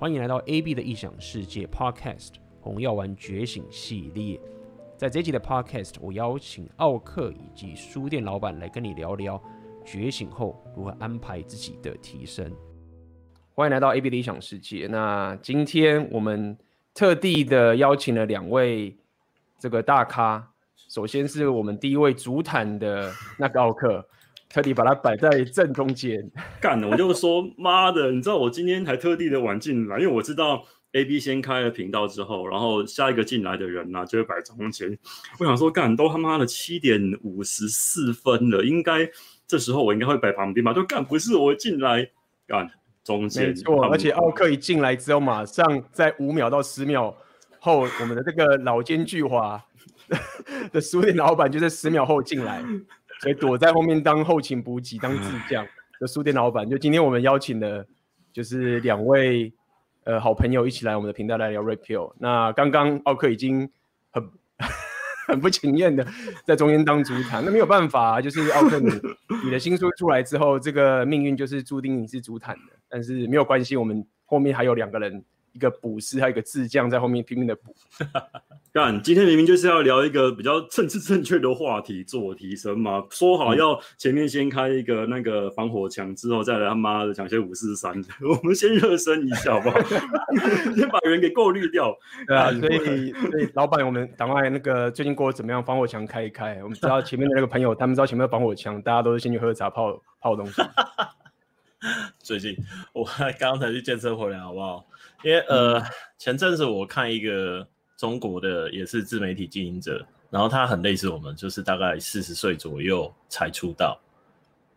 欢迎来到 AB 的异想世界 Podcast《红药丸觉醒》系列。在这集的 Podcast，我邀请奥克以及书店老板来跟你聊聊觉醒后如何安排自己的提升。欢迎来到 AB 的异想世界。那今天我们特地的邀请了两位这个大咖，首先是我们第一位主坦的那个奥克。特地把它摆在正中间，干！我就说妈的，你知道我今天还特地的晚进来，因为我知道 AB 先开了频道之后，然后下一个进来的人呢、啊、就会摆中间。我想说，干都他妈的七点五十四分了，应该这时候我应该会摆旁边吧？就干不是我进来干中间，没错。而且奥克一进来之后，马上在五秒到十秒后，我们的这个老奸巨猾 的书店老板就在十秒后进来。所以躲在后面当后勤补给、当智将 的书店老板，就今天我们邀请的，就是两位呃好朋友一起来我们的频道来聊 Red Pill。那刚刚奥克已经很 很不情愿的在中间当主坦，那没有办法啊，就是奥克你 你的新书出来之后，这个命运就是注定你是主坦的。但是没有关系，我们后面还有两个人。一个补师，还有一个智将在后面拼命的补。干，今天明明就是要聊一个比较政治正确的话题，自我提升嘛。说好要前面先开一个那个防火墙，之后再来他妈的讲些五四三的。我们先热身一下，好不好？先把人给过滤掉。对啊，所以所以老板，我们赶快那个最近过得怎么样？防火墙开一开。我们知道前面的那个朋友，他们知道前面的防火墙，大家都是先去喝茶泡泡东西。最近我刚才去健身回来，好不好？因为呃，嗯、前阵子我看一个中国的也是自媒体经营者，然后他很类似我们，就是大概四十岁左右才出道。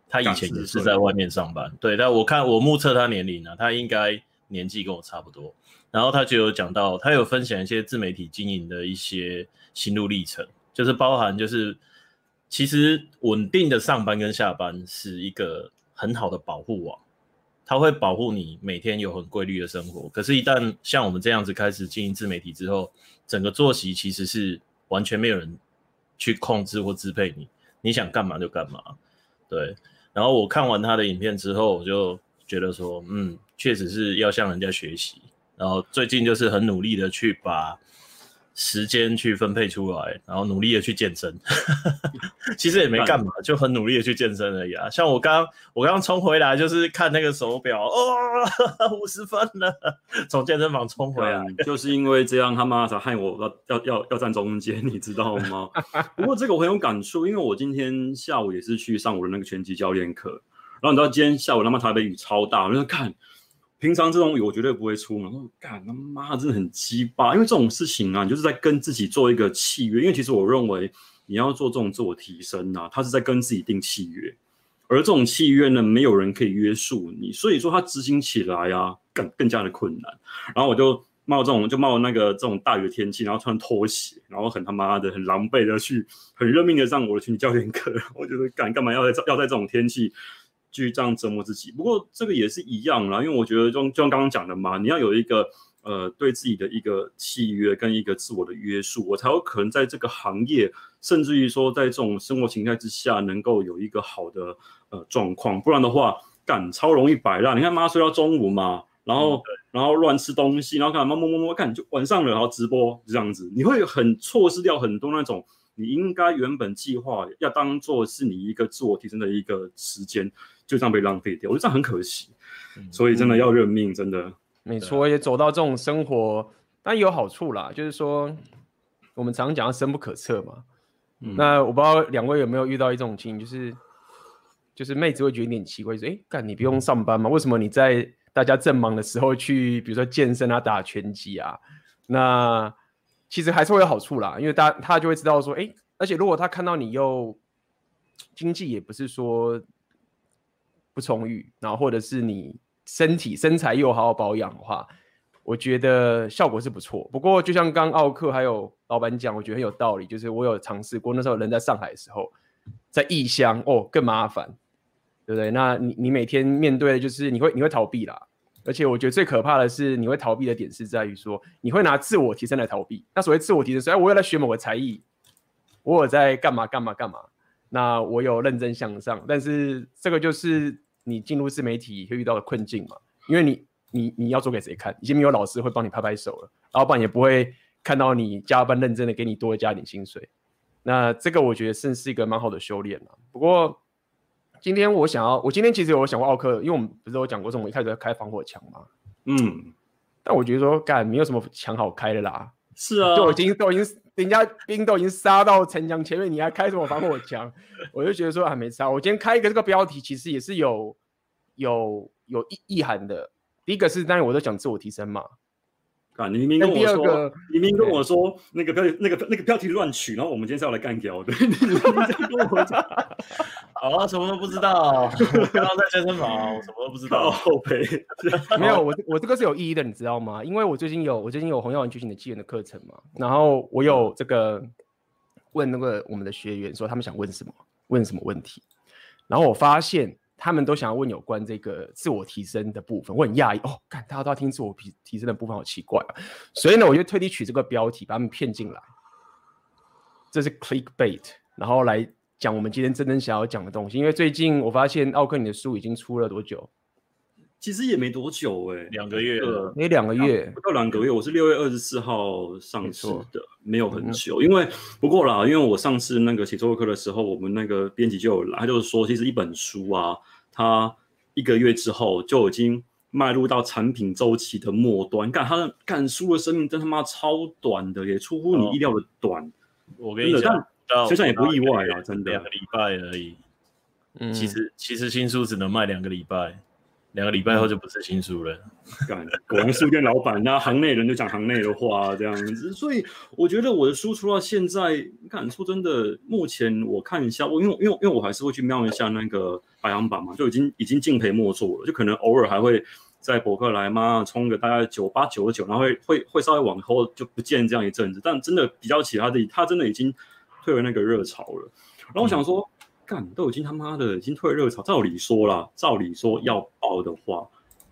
他以前也是在外面上班，对，但我看我目测他年龄呢、他应该年纪跟我差不多。然后他就有讲到，他有分享一些自媒体经营的一些心路历程，就是包含就是其实稳定的上班跟下班是一个很好的保护网。它会保护你每天有很规律的生活，可是，一旦像我们这样子开始经营自媒体之后，整个作息其实是完全没有人去控制或支配你，你想干嘛就干嘛。对，然后我看完他的影片之后，我就觉得说，嗯，确实是要向人家学习。然后最近就是很努力的去把。时间去分配出来，然后努力的去健身，其实也没干嘛，就很努力的去健身而已啊。像我刚我刚冲回来，就是看那个手表，哦，五十分了，从健身房冲回来，就是因为这样，他妈才害我要要要要站中间，你知道吗？不过这个我很有感触，因为我今天下午也是去上我的那个拳击教练课，然后你知道今天下午他妈台北雨超大，我就看。平常这种雨我绝对不会出门，我说干他妈真的很鸡巴，因为这种事情啊，你就是在跟自己做一个契约。因为其实我认为你要做这种自我提升啊，他是在跟自己订契约，而这种契约呢，没有人可以约束你，所以说他执行起来啊，更更加的困难。然后我就冒这种就冒那个这种大雨天气，然后穿拖鞋，然后很他妈的很狼狈的去，很认命的上我的拳击教练课。我觉得干干嘛要在要在这种天气。去这样折磨自己，不过这个也是一样啦，因为我觉得就就像刚刚讲的嘛，你要有一个呃对自己的一个契约跟一个自我的约束，我才有可能在这个行业，甚至于说在这种生活形态之下，能够有一个好的呃状况。不然的话，干超容易摆烂。你看妈睡到中午嘛，然后、嗯、然后乱吃东西，然后干嘛摸摸摸，看就晚上了，然后直播这样子，你会很错失掉很多那种你应该原本计划要当做是你一个自我提升的一个时间。就这样被浪费掉，我觉得这样很可惜，嗯、所以真的要认命，嗯、真的。没错，也走到这种生活，但也有好处啦，就是说我们常常讲深不可测嘛。嗯、那我不知道两位有没有遇到一种情形，就是就是妹子会觉得有点奇怪，说：“哎，干你不用上班吗？为什么你在大家正忙的时候去，比如说健身啊、打拳击啊？”那其实还是会有好处啦，因为大家他就会知道说：“哎，而且如果他看到你又经济也不是说。”不充裕，然后或者是你身体身材又好好保养的话，我觉得效果是不错。不过就像刚奥克还有老板讲，我觉得很有道理。就是我有尝试过，那时候人在上海的时候，在异乡哦更麻烦，对不对？那你你每天面对的就是你会你会逃避啦，而且我觉得最可怕的是你会逃避的点是在于说你会拿自我提升来逃避。那所谓自我提升，所以我有在学某个才艺，我有在干嘛干嘛干嘛。那我有认真向上，但是这个就是。你进入自媒体会遇到的困境嘛？因为你你你要做给谁看？已经没有老师会帮你拍拍手了，老板也不会看到你加班认真的给你多加点薪水。那这个我觉得算是一个蛮好的修炼了。不过今天我想要，我今天其实有想过奥克，因为我们不是有讲过这种，我一开始要开防火墙嘛。嗯，但我觉得说干没有什么墙好开的啦。是啊，就已经都已经人家兵都已经杀到城墙前面，你还开什么防火墙？我就觉得说还没杀。我今天开一个这个标题，其实也是有有有意意涵的。第一个是当然我都讲自我提升嘛。啊！你明明跟我说，你明明跟我说那个标题，那个那个标题乱取，然后我们今天是要来干掉的。你明明在跟我讲，好啊，什么都不知道。刚刚在健身房，我什么都不知道。后背没有，我我这个是有意义的，你知道吗？因为我最近有我最近有红药丸觉醒的纪元的课程嘛，然后我有这个问那个我们的学员说他们想问什么，问什么问题，然后我发现。他们都想要问有关这个自我提升的部分，我很讶异哦，看大家都要听自我提提升的部分，好奇怪啊！所以呢，我就特地取这个标题，把他们骗进来，这是 clickbait，然后来讲我们今天真正想要讲的东西。因为最近我发现奥克你的书已经出了多久？其实也没多久哎、欸，两个月了，没两个月，不到两个月。我是六月二十四号上市的，没，没有很久。因为不过啦，因为我上次那个写作课的时候，我们那个编辑就有来，他就是说，其实一本书啊。它一个月之后就已经迈入到产品周期的末端，干他的干书的生命真他妈超短的，也出乎你意料的短。哦、我跟你讲，实际上也不意外啊，真的两个礼拜而已。嗯，其实其实新书只能卖两个礼拜。两个礼拜后就不是新书了。干，果然书店老板，那行内人就讲行内的话，这样子。所以我觉得我的书出到现在，干说真的，目前我看一下，我因为因为因为我还是会去瞄一下那个排行榜嘛，就已经已经敬陪末座了，就可能偶尔还会在博客来嘛冲个大概九八九九，然后会会会稍微往后就不见这样一阵子，但真的比较起他的，他真的已经退回那个热潮了。然后我想说。嗯干都已经他妈的已经退热潮，照理说啦，照理说要爆的话，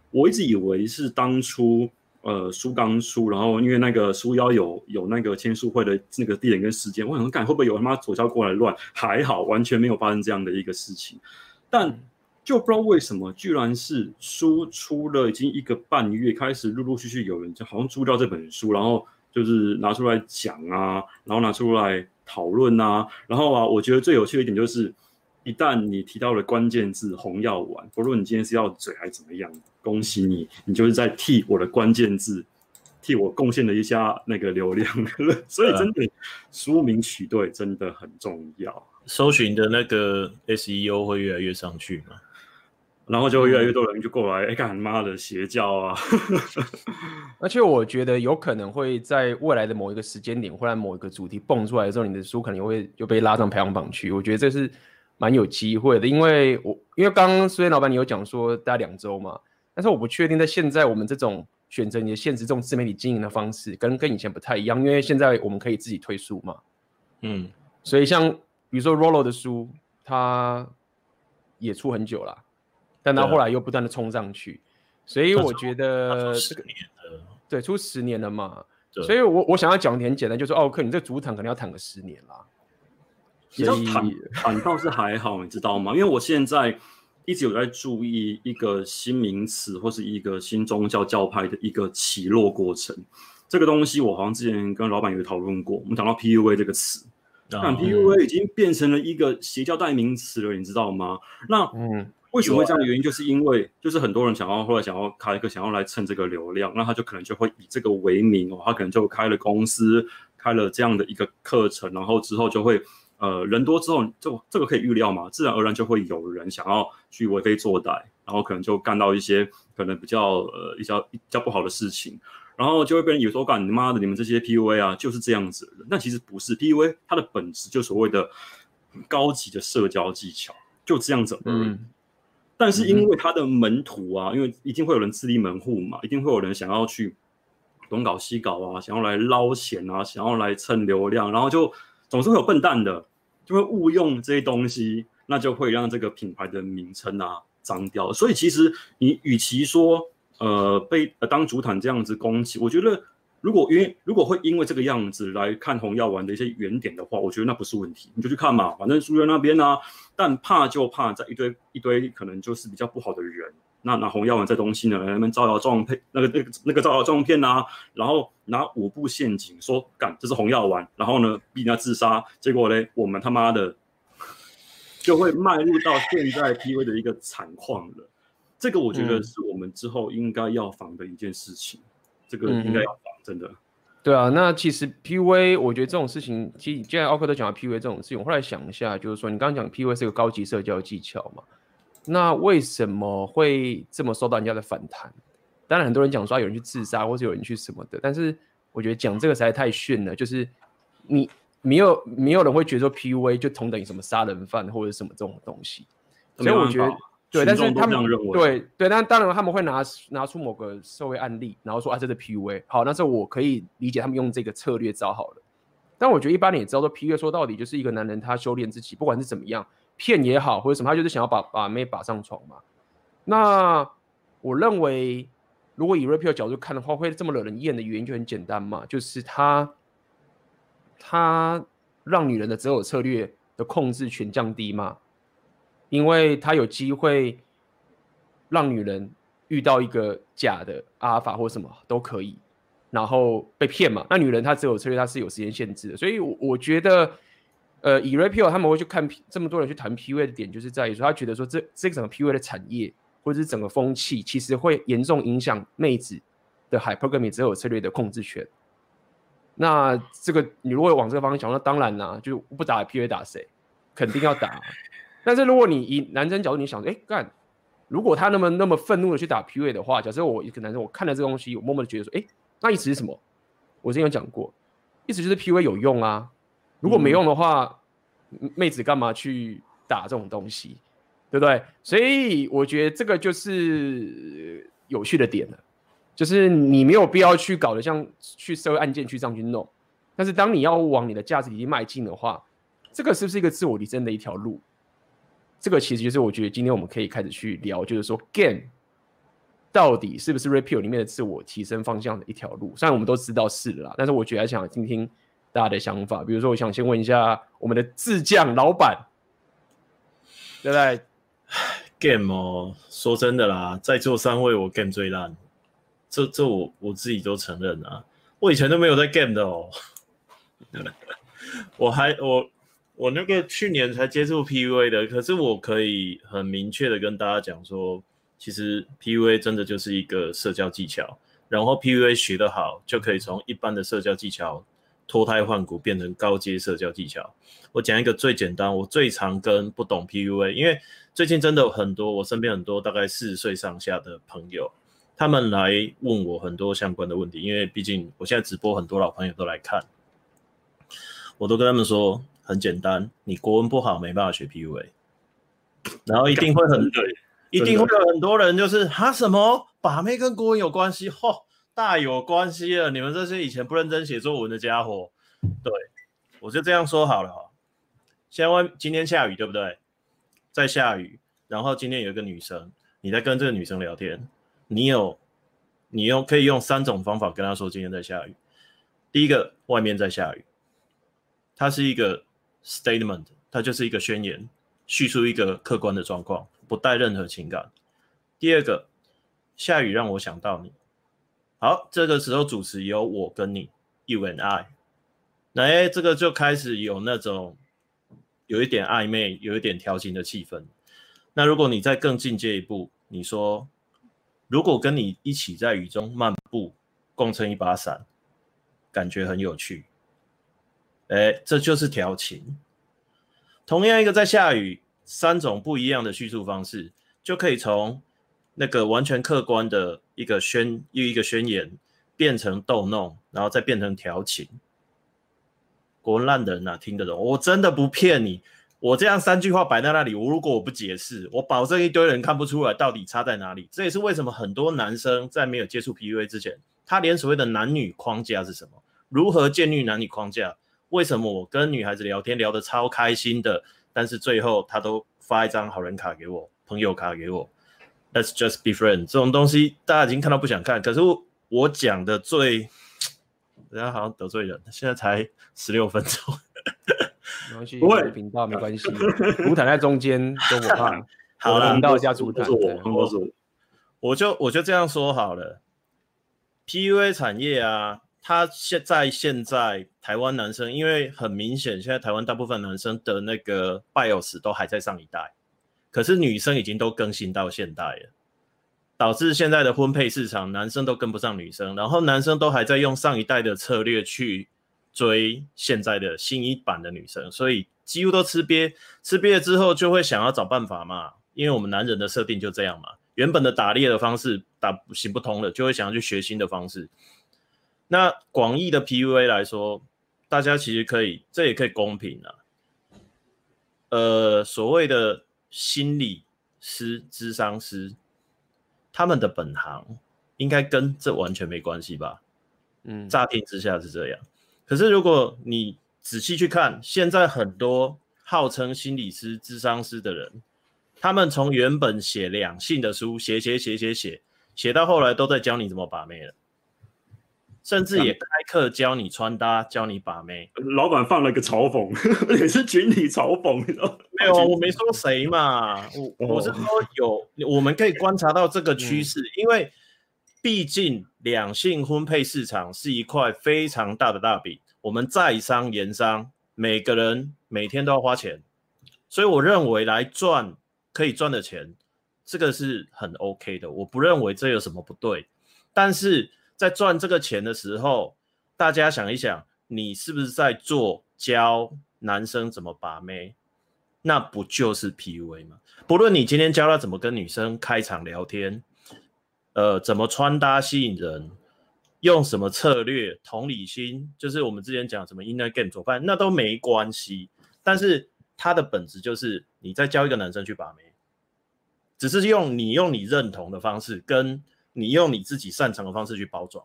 我一直以为是当初呃书刚出，然后因为那个书腰有有那个签书会的那个地点跟时间，我想说干会不会有他妈左胶过来乱？还好完全没有发生这样的一个事情，但就不知道为什么，居然是书出了已经一个半月，开始陆陆续续有人就好像租掉这本书，然后就是拿出来讲啊，然后拿出来。讨论啊，然后啊，我觉得最有趣的一点就是，一旦你提到了关键字“红药丸”，不论你今天是要嘴还是怎么样，恭喜你，你就是在替我的关键字，替我贡献了一下那个流量。所以真的，书名取对真的很重要，搜寻的那个 SEO 会越来越上去嘛。然后就会越来越多人就过来，哎、嗯，干妈的邪教啊！而且我觉得有可能会在未来的某一个时间点，或者某一个主题蹦出来的时候，你的书可能会又被拉上排行榜去。我觉得这是蛮有机会的，因为我因为刚刚书店老板你有讲说大概两周嘛，但是我不确定在现在我们这种选择你的现实这种自媒体经营的方式，跟跟以前不太一样，因为现在我们可以自己推书嘛，嗯，所以像比如说 Rollo 的书，他也出很久了。但他后来又不断的冲上去，所以我觉得这个对出十年了嘛，所以我我想要讲点简单，就是奥克，你这主谈可能要谈个十年啦。你知道谈谈倒是还好，你知道吗？因为我现在一直有在注意一个新名词或是一个新宗教教派的一个起落过程。这个东西我好像之前跟老板有讨论过，我们讲到 PUA 这个词，但 PUA 已经变成了一个邪教代名词了，你知道吗？那嗯。为什么会这样的原因，就是因为就是很多人想要后来想要开一个想要来蹭这个流量，那他就可能就会以这个为名哦，他可能就开了公司，开了这样的一个课程，然后之后就会呃人多之后，就这个可以预料嘛，自然而然就会有人想要去为非作歹，然后可能就干到一些可能比较呃比较比较不好的事情，然后就会被人以为说干你妈的你们这些 PUA 啊就是这样子的人，但其实不是 PUA，它的本质就所谓的高级的社交技巧，就这样子而已。嗯但是因为他的门徒啊，因为一定会有人自立门户嘛，一定会有人想要去东搞西搞啊，想要来捞钱啊，想要来蹭流量，然后就总是会有笨蛋的，就会误用这些东西，那就会让这个品牌的名称啊脏掉。所以其实你与其说呃被呃当主坦这样子攻击，我觉得。如果因为如果会因为这个样子来看红药丸的一些原点的话，我觉得那不是问题，你就去看嘛，反正书院那边啊。但怕就怕在一堆一堆可能就是比较不好的人，那拿红药丸这东西呢，来那边招摇撞骗，那个那个那个招摇撞骗啊，然后拿五步陷阱说干这是红药丸，然后呢逼人家自杀，结果呢我们他妈的 就会迈入到现在 PUA 的一个惨况了。这个我觉得是我们之后应该要防的一件事情，嗯、这个应该要防，真的。对啊，那其实 PUA 我觉得这种事情，其实既然奥克都讲到 PUA 这种事情，我后来想一下，就是说你刚刚讲 PUA 是个高级社交技巧嘛。那为什么会这么受到人家的反弹？当然，很多人讲说有人去自杀，或者有人去什么的。但是我觉得讲这个实在太炫了。就是你没有没有人会觉得说 PUA 就同等于什么杀人犯或者什么这种东西。所以我觉得对，但是他们对对，但当然他们会拿拿出某个社会案例，然后说啊，这是 PUA。好，那时候我可以理解他们用这个策略招好了。但我觉得一般人也知道说 PUA 说到底就是一个男人他修炼自己，不管是怎么样。骗也好，或者什么，他就是想要把把妹把上床嘛。那我认为，如果以 Pill 角度看的话，会这么惹人厌的原因就很简单嘛，就是他他让女人的择偶策略的控制权降低嘛，因为他有机会让女人遇到一个假的阿尔法或什么都可以，然后被骗嘛。那女人她只有策略她是有时间限制的，所以我我觉得。呃，以 Rapio 他们会去看这么多人去谈 PUA 的点，就是在于说，他觉得说这这个整个 PUA 的产业或者是整个风气，其实会严重影响妹子的 Hypergamy 择偶策略的控制权。那这个你如果往这个方向想，那当然啦，就不打 PUA 打谁？肯定要打。但是如果你以男生角度，你想，哎，干，如果他那么那么愤怒的去打 PUA 的话，假设我一个男生，我看了这个东西，我默默的觉得说，哎，那意思是什么？我之前有讲过，意思就是 PUA 有用啊。如果没用的话，妹子干嘛去打这种东西，对不对？所以我觉得这个就是有趣的点了，就是你没有必要去搞得像去社会案件去这样去弄，但是当你要往你的价值体系迈进的话，这个是不是一个自我提升的一条路？这个其实就是我觉得今天我们可以开始去聊，就是说 Game 到底是不是 Repeal 里面的自我提升方向的一条路？虽然我们都知道是了啦，但是我觉得还想听听。大家的想法，比如说，我想先问一下我们的智将老板，对不对？Game 哦，说真的啦，在座三位我 Game 最烂，这这我我自己都承认啊，我以前都没有在 Game 的哦，我还我我那个去年才接触 PUA 的，可是我可以很明确的跟大家讲说，其实 PUA 真的就是一个社交技巧，然后 PUA 学得好，就可以从一般的社交技巧。脱胎换骨变成高阶社交技巧。我讲一个最简单，我最常跟不懂 PUA，因为最近真的有很多我身边很多大概四十岁上下的朋友，他们来问我很多相关的问题。因为毕竟我现在直播，很多老朋友都来看，我都跟他们说很简单，你国文不好没办法学 PUA，然后一定会很对，一定会有很多人就是哈什么把妹跟国文有关系？嚯！大有关系了，你们这些以前不认真写作文的家伙，对，我就这样说好了哈。现在外今天下雨，对不对？在下雨，然后今天有一个女生，你在跟这个女生聊天，你有，你用可以用三种方法跟她说今天在下雨。第一个，外面在下雨，它是一个 statement，它就是一个宣言，叙述一个客观的状况，不带任何情感。第二个，下雨让我想到你。好，这个时候主持有我跟你，you and I，来，这个就开始有那种有一点暧昧、有一点调情的气氛。那如果你再更进阶一步，你说如果跟你一起在雨中漫步，共撑一把伞，感觉很有趣。哎，这就是调情。同样一个在下雨，三种不一样的叙述方式，就可以从。那个完全客观的一个宣又一个宣言，变成逗弄，然后再变成调情。国文烂的人哪听得懂？我真的不骗你，我这样三句话摆在那里，我如果我不解释，我保证一堆人看不出来到底差在哪里。这也是为什么很多男生在没有接触 PUA 之前，他连所谓的男女框架是什么，如何建立男女框架，为什么我跟女孩子聊天聊得超开心的，但是最后她都发一张好人卡给我，朋友卡给我。Let's just be friends，这种东西大家已经看到不想看。可是我，我讲的最，人家好像得罪人。现在才十六分钟，没关系，不会频道没关系。主坦在中间，跟我看。好了，频道加主坦，我，我我就我就这样说好了，PUA 产业啊，他现在现在台湾男生，因为很明显，现在台湾大部分男生的那个 BIOS 都还在上一代，可是女生已经都更新到现代了，导致现在的婚配市场，男生都跟不上女生，然后男生都还在用上一代的策略去追现在的新一版的女生，所以几乎都吃瘪，吃瘪了之后就会想要找办法嘛，因为我们男人的设定就这样嘛，原本的打猎的方式打行不通了，就会想要去学新的方式。那广义的 PUA 来说，大家其实可以，这也可以公平啊。呃，所谓的心理师、智商师，他们的本行应该跟这完全没关系吧？嗯，乍听之下是这样。可是，如果你仔细去看，现在很多号称心理师、智商师的人，他们从原本写两性的书，写写写写写，写到后来都在教你怎么把妹了，甚至也开课教你穿搭，教你把妹。老板放了个嘲讽，也是群体嘲讽，你知道？没有，我没说谁嘛，我我是说有，我们可以观察到这个趋势，因为。毕竟两性婚配市场是一块非常大的大饼，我们在商言商，每个人每天都要花钱，所以我认为来赚可以赚的钱，这个是很 OK 的，我不认为这有什么不对。但是在赚这个钱的时候，大家想一想，你是不是在做教男生怎么把妹？那不就是 PUA 吗？不论你今天教他怎么跟女生开场聊天。呃，怎么穿搭吸引人？用什么策略？同理心，就是我们之前讲什么 inner game 做饭，那都没关系。但是它的本质就是你在教一个男生去把妹，只是用你用你认同的方式，跟你用你自己擅长的方式去包装，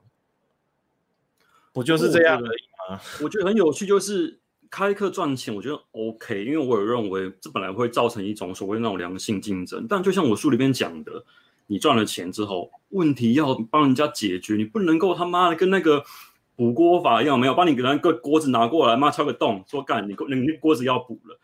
不就是这样而已吗？我觉得很有趣，就是开课赚钱，我觉得 OK，因为我也认为这本来会造成一种所谓那种良性竞争。但就像我书里面讲的。你赚了钱之后，问题要帮人家解决，你不能够他妈的跟那个补锅法一样，没有帮你给那个锅子拿过来，妈敲个洞，说干你你那锅子要补了，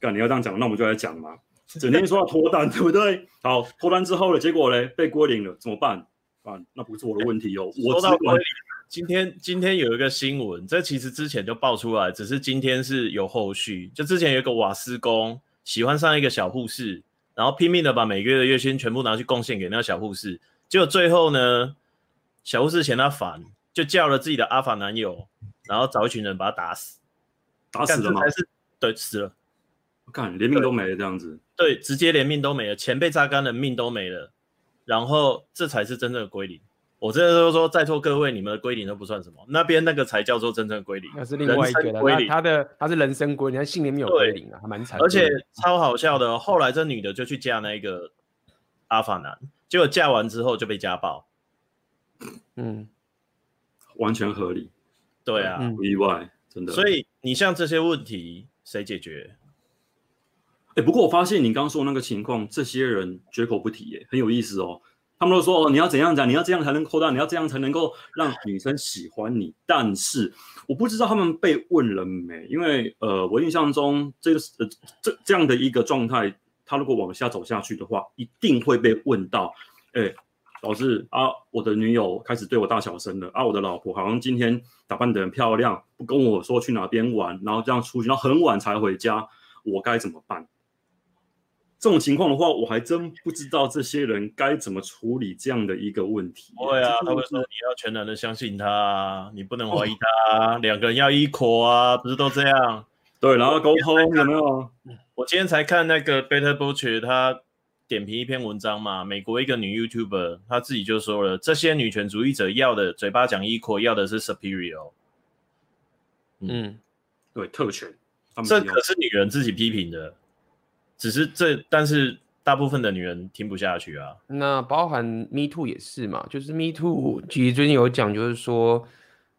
干你要这样讲，那我们就来讲嘛，整天说要脱单，对不对？好，脱单之后的结果嘞，被归零了，怎么办？啊，那不是我的问题哦。我知道归零。今天今天有一个新闻，这其实之前就爆出来，只是今天是有后续。就之前有一个瓦斯工喜欢上一个小护士。然后拼命的把每个月的月薪全部拿去贡献给那个小护士，结果最后呢，小护士嫌他烦，就叫了自己的阿法男友，然后找一群人把他打死，打死了吗？对，死了。我看连命都没了这样子。对，直接连命都没了，钱被榨干了，命都没了，然后这才是真正的归零。我这都说，在座各位，你们的归零都不算什么，那边那个才叫做真正的归零，那是另外一个的。他他的他是人生归零，他性里没有归零啊，还蛮惨。而且超好笑的，后来这女的就去嫁那个阿法男，结果嫁完之后就被家暴。嗯，完全合理。对啊，不意外，真的。所以你像这些问题，谁解决？哎，不过我发现你刚刚说那个情况，这些人绝口不提，耶，很有意思哦。他们都说哦，你要怎样讲？你要这样才能扣到，你要这样才能够让女生喜欢你。但是我不知道他们被问了没，因为呃，我印象中这个呃这这样的一个状态，他如果往下走下去的话，一定会被问到。哎，老师啊，我的女友开始对我大小声了啊，我的老婆好像今天打扮得很漂亮，不跟我说去哪边玩，然后这样出去，然后很晚才回家，我该怎么办？这种情况的话，我还真不知道这些人该怎么处理这样的一个问题。对啊，他会说你要全然的相信他，你不能怀疑他，两个人要 equal 啊，不是都这样？对，然后沟通有没有？我今天才看那个 Better Butcher 他点评一篇文章嘛，美国一个女 YouTuber，她自己就说了，这些女权主义者要的嘴巴讲 equal，要的是 superior。嗯，对，特权，这可是女人自己批评的。只是这，但是大部分的女人听不下去啊。那包含 Me Too 也是嘛，就是 Me Too 其实最近有讲，就是说，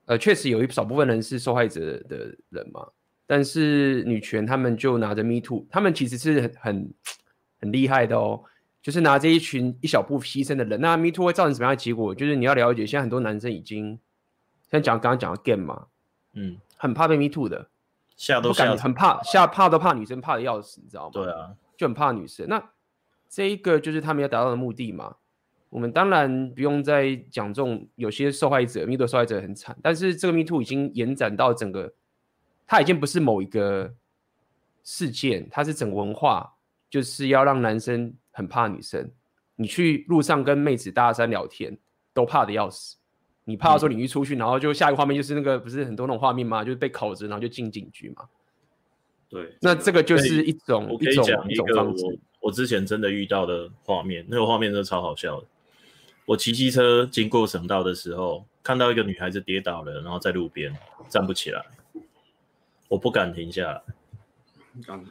呃，确实有一少部分人是受害者的人嘛。但是女权他们就拿着 Me Too，他们其实是很很很厉害的哦，就是拿这一群一小部分牺牲的人。那 Me Too 会造成什么样的结果？就是你要了解，现在很多男生已经像讲刚刚讲的 game 嘛，嗯，很怕被 Me Too 的。吓都吓，很怕吓怕都怕女生怕的要死，你知道吗？对啊，就很怕女生。那这一个就是他们要达到的目的嘛。我们当然不用再讲这种有些受害者，MeToo 受害者很惨，但是这个 MeToo 已经延展到整个，它已经不是某一个事件，它是整个文化，就是要让男生很怕女生。你去路上跟妹子搭讪聊天，都怕的要死。你怕说你一出去，然后就下一个画面就是那个不是很多那种画面吗？就是被铐着，然后就进警局嘛。对，那这个就是一种我可以讲一个我我之前真的遇到的画面，那个画面真的超好笑的。我骑机车经过省道的时候，看到一个女孩子跌倒了，然后在路边站不起来，我不敢停下来。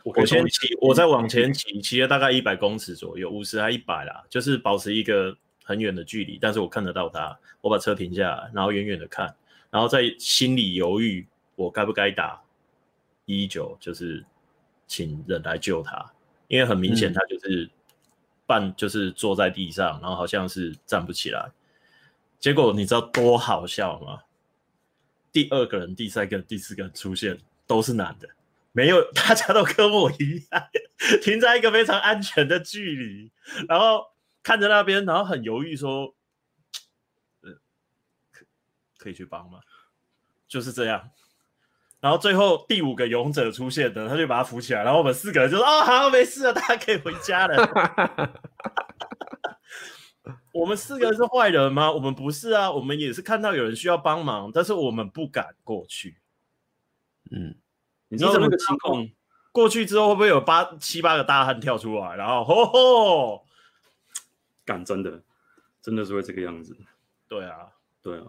我，我先骑，我再往前骑，骑了大概一百公尺左右，五十还一百啦，就是保持一个很远的距离，但是我看得到他。我把车停下来，然后远远的看，然后在心里犹豫，我该不该打一一九，就是请人来救他，因为很明显他就是。嗯半就是坐在地上，然后好像是站不起来。结果你知道多好笑吗？第二个人、第三个人、第四个人出现都是男的，没有，大家都跟我一样，停在一个非常安全的距离，然后看着那边，然后很犹豫说：“呃，可可以去帮吗？”就是这样。然后最后第五个勇者出现的，他就把他扶起来，然后我们四个人就说：“啊、哦，好，没事了，大家可以回家了。”我们四个人是坏人吗？我们不是啊，我们也是看到有人需要帮忙，但是我们不敢过去。嗯，你知道那个情况过去之后会不会有八七八个大汉跳出来，然后吼吼，敢真的，真的是会这个样子？对啊，对啊。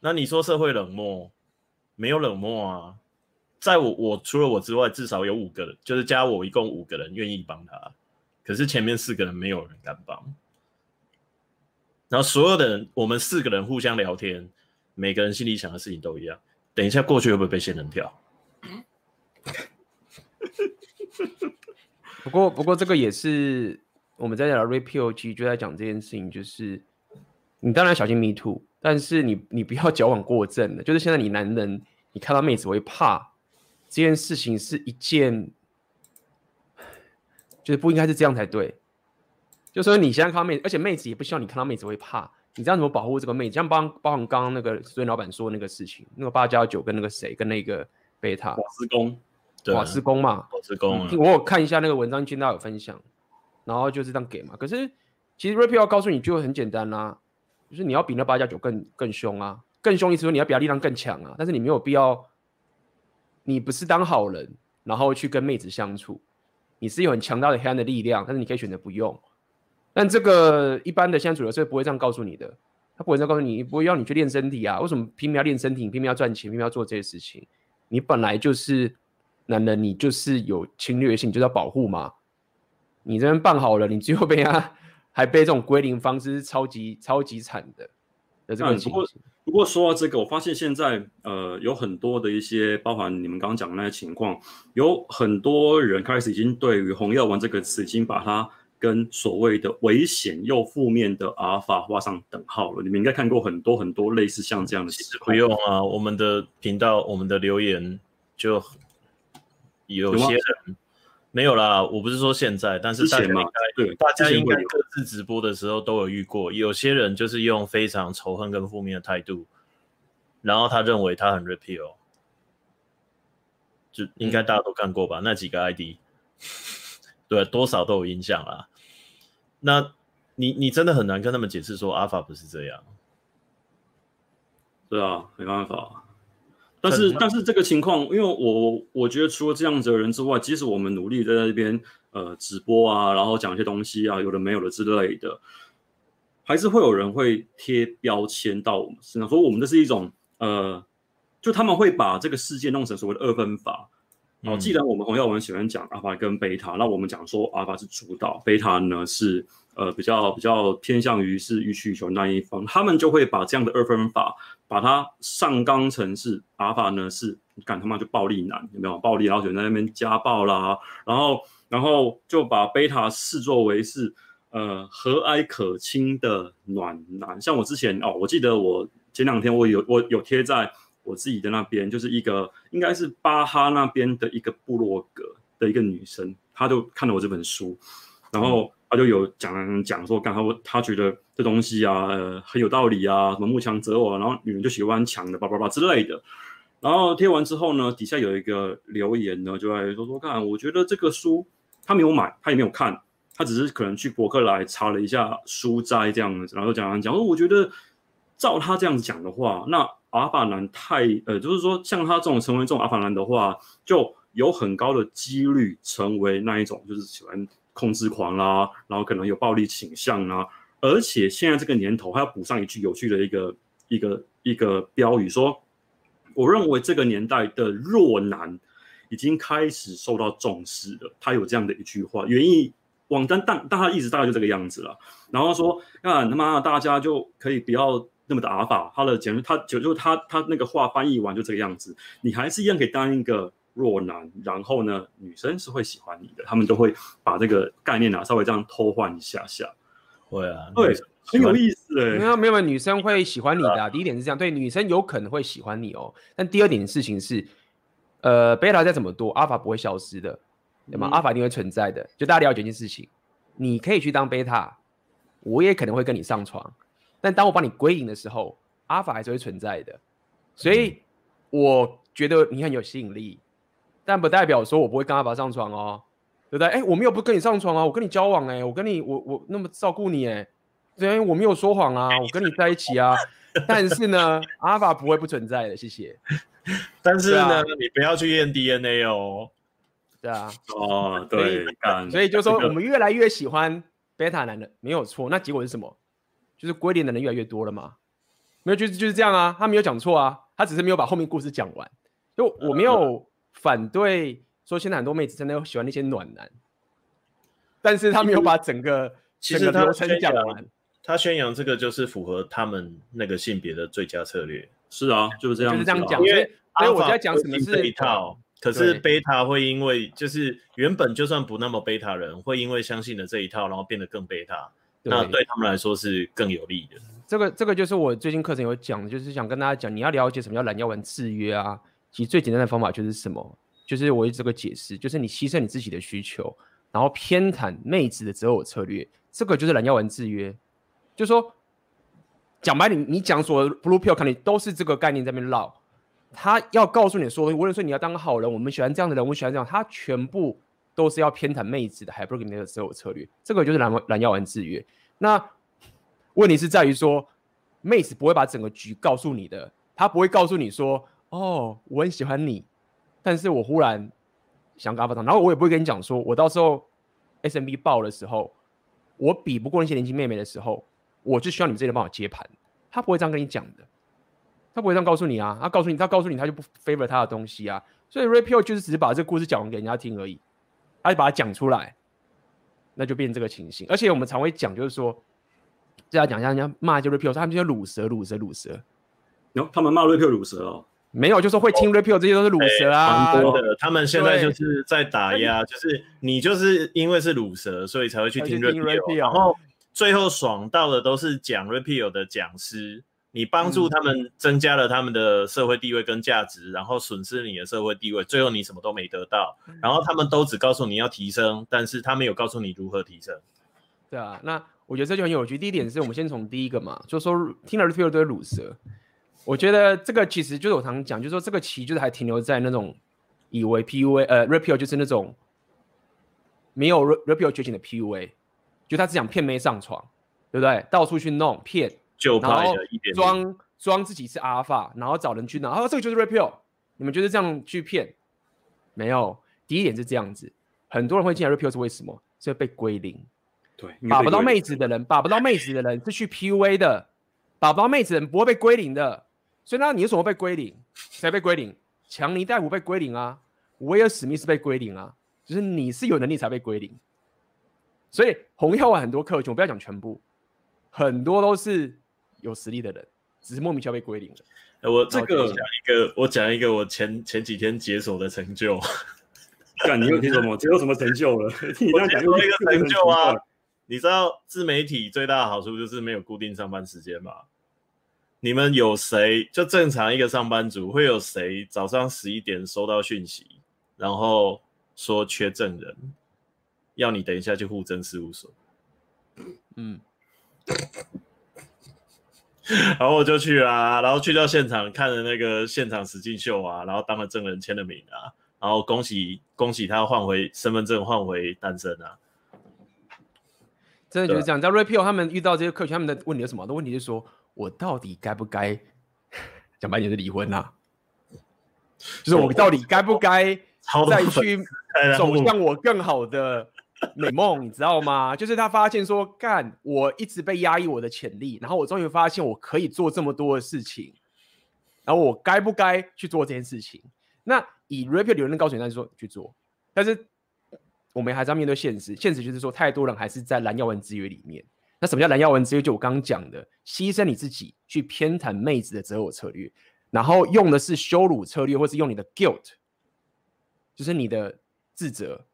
那你说社会冷漠？没有冷漠啊。在我我除了我之外，至少有五个人，就是加我一共五个人愿意帮他。可是前面四个人没有人敢帮。然后所有的人，我们四个人互相聊天，每个人心里想的事情都一样。等一下过去会不会被仙人跳？不过不过这个也是我们在聊 RapePOG 就在讲这件事情，就是你当然小心 Me Too，但是你你不要矫枉过正的。就是现在你男人，你看到妹子会怕。这件事情是一件，就是不应该是这样才对。就说你现在看到妹子，而且妹子也不希望你看到妹子会怕。你知道怎么保护这个妹子？像包包含刚刚那个孙老板说的那个事情，那个八加九跟那个谁跟那个贝塔瓦斯工，瓦斯工嘛，瓦斯工。我有看一下那个文章，听到有分享，然后就是这样给嘛。可是其实 Rapio 要告诉你就很简单啦、就是你要比那八加九更更凶啊，更凶意思说你要比他力量更强啊，但是你没有必要。你不是当好人，然后去跟妹子相处，你是有很强大的黑暗的力量，但是你可以选择不用。但这个一般的现在主流社会不会这样告诉你的，他不会这样告诉你，不会要你去练身体啊？为什么拼命要练身体？拼命要赚钱？拼命要做这些事情？你本来就是男人，你就是有侵略性，你就是要保护嘛。你这边办好了，你最后被他还被这种归零方式是超级超级惨的的这个情况。不过说到这个，我发现现在呃有很多的一些，包含你们刚刚讲的那些情况，有很多人开始已经对于“红药丸”这个词，已经把它跟所谓的危险又负面的阿尔法画上等号了。你们应该看过很多很多类似像这样的事。不用啊，我们的频道、我们的留言就有些人。没有啦，我不是说现在，但是大家应该对大家应该各自直播的时候都有遇过，有些人就是用非常仇恨跟负面的态度，然后他认为他很 repeal，就应该大家都看过吧？嗯、那几个 ID，对，多少都有印象啦。那你你真的很难跟他们解释说阿法不是这样，对啊，没办法。但是，但是这个情况，因为我我觉得除了这样子的人之外，即使我们努力在那边呃直播啊，然后讲一些东西啊，有的没有的之类的，还是会有人会贴标签到我们身上，说我们这是一种呃，就他们会把这个世界弄成所谓的二分法。然后，既然我们洪耀文喜欢讲阿尔法跟贝塔，那我们讲说阿尔法是主导，贝塔呢是。呃，比较比较偏向于是欲取予求那一方，他们就会把这样的二分法，把它上纲成是阿尔法呢是，你敢他妈就暴力男有没有？暴力，然后就在那边家暴啦，然后然后就把贝塔视作为是呃和蔼可亲的暖男，像我之前哦，我记得我前两天我有我有贴在我自己的那边，就是一个应该是巴哈那边的一个部落格的一个女生，她就看了我这本书。然后她就有讲讲说，刚好她觉得这东西啊，呃，很有道理啊，什么慕强择偶啊，然后女人就喜欢强的，叭叭叭之类的。然后贴完之后呢，底下有一个留言呢，就来说说看，我觉得这个书他没有买，他也没有看，他只是可能去博客来查了一下书斋这样子，然后讲讲讲，说我觉得照他这样子讲的话，那阿法男太呃，就是说像他这种成为这种阿法男的话，就有很高的几率成为那一种就是喜欢控制狂啦，然后可能有暴力倾向啊，而且现在这个年头还要补上一句有趣的一个一个一个标语说。我认为这个年代的弱男已经开始受到重视了。他有这样的一句话，原意网站但但他一直大概就这个样子了。然后说，那他妈大家就可以不要那么的阿法。他的简直他就就他他那个话翻译完就这个样子，你还是一样可以当一个弱男。然后呢，女生是会喜欢你的，他们都会把这个概念啊稍微这样偷换一下下。会啊，对。很有意思哎，没有没有，女生会喜欢你的、啊。第一点是这样，对，女生有可能会喜欢你哦。但第二点事情是，呃，贝塔再怎么多，阿法不会消失的，对吗？嗯、阿法一定会存在的。就大家了解一件事情，你可以去当贝塔，我也可能会跟你上床。但当我把你归隐的时候，阿法还是会存在的。所以我觉得你很有吸引力，但不代表说我不会跟阿法上床哦，对不对？哎，我没有不跟你上床啊，我跟你交往哎，我跟你我我那么照顾你哎。对，我没有说谎啊，我跟你在一起啊。但是呢，阿法不会不存在的，谢谢。但是呢，啊、你不要去验 DNA 哦。对啊。哦，对。所以就说我们越来越喜欢贝塔男的，没有错。那结果是什么？就是归零的人越来越多了嘛。没有，就是就是这样啊。他没有讲错啊，他只是没有把后面故事讲完。就我没有反对说现在很多妹子真的喜欢那些暖男，但是他没有把整个其实流程讲完。他宣扬这个就是符合他们那个性别的最佳策略。是啊，就是这样，就是这样讲。因为所以我在讲什么是这一套，可是贝塔会因为就是原本就算不那么贝塔人，会因为相信了这一套，然后变得更贝塔，那对他们来说是更有利的。这个这个就是我最近课程有讲的，就是想跟大家讲，你要了解什么叫懒药丸制约啊。其实最简单的方法就是什么？就是我这个解释，就是你牺牲你自己的需求，然后偏袒妹子的择偶策略，这个就是懒药丸制约。就说讲白，你你讲所谓 blue pill 肯定都是这个概念在那边绕。他要告诉你说，无论说你要当个好人，我们喜欢这样的人，我们喜欢这样，他全部都是要偏袒妹子的，还不如给你的择偶策略。这个就是蓝蓝药丸制约。那问题是在于说，妹子不会把整个局告诉你的，她不会告诉你说，哦，我很喜欢你，但是我忽然想跟他发然后我也不会跟你讲说，我到时候 SMB 爆的时候，我比不过那些年轻妹妹的时候。我就需要你们这些人帮我接盘，他不会这样跟你讲的，他不会这样告诉你啊，他告诉你，他告诉你，他就不 favor 他的东西啊，所以 Rapio 就是只是把这个故事讲完给人家听而已，他就把它讲出来，那就变这个情形。而且我们常会讲，就是说，这样讲一下，人家骂就 repeal，他们就叫卤蛇，卤蛇，卤蛇。哟，他们骂 repeal 鲁蛇哦？没有，就说会听 Rapio 这些都是卤蛇啊。蛮多的，他们现在就是在打压，就是你就是因为是卤蛇，所以才会去听 repeal，然后。最后爽到的都是讲 repeal 的讲师，你帮助他们增加了他们的社会地位跟价值，嗯、然后损失你的社会地位，最后你什么都没得到。然后他们都只告诉你要提升，但是他没有告诉你如何提升。对啊，那我觉得这就很有趣。第一点是我们先从第一个嘛，就是说听了都是鲁蛇。我觉得这个其实就是我常常讲，就是说这个棋就是还停留在那种以为 PUA 呃 Rapio 就是那种没有 Rapio 觉醒的 PUA。就他只想骗妹上床，对不对？到处去弄骗，然后装装自己是阿尔法，然后找人去拿。哦，这个就是 Rapio，你们就是这样去骗？没有，第一点是这样子，很多人会进来 Rapio 是为什么？是被归零。对，把不到妹子的人，把不到妹子的人是去 PUA 的，把不到妹子的人不会被归零的。所以那你为什么被归零？谁被归零？强尼戴普被归零啊，威尔史密斯被归零啊，就是你是有能力才被归零。所以红药丸很多客群，我不要讲全部，很多都是有实力的人，只是莫名其妙被归零了。我这个讲一个，我讲一个我前前几天解锁的成就。干，你又听什么？解锁什么成就了？你这样讲又一个成就啊！你知道自媒体最大的好处就是没有固定上班时间吗？你们有谁就正常一个上班族会有谁早上十一点收到讯息，然后说缺证人？要你等一下去户政事务所。嗯，然后我就去啊，然后去到现场看了那个现场实境秀啊，然后当了证人签了名啊，然后恭喜恭喜他换回身份证，换回单身啊。真的就是这样。在 Rapio 他们遇到这些客群，他们的问题是什么？的问题是说我到底该不该 讲白点是离婚啊？就是我到底该不该再去走向我更好的美梦？你知道吗？就是他发现说，干，我一直被压抑我的潜力，然后我终于发现我可以做这么多的事情，然后我该不该去做这件事情？那以 Rapio 理论告诉你，那就说去做，但是。我们还是要面对现实，现实就是说，太多人还是在蓝药丸之约里面。那什么叫蓝药丸之约？就我刚刚讲的，牺牲你自己去偏袒妹子的择偶策略，然后用的是羞辱策略，或是用你的 guilt，就是你的自责，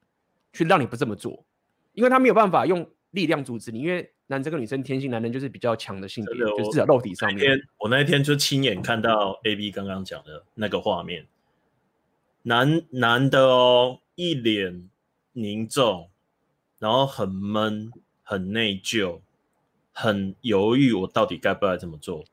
去让你不这么做，因为他没有办法用力量阻止你，因为男生跟女生天性，男人就是比较强的性别，就是至少肉体上面。我那一天就亲眼看到 AB 刚刚讲的那个画面，男男的哦，一脸。凝重，然后很闷，很内疚，很犹豫，我到底该不该这么做？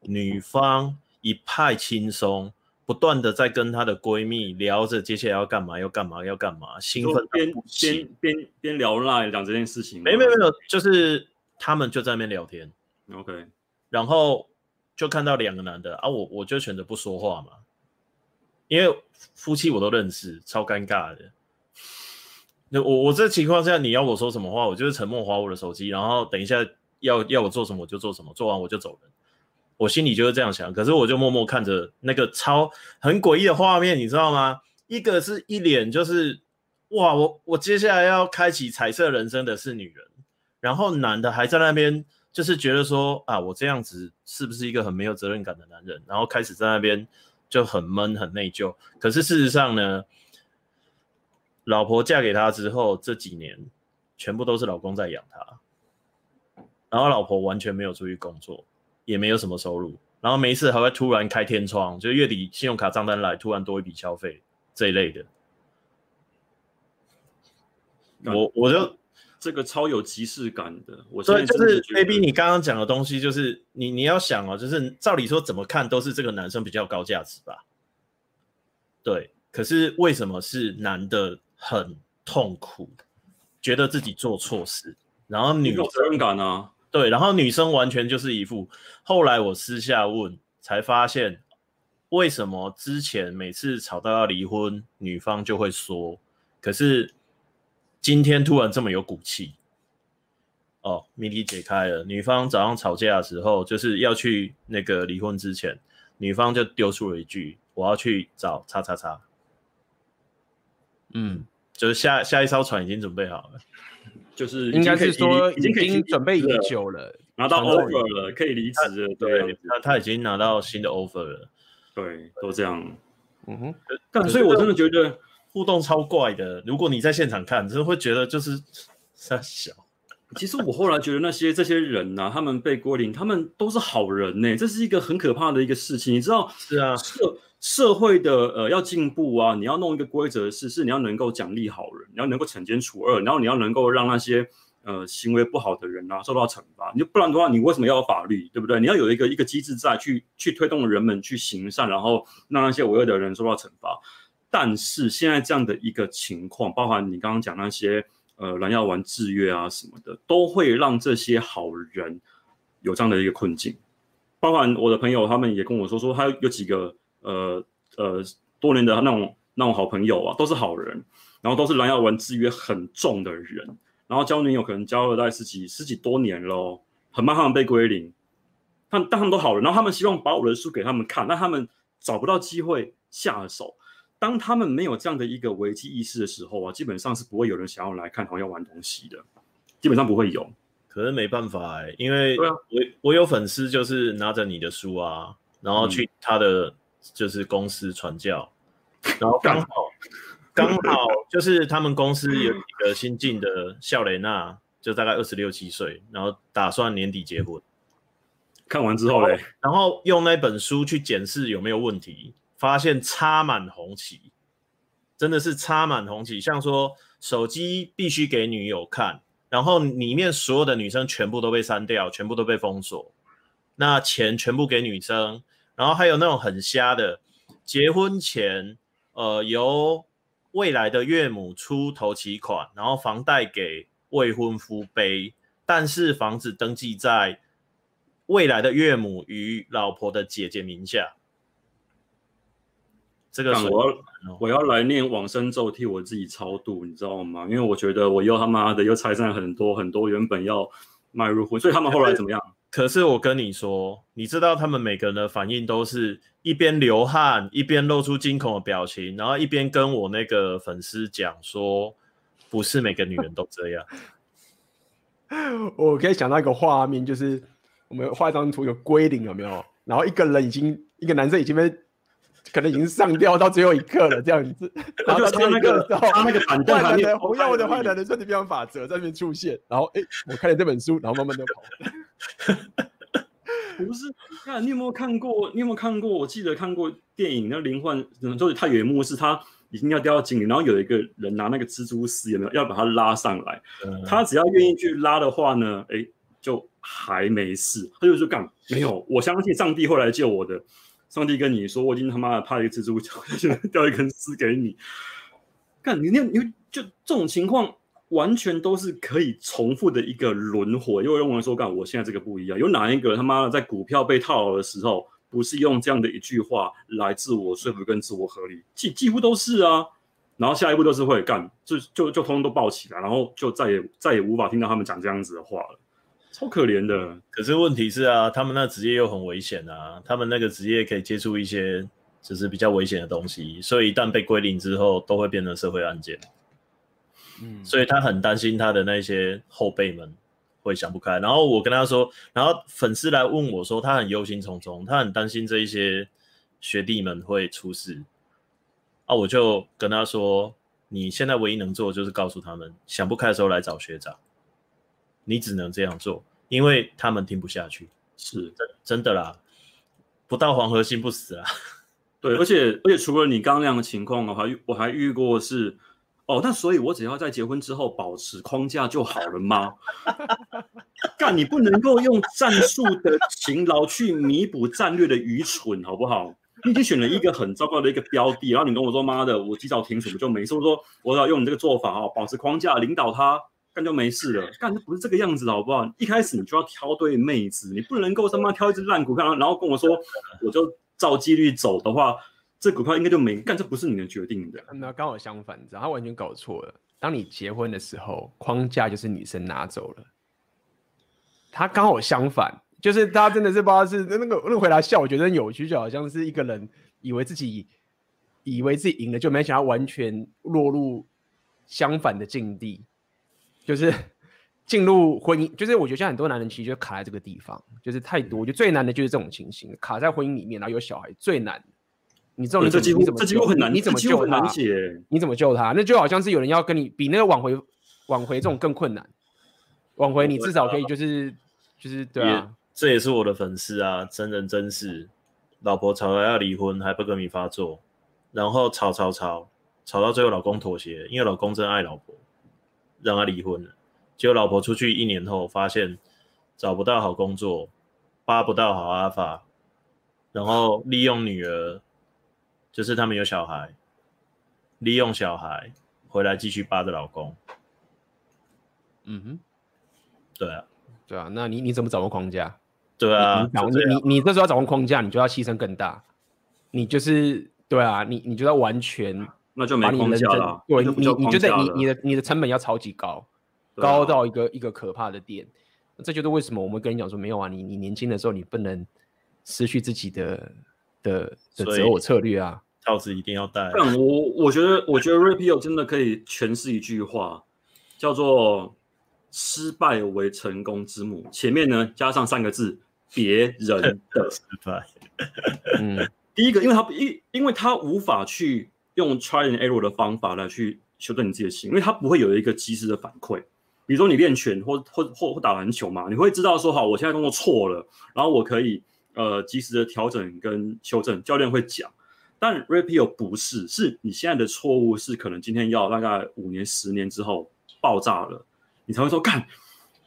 女方一派轻松，不断的在跟她的闺蜜聊着接下来要干嘛，要干嘛，要干嘛，兴奋边边边边聊赖讲这件事情。没没没有，就是他们就在那边聊天。OK，然后就看到两个男的啊，我我就选择不说话嘛，因为夫妻我都认识，超尴尬的。那我我这情况下，你要我说什么话，我就是沉默划我的手机，然后等一下要要我做什么我就做什么，做完我就走人。我心里就是这样想，可是我就默默看着那个超很诡异的画面，你知道吗？一个是一脸就是哇，我我接下来要开启彩色人生的是女人，然后男的还在那边就是觉得说啊，我这样子是不是一个很没有责任感的男人？然后开始在那边就很闷很内疚。可是事实上呢？老婆嫁给他之后，这几年全部都是老公在养他，然后老婆完全没有出去工作，也没有什么收入，然后每一次还会突然开天窗，就月底信用卡账单来，突然多一笔消费这一类的。我我就这个超有即视感的，我所以就是 AB 你刚刚讲的东西，就是你你要想哦，就是照理说怎么看都是这个男生比较高价值吧？对，可是为什么是男的？很痛苦，觉得自己做错事，然后女责任感啊，对，然后女生完全就是一副。后来我私下问，才发现为什么之前每次吵到要离婚，女方就会说，可是今天突然这么有骨气。哦，谜底解开了，女方早上吵架的时候，就是要去那个离婚之前，女方就丢出了一句：“我要去找叉叉叉。”嗯，就是下下一艘船已经准备好了，就是应该是说已经准备已久了，拿到 offer 了，可以离职了。对，他他已经拿到新的 offer 了，对，都这样。嗯哼，但所以我真的觉得互动超怪的。如果你在现场看，真的会觉得就是 三小。其实我后来觉得那些这些人呐、啊，他们被归零，他们都是好人呢、欸。这是一个很可怕的一个事情，你知道？是啊。社社会的呃要进步啊，你要弄一个规则是是你要能够奖励好人，你要能够惩奸除恶，然后你要能够让那些呃行为不好的人啊受到惩罚。你不然的话，你为什么要有法律，对不对？你要有一个一个机制在去去推动人们去行善，然后让那些违恶的人受到惩罚。但是现在这样的一个情况，包含你刚刚讲那些呃蓝药丸制约啊什么的，都会让这些好人有这样的一个困境。包含我的朋友他们也跟我说说，他有几个。呃呃，多年的那种那种好朋友啊，都是好人，然后都是蓝药丸制约很重的人，然后交女友可能交了大概十几十几多年喽，很怕他们被归零，但但他们都好人，然后他们希望把我的书给他们看，但他们找不到机会下手。当他们没有这样的一个危机意识的时候啊，基本上是不会有人想要来看蓝药丸东西的，基本上不会有。可是没办法哎、欸，因为我我有粉丝就是拿着你的书啊，然后去他的。就是公司传教，然后刚好刚好就是他们公司有一个新进的笑雷娜，就大概二十六七岁，然后打算年底结婚。看完之后嘞，然后用那本书去检视有没有问题，发现插满红旗。真的是插满红旗，像说手机必须给女友看，然后里面所有的女生全部都被删掉，全部都被封锁，那钱全部给女生，然后还有那种很瞎的，结婚前呃由未来的岳母出头期款，然后房贷给未婚夫背，但是房子登记在未来的岳母与老婆的姐姐名下。这个我要我要来念往生咒替我自己超度，你知道吗？因为我觉得我又他妈的又拆散很多很多原本要迈入婚，所以他们后来怎么样？可是我跟你说，你知道他们每个人的反应都是一边流汗，一边露出惊恐的表情，然后一边跟我那个粉丝讲说，不是每个女人都这样。我可以想到一个画面，就是我们画一张图，有归零有没有？然后一个人已经，一个男生已经被可能已经上吊到最后一刻了，这样子。然后他那个他那个板凳上面，红药的坏男人身体变法则在那边出现。然后哎，我看了这本书，然后慢慢的跑。不是，那你有没有看过？你有没有看过？我记得看过电影，那灵幻就是他有一幕是他已经要掉到井里，然后有一个人拿那个蜘蛛丝有没有要把他拉上来？嗯、他只要愿意去拉的话呢，哎，就还没事。他就说干没有，我相信上帝会来救我的。上帝跟你说，我已经他妈的怕一个蜘蛛脚，掉一根丝给你。干你那你就这种情况。完全都是可以重复的一个轮回，因为认为说，干我现在这个不一样，有哪一个他妈的在股票被套牢的时候，不是用这样的一句话来自我说服跟自我合理？几几乎都是啊，然后下一步都是会干，就就就通通都爆起来，然后就再也再也无法听到他们讲这样子的话了，超可怜的。可是问题是啊，他们那职业又很危险啊，他们那个职业可以接触一些就是比较危险的东西，所以一旦被归零之后，都会变成社会案件。嗯，所以他很担心他的那些后辈们会想不开。然后我跟他说，然后粉丝来问我说，他很忧心忡忡，他很担心这一些学弟们会出事。啊，我就跟他说，你现在唯一能做的就是告诉他们，想不开的时候来找学长。你只能这样做，因为他们听不下去。是真真的啦，不到黄河心不死啊。对，而且而且除了你刚刚那样的情况，的话我还遇过是。哦，那所以，我只要在结婚之后保持框架就好了吗？干，你不能够用战术的勤劳去弥补战略的愚蠢，好不好？你已经选了一个很糟糕的一个标的，然后你跟我说妈的，我及早停损不就没事？我说我要用你这个做法啊，保持框架，领导他，干就没事了。干，不是这个样子，好不好？一开始你就要挑对妹子，你不能够他妈挑一只烂股票，然后跟我说我就照纪律走的话。这股票应该就没干，这不是你的决定的。那刚好相反，你知道他完全搞错了。当你结婚的时候，框架就是女生拿走了。他刚好相反，就是他真的是不知道是那个那个回答笑，我觉得很有趣，就好像是一个人以为自己以为自己赢了，就没想到完全落入相反的境地，就是进入婚姻。就是我觉得像很多男人其实就卡在这个地方，就是太多。我觉得最难的就是这种情形，卡在婚姻里面，然后有小孩最难。你这种人，这几乎这几乎很难，你怎么救他？你怎么救他？那就好像是有人要跟你比那个挽回，挽回这种更困难。挽回你至少可以就是就是对啊，这也是我的粉丝啊，真人真事。老婆吵了要离婚还不跟你发作，然后吵吵吵吵到最后老公妥协，因为老公真爱老婆，让他离婚了。结果老婆出去一年后发现找不到好工作，扒不到好阿法，然后利用女儿。就是他们有小孩，利用小孩回来继续扒着老公。嗯哼，对啊，对啊，那你你怎么掌握框架？对啊，你你你你这时候要掌握框架，你就要牺牲更大。你就是对啊，你你就要完全 那就没框架了。对，你你就得你你的你的成本要超级高，高到一个一个可怕的点。这就是为什么我们跟你讲说没有啊，你你年轻的时候你不能失去自己的的的择偶策略啊。套子一定要戴。我我觉得，我觉得 Ray Pill 真的可以诠释一句话，叫做“失败为成功之母”。前面呢加上三个字“别人的失败 ”。嗯，第一个，因为他因因为他无法去用 try and error 的方法来去修正你自己的心，因为他不会有一个及时的反馈。比如说你练拳或或或或打篮球嘛，你会知道说好，我现在动作错了，然后我可以呃及时的调整跟修正，教练会讲。但 Rapio 不是，是你现在的错误是可能今天要大概五年、十年之后爆炸了，你才会说干，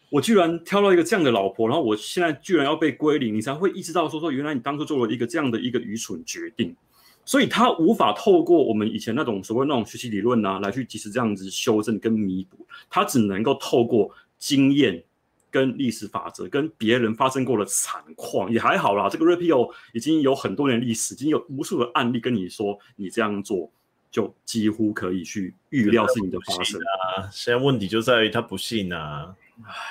我居然挑到一个这样的老婆，然后我现在居然要被归零，你才会意识到说说原来你当初做了一个这样的一个愚蠢决定，所以他无法透过我们以前那种所谓那种学习理论啊来去及时这样子修正跟弥补，他只能够透过经验。跟历史法则，跟别人发生过的惨况也还好啦。这个 Rapio 已经有很多年历史，已经有无数的案例跟你说，你这样做就几乎可以去预料事情的发生啊。现在问题就在于他不信啊，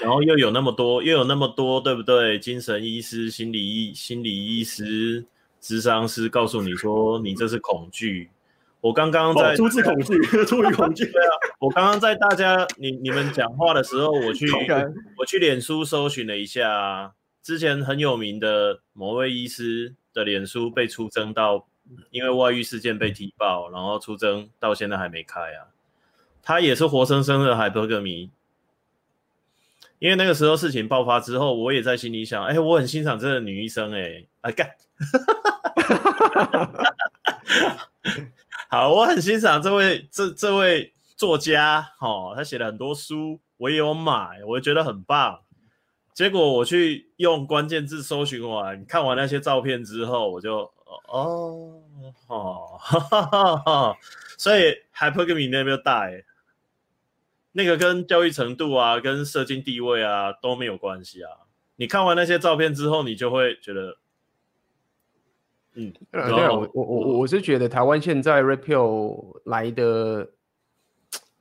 然后又有那么多，又有那么多，对不对？精神医师、心理医、心理医师、智商师告诉你说，你这是恐惧。我刚刚在出自恐惧，出于恐惧。对啊，我刚刚在大家你你们讲话的时候，我去 我去脸书搜寻了一下，之前很有名的某位医师的脸书被出征到，因为外遇事件被踢爆，然后出征到现在还没开啊。他也是活生生的海柏格迷，因为那个时候事情爆发之后，我也在心里想，哎，我很欣赏这个女医生，哎，啊干。好，我很欣赏这位这这位作家，哦，他写了很多书，我也有买，我觉得很棒。结果我去用关键字搜寻完，看完那些照片之后，我就哦哦，哈哈哈哈，所以 hypergamy 那边大诶，那个跟教育程度啊，跟社经地位啊都没有关系啊。你看完那些照片之后，你就会觉得。嗯，对啊，我我我我是觉得台湾现在 repeal 来的，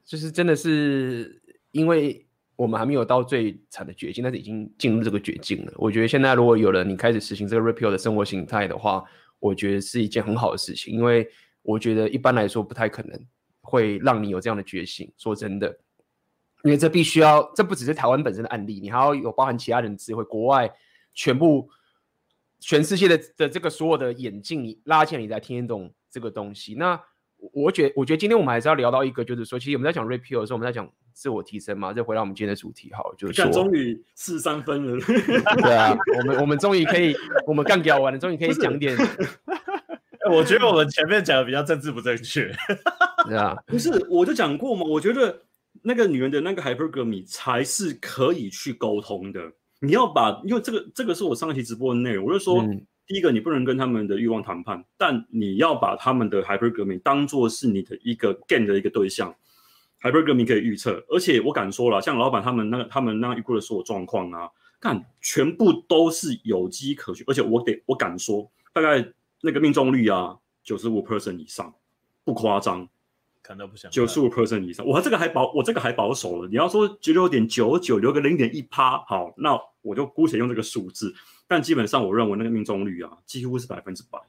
就是真的是因为我们还没有到最惨的绝境，但是已经进入这个绝境了。我觉得现在如果有了你开始实行这个 repeal 的生活形态的话，我觉得是一件很好的事情，因为我觉得一般来说不太可能会让你有这样的觉醒。说真的，因为这必须要，这不只是台湾本身的案例，你还要有包含其他人的智慧，国外全部。全世界的的这个所有的眼镜，你拉起来，你才听得懂这个东西。那我觉得，我觉得今天我们还是要聊到一个，就是说，其实我们在讲 Rapio 的时候，我们在讲自我提升嘛。再回到我们今天的主题，好，就是说，终于四十三分了。对啊，我们我们终于可以，我们干掉完了，终于可以讲点。我觉得我们前面讲的比较政治不正确。对啊，不是，我就讲过嘛，我觉得那个女人的那个 hypergamy 才是可以去沟通的。你要把，因为这个这个是我上一期直播的内容，我就说，嗯、第一个你不能跟他们的欲望谈判，但你要把他们的 hypergamy 当做是你的一个 gain 的一个对象，hypergamy 可以预测，而且我敢说了，像老板他们那个他们那预估的所有状况啊，看全部都是有机可循，而且我得我敢说，大概那个命中率啊，九十五 percent 以上，不夸张。九十五 percent 以上，我这个还保，我这个还保守了。你要说九六点九九，留个零点一趴，好，那我就姑且用这个数字。但基本上，我认为那个命中率啊，几乎是百分之百。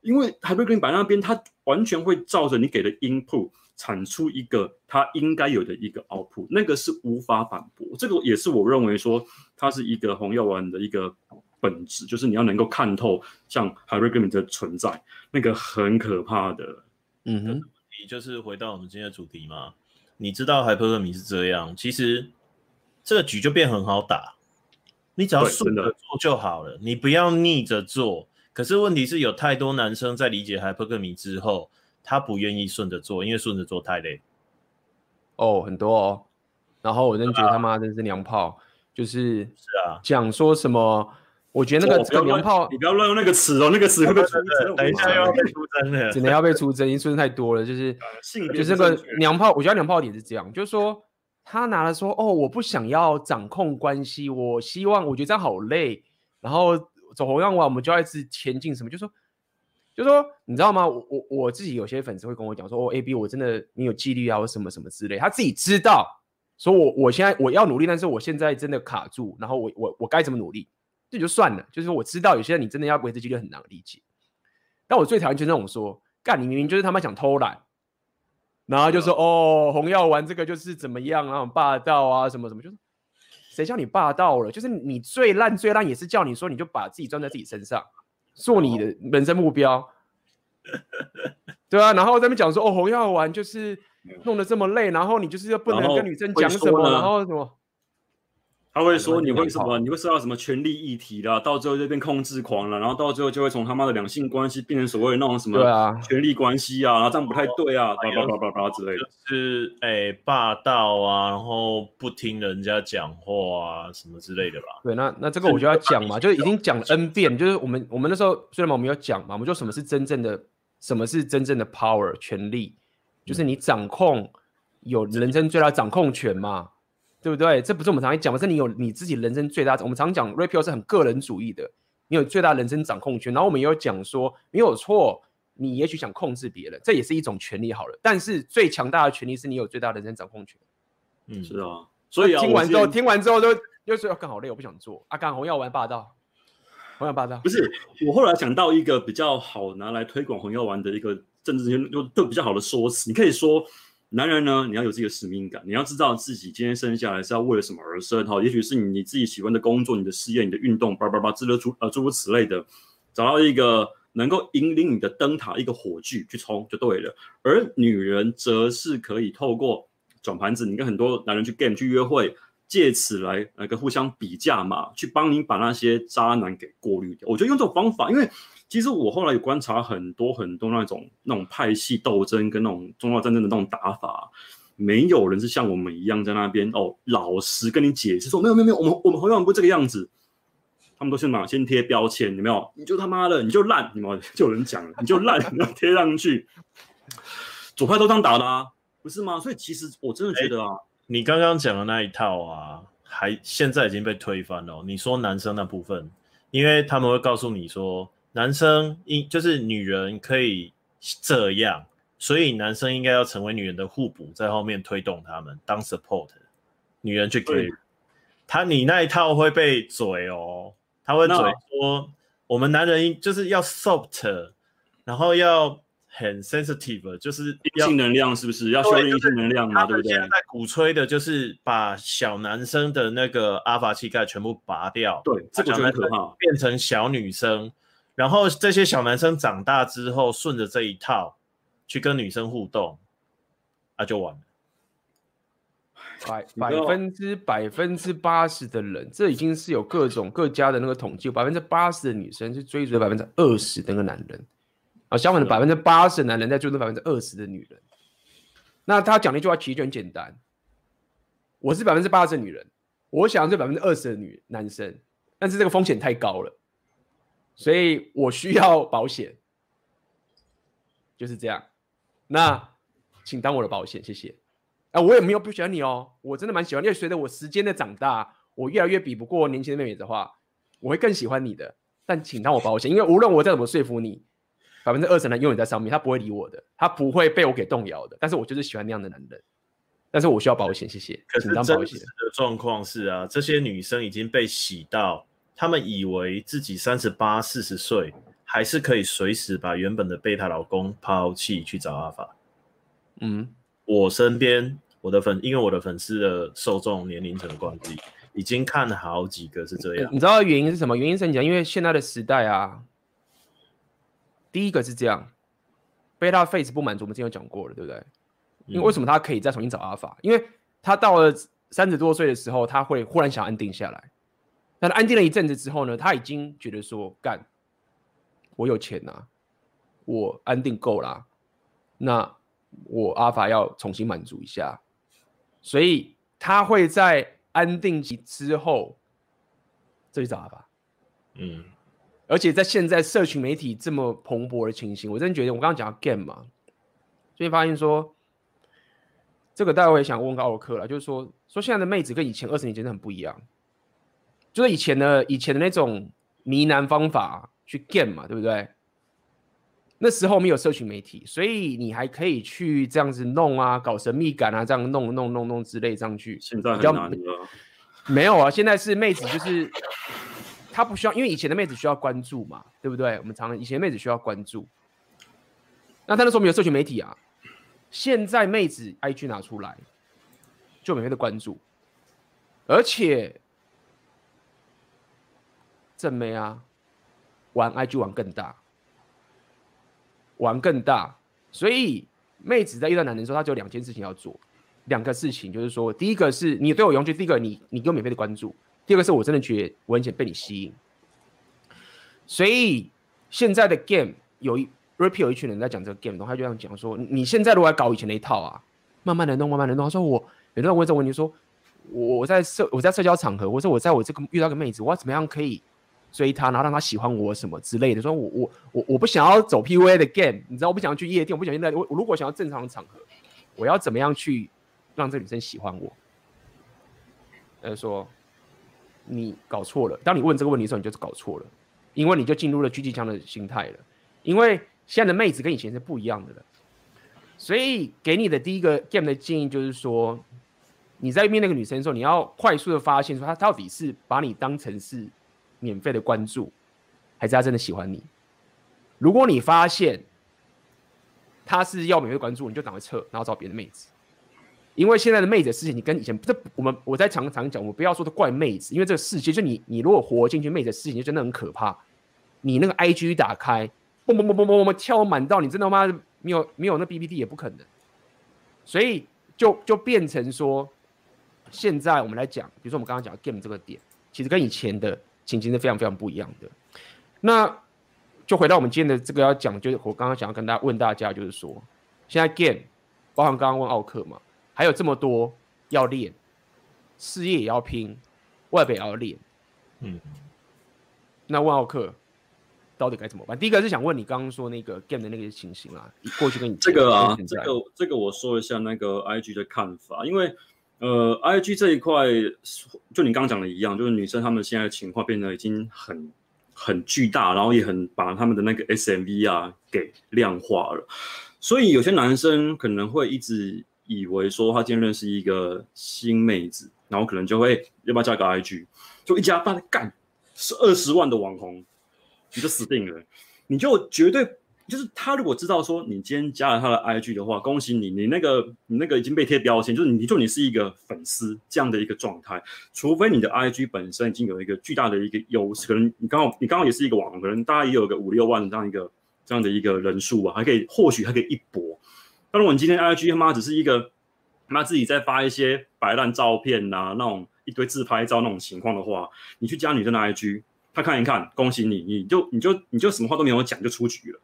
因为 hypergamy 摆那边，它完全会照着你给的 input 产出一个它应该有的一个 output，那个是无法反驳。这个也是我认为说，它是一个红药丸的一个本质，就是你要能够看透像 hypergamy 的存在，那个很可怕的。嗯哼。就是回到我们今天的主题嘛，你知道 hypergamy 是这样，其实这个局就变很好打，你只要顺着做就好了，你不要逆着做。可是问题是有太多男生在理解 hypergamy 之后，他不愿意顺着做，因为顺着做太累。哦，很多哦。然后我真觉得他妈真是娘炮，就是是啊，讲说什么。我觉得那个这个娘炮，你不要乱用那个词哦，那个词会被出征。等一下又要被出征了，只能要被出征，因为出征太多了。就是，就是那个娘炮，我觉得娘炮点是这样，就是说他拿了说，哦，我不想要掌控关系，我希望，我觉得这样好累。然后走红药丸，我们就要一直前进，什么，就说，就说，你知道吗？我我我自己有些粉丝会跟我讲说，哦，A B，我真的你有纪律啊，或什么什么之类。他自己知道，说我我现在我要努力，但是我现在真的卡住，然后我我我该怎么努力？这就算了，就是我知道有些人你真的要维持纪律很难理解，但我最讨厌就是那种说，干你明明就是他妈想偷懒，然后就说哦，红药丸这个就是怎么样啊，霸道啊什么什么，就是谁叫你霸道了？就是你最烂最烂也是叫你说你就把自己装在自己身上，做你的人生目标，对啊，然后在那边讲说哦，红药丸就是弄得这么累，然后你就是又不能跟女生讲什么，然后什么。他会说你会什么？你会受到什么权力议题啦？到最后就变控制狂了，然后到最后就会从他妈的两性关系变成所谓的那种什么权力关系啊，然后这样不太对啊，叭叭叭叭叭之类的，是哎、欸、霸道啊，然后不听人家讲话啊，什么之类的吧？对，那那这个我就要讲嘛，就已经讲了 N 遍，就是我们我们那时候虽然嘛我们有讲嘛，我们就什么是真正的什么是真正的 power 权力，就是你掌控有人生最大掌控权嘛。对不对？这不是我们常常讲的，是你有你自己人生最大。我们常讲 Rapio 是很个人主义的，你有最大人生掌控权。然后我们也有讲说，没有错，你也许想控制别人，这也是一种权利好了。但是最强大的权利是你有最大人生掌控权。嗯，是啊。所以、啊、听完之后，听完之后就又说更好累，我不想做。阿、啊、刚红药丸霸道，红药霸道。不是，我后来想到一个比较好拿来推广红药丸的一个政治就就比较好的说辞，你可以说。男人呢，你要有自己的使命感，你要知道自己今天生下来是要为了什么而生。哈，也许是你你自己喜欢的工作、你的事业、你的运动，叭叭叭，诸如诸呃诸如此类的，找到一个能够引领你的灯塔，一个火炬去冲就对了。而女人则是可以透过转盘子，你跟很多男人去 game 去约会，借此来那个互相比价嘛，去帮你把那些渣男给过滤掉。我觉得用这种方法，因为。其实我后来有观察很多很多那种那种派系斗争跟那种宗教战争的那种打法，没有人是像我们一样在那边哦，老实跟你解释说没有没有没有，我们我们好像不这个样子。他们都是嘛，先贴标签，有没有？你就他妈的，你就烂，你们就有人讲了，你就烂，你要贴上去。左派都这样打的啊，不是吗？所以其实我真的觉得啊，你刚刚讲的那一套啊，还现在已经被推翻了。你说男生那部分，因为他们会告诉你说。男生应就是女人可以这样，所以男生应该要成为女人的互补，在后面推动他们当 support，女人去给他，你那一套会被嘴哦，他会嘴说我们男人就是要 soft，然后要很 sensitive，就是性能量是不是要修炼性能量嘛？对不对？现在鼓吹的就是把小男生的那个阿法气概全部拔掉，对，这个就很可怕，变成小女生。然后这些小男生长大之后，顺着这一套去跟女生互动，那、啊、就完了。百百分之百分之八十的人，这已经是有各种各家的那个统计，百分之八十的女生是追逐百分之二十的那个男人，啊，相反的百分之八十的男人在追逐百分之二十的女人。那他讲的一句话其实就很简单：我是百分之八十的女人，我想要追百分之二十的女男生，但是这个风险太高了。所以我需要保险，就是这样。那请当我的保险，谢谢。啊，我也没有不喜欢你哦，我真的蛮喜欢。因为随着我时间的长大，我越来越比不过年轻的妹妹的话，我会更喜欢你的。但请当我保险，因为无论我再怎么说服你，百分之二十的人永远在上面，他不会理我的，他不会被我给动摇的。但是我就是喜欢那样的男人。但是我需要保险，谢谢。可是真实的状况是啊，这些女生已经被洗到。他们以为自己三十八、四十岁还是可以随时把原本的贝塔老公抛弃去找阿法。嗯，我身边我的粉，因为我的粉丝的受众年龄层的关系，已经看了好几个是这样。你知道原因是什么？原因是你讲，因为现在的时代啊，第一个是这样，贝塔 face 不满足，我们之前有讲过了，对不对？因为为什么他可以再重新找阿法？因为他到了三十多岁的时候，他会忽然想安定下来。但安定了一阵子之后呢，他已经觉得说，干，我有钱呐、啊，我安定够了，那我阿法要重新满足一下，所以他会在安定期之后再去找阿法。嗯，而且在现在社群媒体这么蓬勃的情形，我真的觉得我刚刚讲到 game 嘛，最近发现说，这个大家会想问个奥克了，就是说，说现在的妹子跟以前二十年前真的很不一样。就是以前的以前的那种呢喃方法去 game 嘛，对不对？那时候没有社群媒体，所以你还可以去这样子弄啊，搞神秘感啊，这样弄弄弄弄之类这样去。现在很难了。没有啊，现在是妹子，就是她不需要，因为以前的妹子需要关注嘛，对不对？我们常常以前的妹子需要关注，那他那时候没有社群媒体啊。现在妹子 IG 拿出来，就每天的关注，而且。正妹啊，玩 IG 玩更大，玩更大，所以妹子在遇到男人的时候，她只有两件事情要做：两个事情，就是说，第一个是你对我有兴趣，第一个你你给我免费的关注，第二个是我真的觉得我很想被你吸引。所以现在的 game 有一 repeat 有一群人在讲这个 game，然后他就这样讲说，你现在如果要搞以前那一套啊，慢慢的弄，慢慢的弄。他说我有人问这个问题，说我在社我在社交场合，或者我在我这个遇到个妹子，我要怎么样可以？追他，然后让他喜欢我什么之类的。说我我我我不想要走 PUA 的 game，你知道我不想要去夜店，我不想现在我我如果想要正常的场合，我要怎么样去让这女生喜欢我？呃，说你搞错了。当你问这个问题的时候，你就是搞错了，因为你就进入了狙击枪的心态了。因为现在的妹子跟以前是不一样的了。所以给你的第一个 game 的建议就是说，你在面那个女生的时候，你要快速的发现说她到底是把你当成是。免费的关注，还是他真的喜欢你？如果你发现他是要免费关注，你就赶快撤，然后找别的妹子。因为现在的妹子的事情，你跟以前这我们我在常常讲，我不要说的怪妹子，因为这个世界就你你如果活进去，妹子的事情就真的很可怕。你那个 IG 打开，嘣嘣嘣嘣嘣嘣跳满到，你真的妈没有没有那 BBD 也不可能。所以就就变成说，现在我们来讲，比如说我们刚刚讲 game 这个点，其实跟以前的。情形是非常非常不一样的。那就回到我们今天的这个要讲，就是我刚刚想要跟大家问大家，就是说，现在 game，包含刚刚问奥克嘛，还有这么多要练，事业也要拼，外表也要练，嗯，那问奥克到底该怎么办？第一个是想问你刚刚说那个 game 的那个情形啊，过去跟你这个啊，这个这个我说一下那个 IG 的看法，因为。呃，I G 这一块，就你刚刚讲的一样，就是女生她们现在的情况变得已经很很巨大，然后也很把他们的那个 S M V 啊给量化了，所以有些男生可能会一直以为说他今天认识一个新妹子，然后可能就会要不要加个 I G，就一加，他干是二十万的网红，你就死定了，你就绝对。就是他如果知道说你今天加了他的 IG 的话，恭喜你，你那个你那个已经被贴标签，就是你就你是一个粉丝这样的一个状态。除非你的 IG 本身已经有一个巨大的一个优势，可能你刚好你刚好也是一个网红，可能大家也有个五六万的这样一个这样的一个人数啊，还可以或许还可以一搏。但如果你今天 IG 他妈只是一个他妈自己在发一些摆烂照片呐、那种一堆自拍照那种情况的话，你去加女生的 IG，他看一看，恭喜你，你就你就，你就什么话都没有讲就出局了。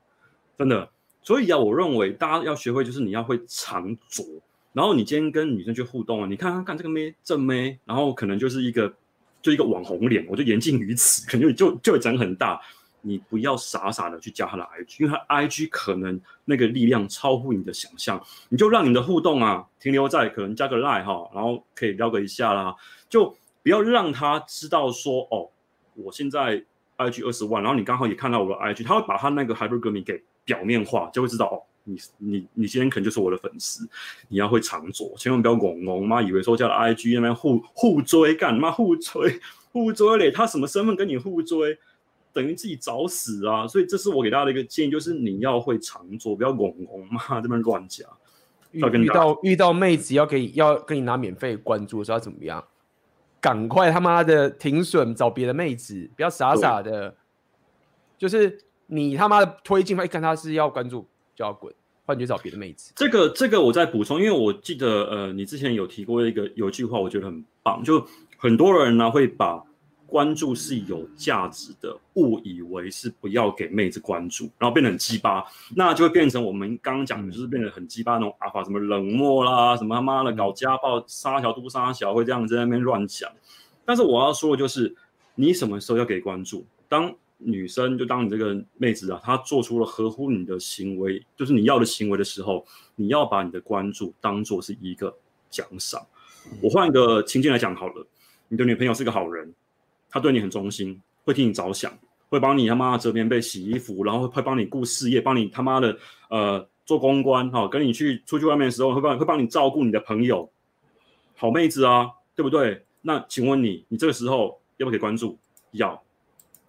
真的，所以啊，我认为大家要学会，就是你要会藏拙。然后你今天跟女生去互动啊，你看看看这个妹正妹，然后可能就是一个就一个网红脸，我就言尽于此，可能就就会长很大。你不要傻傻的去加她的 IG，因为她 IG 可能那个力量超乎你的想象。你就让你的互动啊停留在可能加个 Line 哈，然后可以聊个一下啦，就不要让她知道说哦，我现在 IG 二十万，然后你刚好也看到我的 IG，他会把他那个 Hypergamy 给。表面化就会知道哦，你你你今天可能就是我的粉丝，你要会常做，千万不要拱拱妈以为说叫 IG 那边互互追干嘛互追互追嘞？他什么身份跟你互追，等于自己找死啊！所以这是我给大家的一个建议，就是你要会常做，不要拱拱妈这边乱讲。遇到遇到妹子要给要跟你拿免费关注的时候要怎么样？赶快他妈的停损，找别的妹子，不要傻傻的，就是。你他妈的推进，一看他是要关注就要滚，换去找别的妹子。这个这个我再补充，因为我记得呃，你之前有提过一个有一句话，我觉得很棒，就很多人呢会把关注是有价值的，误以为是不要给妹子关注，然后变得很鸡巴，那就会变成我们刚刚讲的，就是变得很鸡巴那种阿法，什么冷漠啦，什么他妈的搞家暴，杀小都杀小，会这样在那边乱讲。但是我要说的就是，你什么时候要给关注？当女生就当你这个妹子啊，她做出了合乎你的行为，就是你要的行为的时候，你要把你的关注当做是一个奖赏。我换一个情境来讲好了，你的女朋友是个好人，她对你很忠心，会替你着想，会帮你他妈的折棉被、洗衣服，然后会帮你顾事业，帮你他妈的呃做公关，哈、哦，跟你去出去外面的时候会帮会帮你照顾你的朋友，好妹子啊，对不对？那请问你，你这个时候要不要给关注？要。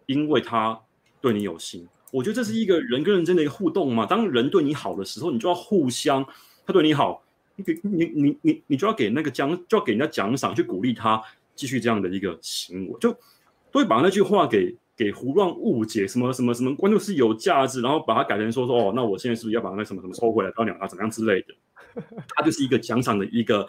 因为他对你有心，我觉得这是一个人跟人之间的一个互动嘛。当人对你好的时候，你就要互相，他对你好，你给你你你你就要给那个奖，就要给人家奖赏，去鼓励他继续这样的一个行为，就都会把那句话给给胡乱误解，什么什么什么关注是有价值，然后把它改成说说哦，那我现在是不是要把那什么什么收回来，不要鸟他怎么样之类的。它就是一个奖赏的一个，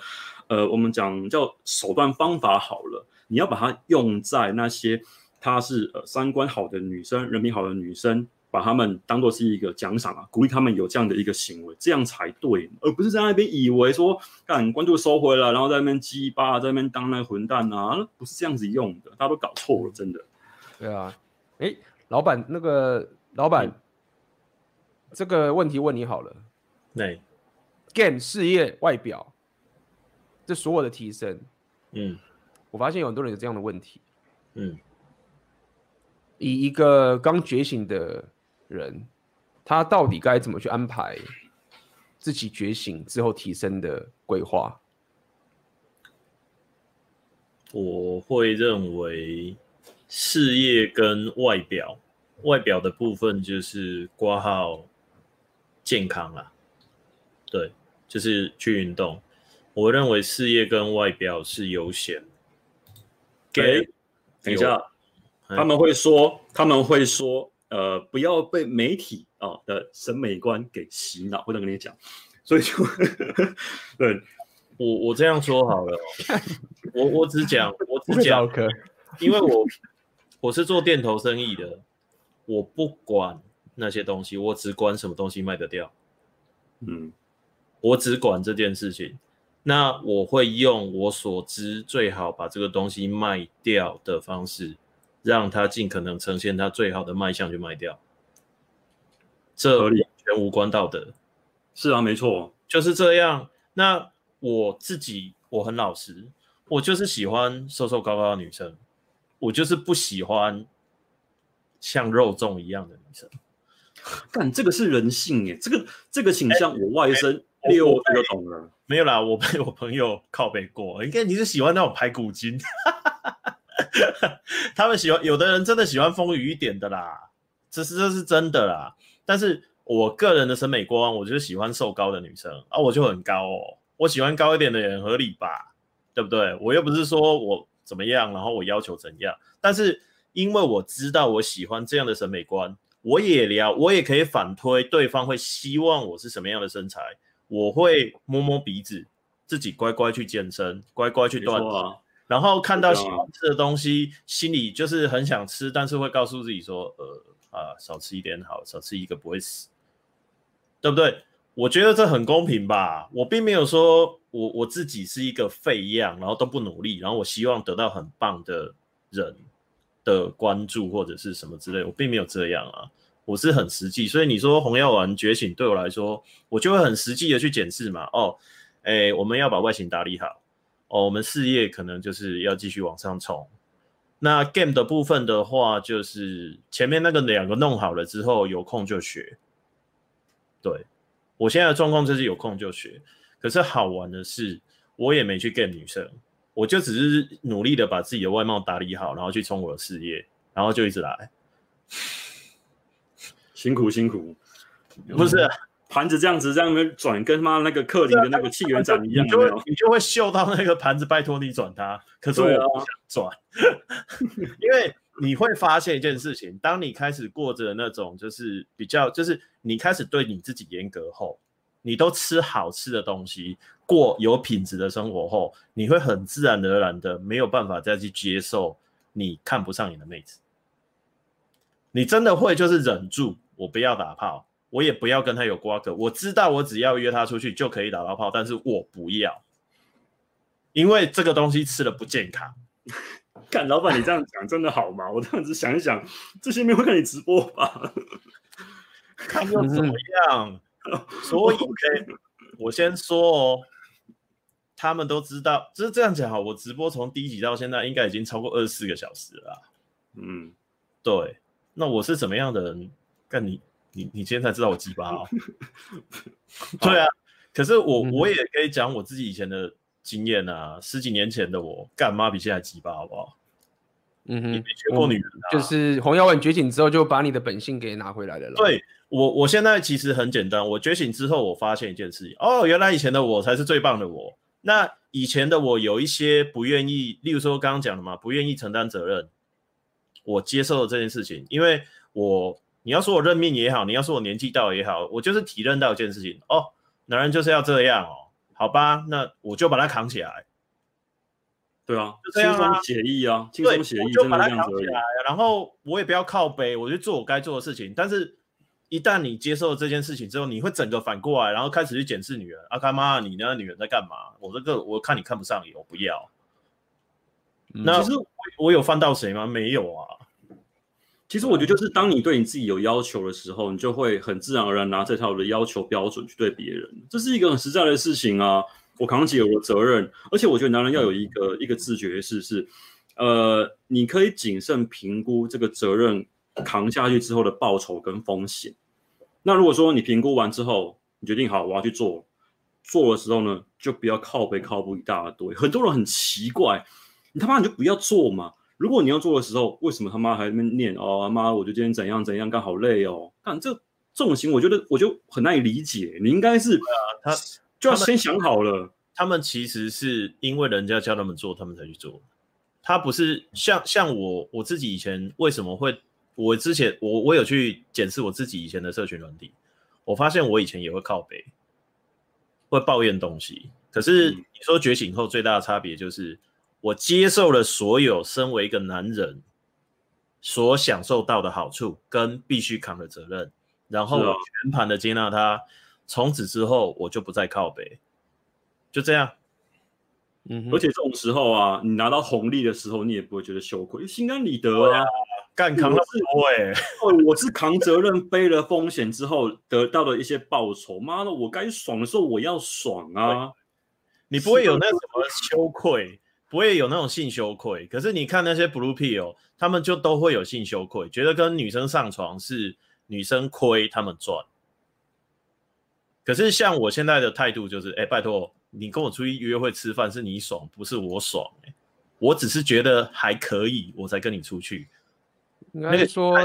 呃，我们讲叫手段方法好了，你要把它用在那些她是呃三观好的女生、人品好的女生，把她们当做是一个奖赏啊，鼓励她们有这样的一个行为，这样才对，而不是在那边以为说，干关注收回来，然后在那边鸡巴，在那边当那个混蛋啊，不是这样子用的，大家都搞错了，真的。对啊，哎，老板，那个老板，嗯、这个问题问你好了。对，game 事业外表，这所有的提升，嗯，我发现有很多人有这样的问题，嗯，以一个刚觉醒的人，他到底该怎么去安排自己觉醒之后提升的规划？我会认为。事业跟外表，外表的部分就是挂号健康啦，对，就是去运动。我认为事业跟外表是优先。给，等一下，他们会说，他们会说，呃，不要被媒体啊、哦、的审美观给洗脑。不能跟你讲，所以就，对我我这样说好了，我我只讲，我只讲，因为我。我是做电头生意的，我不管那些东西，我只管什么东西卖得掉。嗯，我只管这件事情。那我会用我所知最好把这个东西卖掉的方式，让它尽可能呈现它最好的卖相去卖掉。这完全无关道德。是啊，没错，就是这样。那我自己我很老实，我就是喜欢瘦瘦高高的女生。我就是不喜欢像肉粽一样的女生，干这个是人性耶，这个这个倾向我外甥六就懂了。没有啦，我被我朋友靠背过，应该你是喜欢那种排骨精，他们喜欢有的人真的喜欢丰腴一点的啦，这是这是真的啦。但是我个人的审美观，我就是喜欢瘦高的女生啊，我就很高哦，我喜欢高一点的也很合理吧，对不对？我又不是说我。怎么样？然后我要求怎样？但是因为我知道我喜欢这样的审美观，我也聊，我也可以反推对方会希望我是什么样的身材。我会摸摸鼻子，自己乖乖去健身，乖乖去锻炼，啊、然后看到喜欢吃的东西，啊、心里就是很想吃，但是会告诉自己说：“呃啊，少吃一点好，少吃一个不会死，对不对？”我觉得这很公平吧。我并没有说。我我自己是一个废样，然后都不努力，然后我希望得到很棒的人的关注或者是什么之类，我并没有这样啊，我是很实际，所以你说红药丸觉醒对我来说，我就会很实际的去检视嘛，哦，哎，我们要把外形打理好，哦，我们事业可能就是要继续往上冲，那 game 的部分的话，就是前面那个两个弄好了之后，有空就学，对，我现在的状况就是有空就学。可是好玩的是，我也没去 game 女生，我就只是努力的把自己的外貌打理好，然后去冲我的事业，然后就一直来，辛苦辛苦，不是盘子这样子这样转，跟他妈那个克林的那个气元斩一样，你就会你就会嗅到那个盘子，拜托你转它，可是我不想转，因为你会发现一件事情，当你开始过着那种就是比较，就是你开始对你自己严格后。你都吃好吃的东西，过有品质的生活后，你会很自然而然的没有办法再去接受你看不上眼的妹子。你真的会就是忍住，我不要打炮，我也不要跟他有瓜葛。我知道我只要约他出去就可以打到炮，但是我不要，因为这个东西吃了不健康。看老板，你这样讲真的好吗？我这样子想一想，这些没会看你直播吧？看又怎么样？所以，我先说哦，他们都知道，就是这样讲哈。我直播从第一集到现在，应该已经超过二十四个小时了。嗯，对。那我是怎么样的人？干你，你，你今天才知道我鸡巴哦。对啊，可是我我也可以讲我自己以前的经验啊。十几年前的我，干妈比现在鸡巴好不好？嗯哼，你没学过女人啊，就是红药丸觉醒之后，就把你的本性给拿回来了。对。我我现在其实很简单，我觉醒之后，我发现一件事情，哦，原来以前的我才是最棒的我。那以前的我有一些不愿意，例如说刚刚讲的嘛，不愿意承担责任。我接受了这件事情，因为我你要说我认命也好，你要说我年纪到也好，我就是体认到一件事情，哦，男人就是要这样哦，好吧，那我就把他扛起来。对啊，就这样啊，轻松写意啊，轻松写意，就把它扛起来，然后我也不要靠背，我就做我该做的事情。但是，一旦你接受了这件事情之后，你会整个反过来，然后开始去检视女人啊，干妈，你那个女人在干嘛？我这个我看你看不上眼，我不要。嗯、那其实我，我有犯到谁吗？没有啊。其实我觉得，就是当你对你自己有要求的时候，你就会很自然而然拿这套的要求标准去对别人，这是一个很实在的事情啊。我扛起我的责任，而且我觉得男人要有一个、嗯、一个自觉是是，呃，你可以谨慎评估这个责任扛下去之后的报酬跟风险。那如果说你评估完之后，你决定好我要去做，做的时候呢，就不要靠背靠不一大堆。很多人很奇怪，你他妈你就不要做嘛。如果你要做的时候，为什么他妈还在那边念哦？妈，我就今天怎样怎样，干好累哦。干这这种行为，我觉得我就很难以理解。你应该是他就要先想好了他。他们其实是因为人家叫他们做，他们才去做。他不是像像我我自己以前为什么会？我之前我我有去检视我自己以前的社群软体，我发现我以前也会靠背，会抱怨东西。可是你说觉醒后最大的差别就是。我接受了所有身为一个男人所享受到的好处跟必须扛的责任，然后我全盘的接纳他。从此之后，我就不再靠北，就这样。嗯，而且这种时候啊，你拿到红利的时候，你也不会觉得羞愧，心安理得啊。干扛了是多哎，我是扛责任、背了风险之后得到的一些报酬。妈的，我该爽的时候我要爽啊！你不会有那什么羞愧。不会有那种性羞愧，可是你看那些 Blue Pill，他们就都会有性羞愧，觉得跟女生上床是女生亏，他们赚。可是像我现在的态度就是，哎，拜托你跟我出去约会吃饭是你爽，不是我爽，欸，我只是觉得还可以，我才跟你出去。应该说，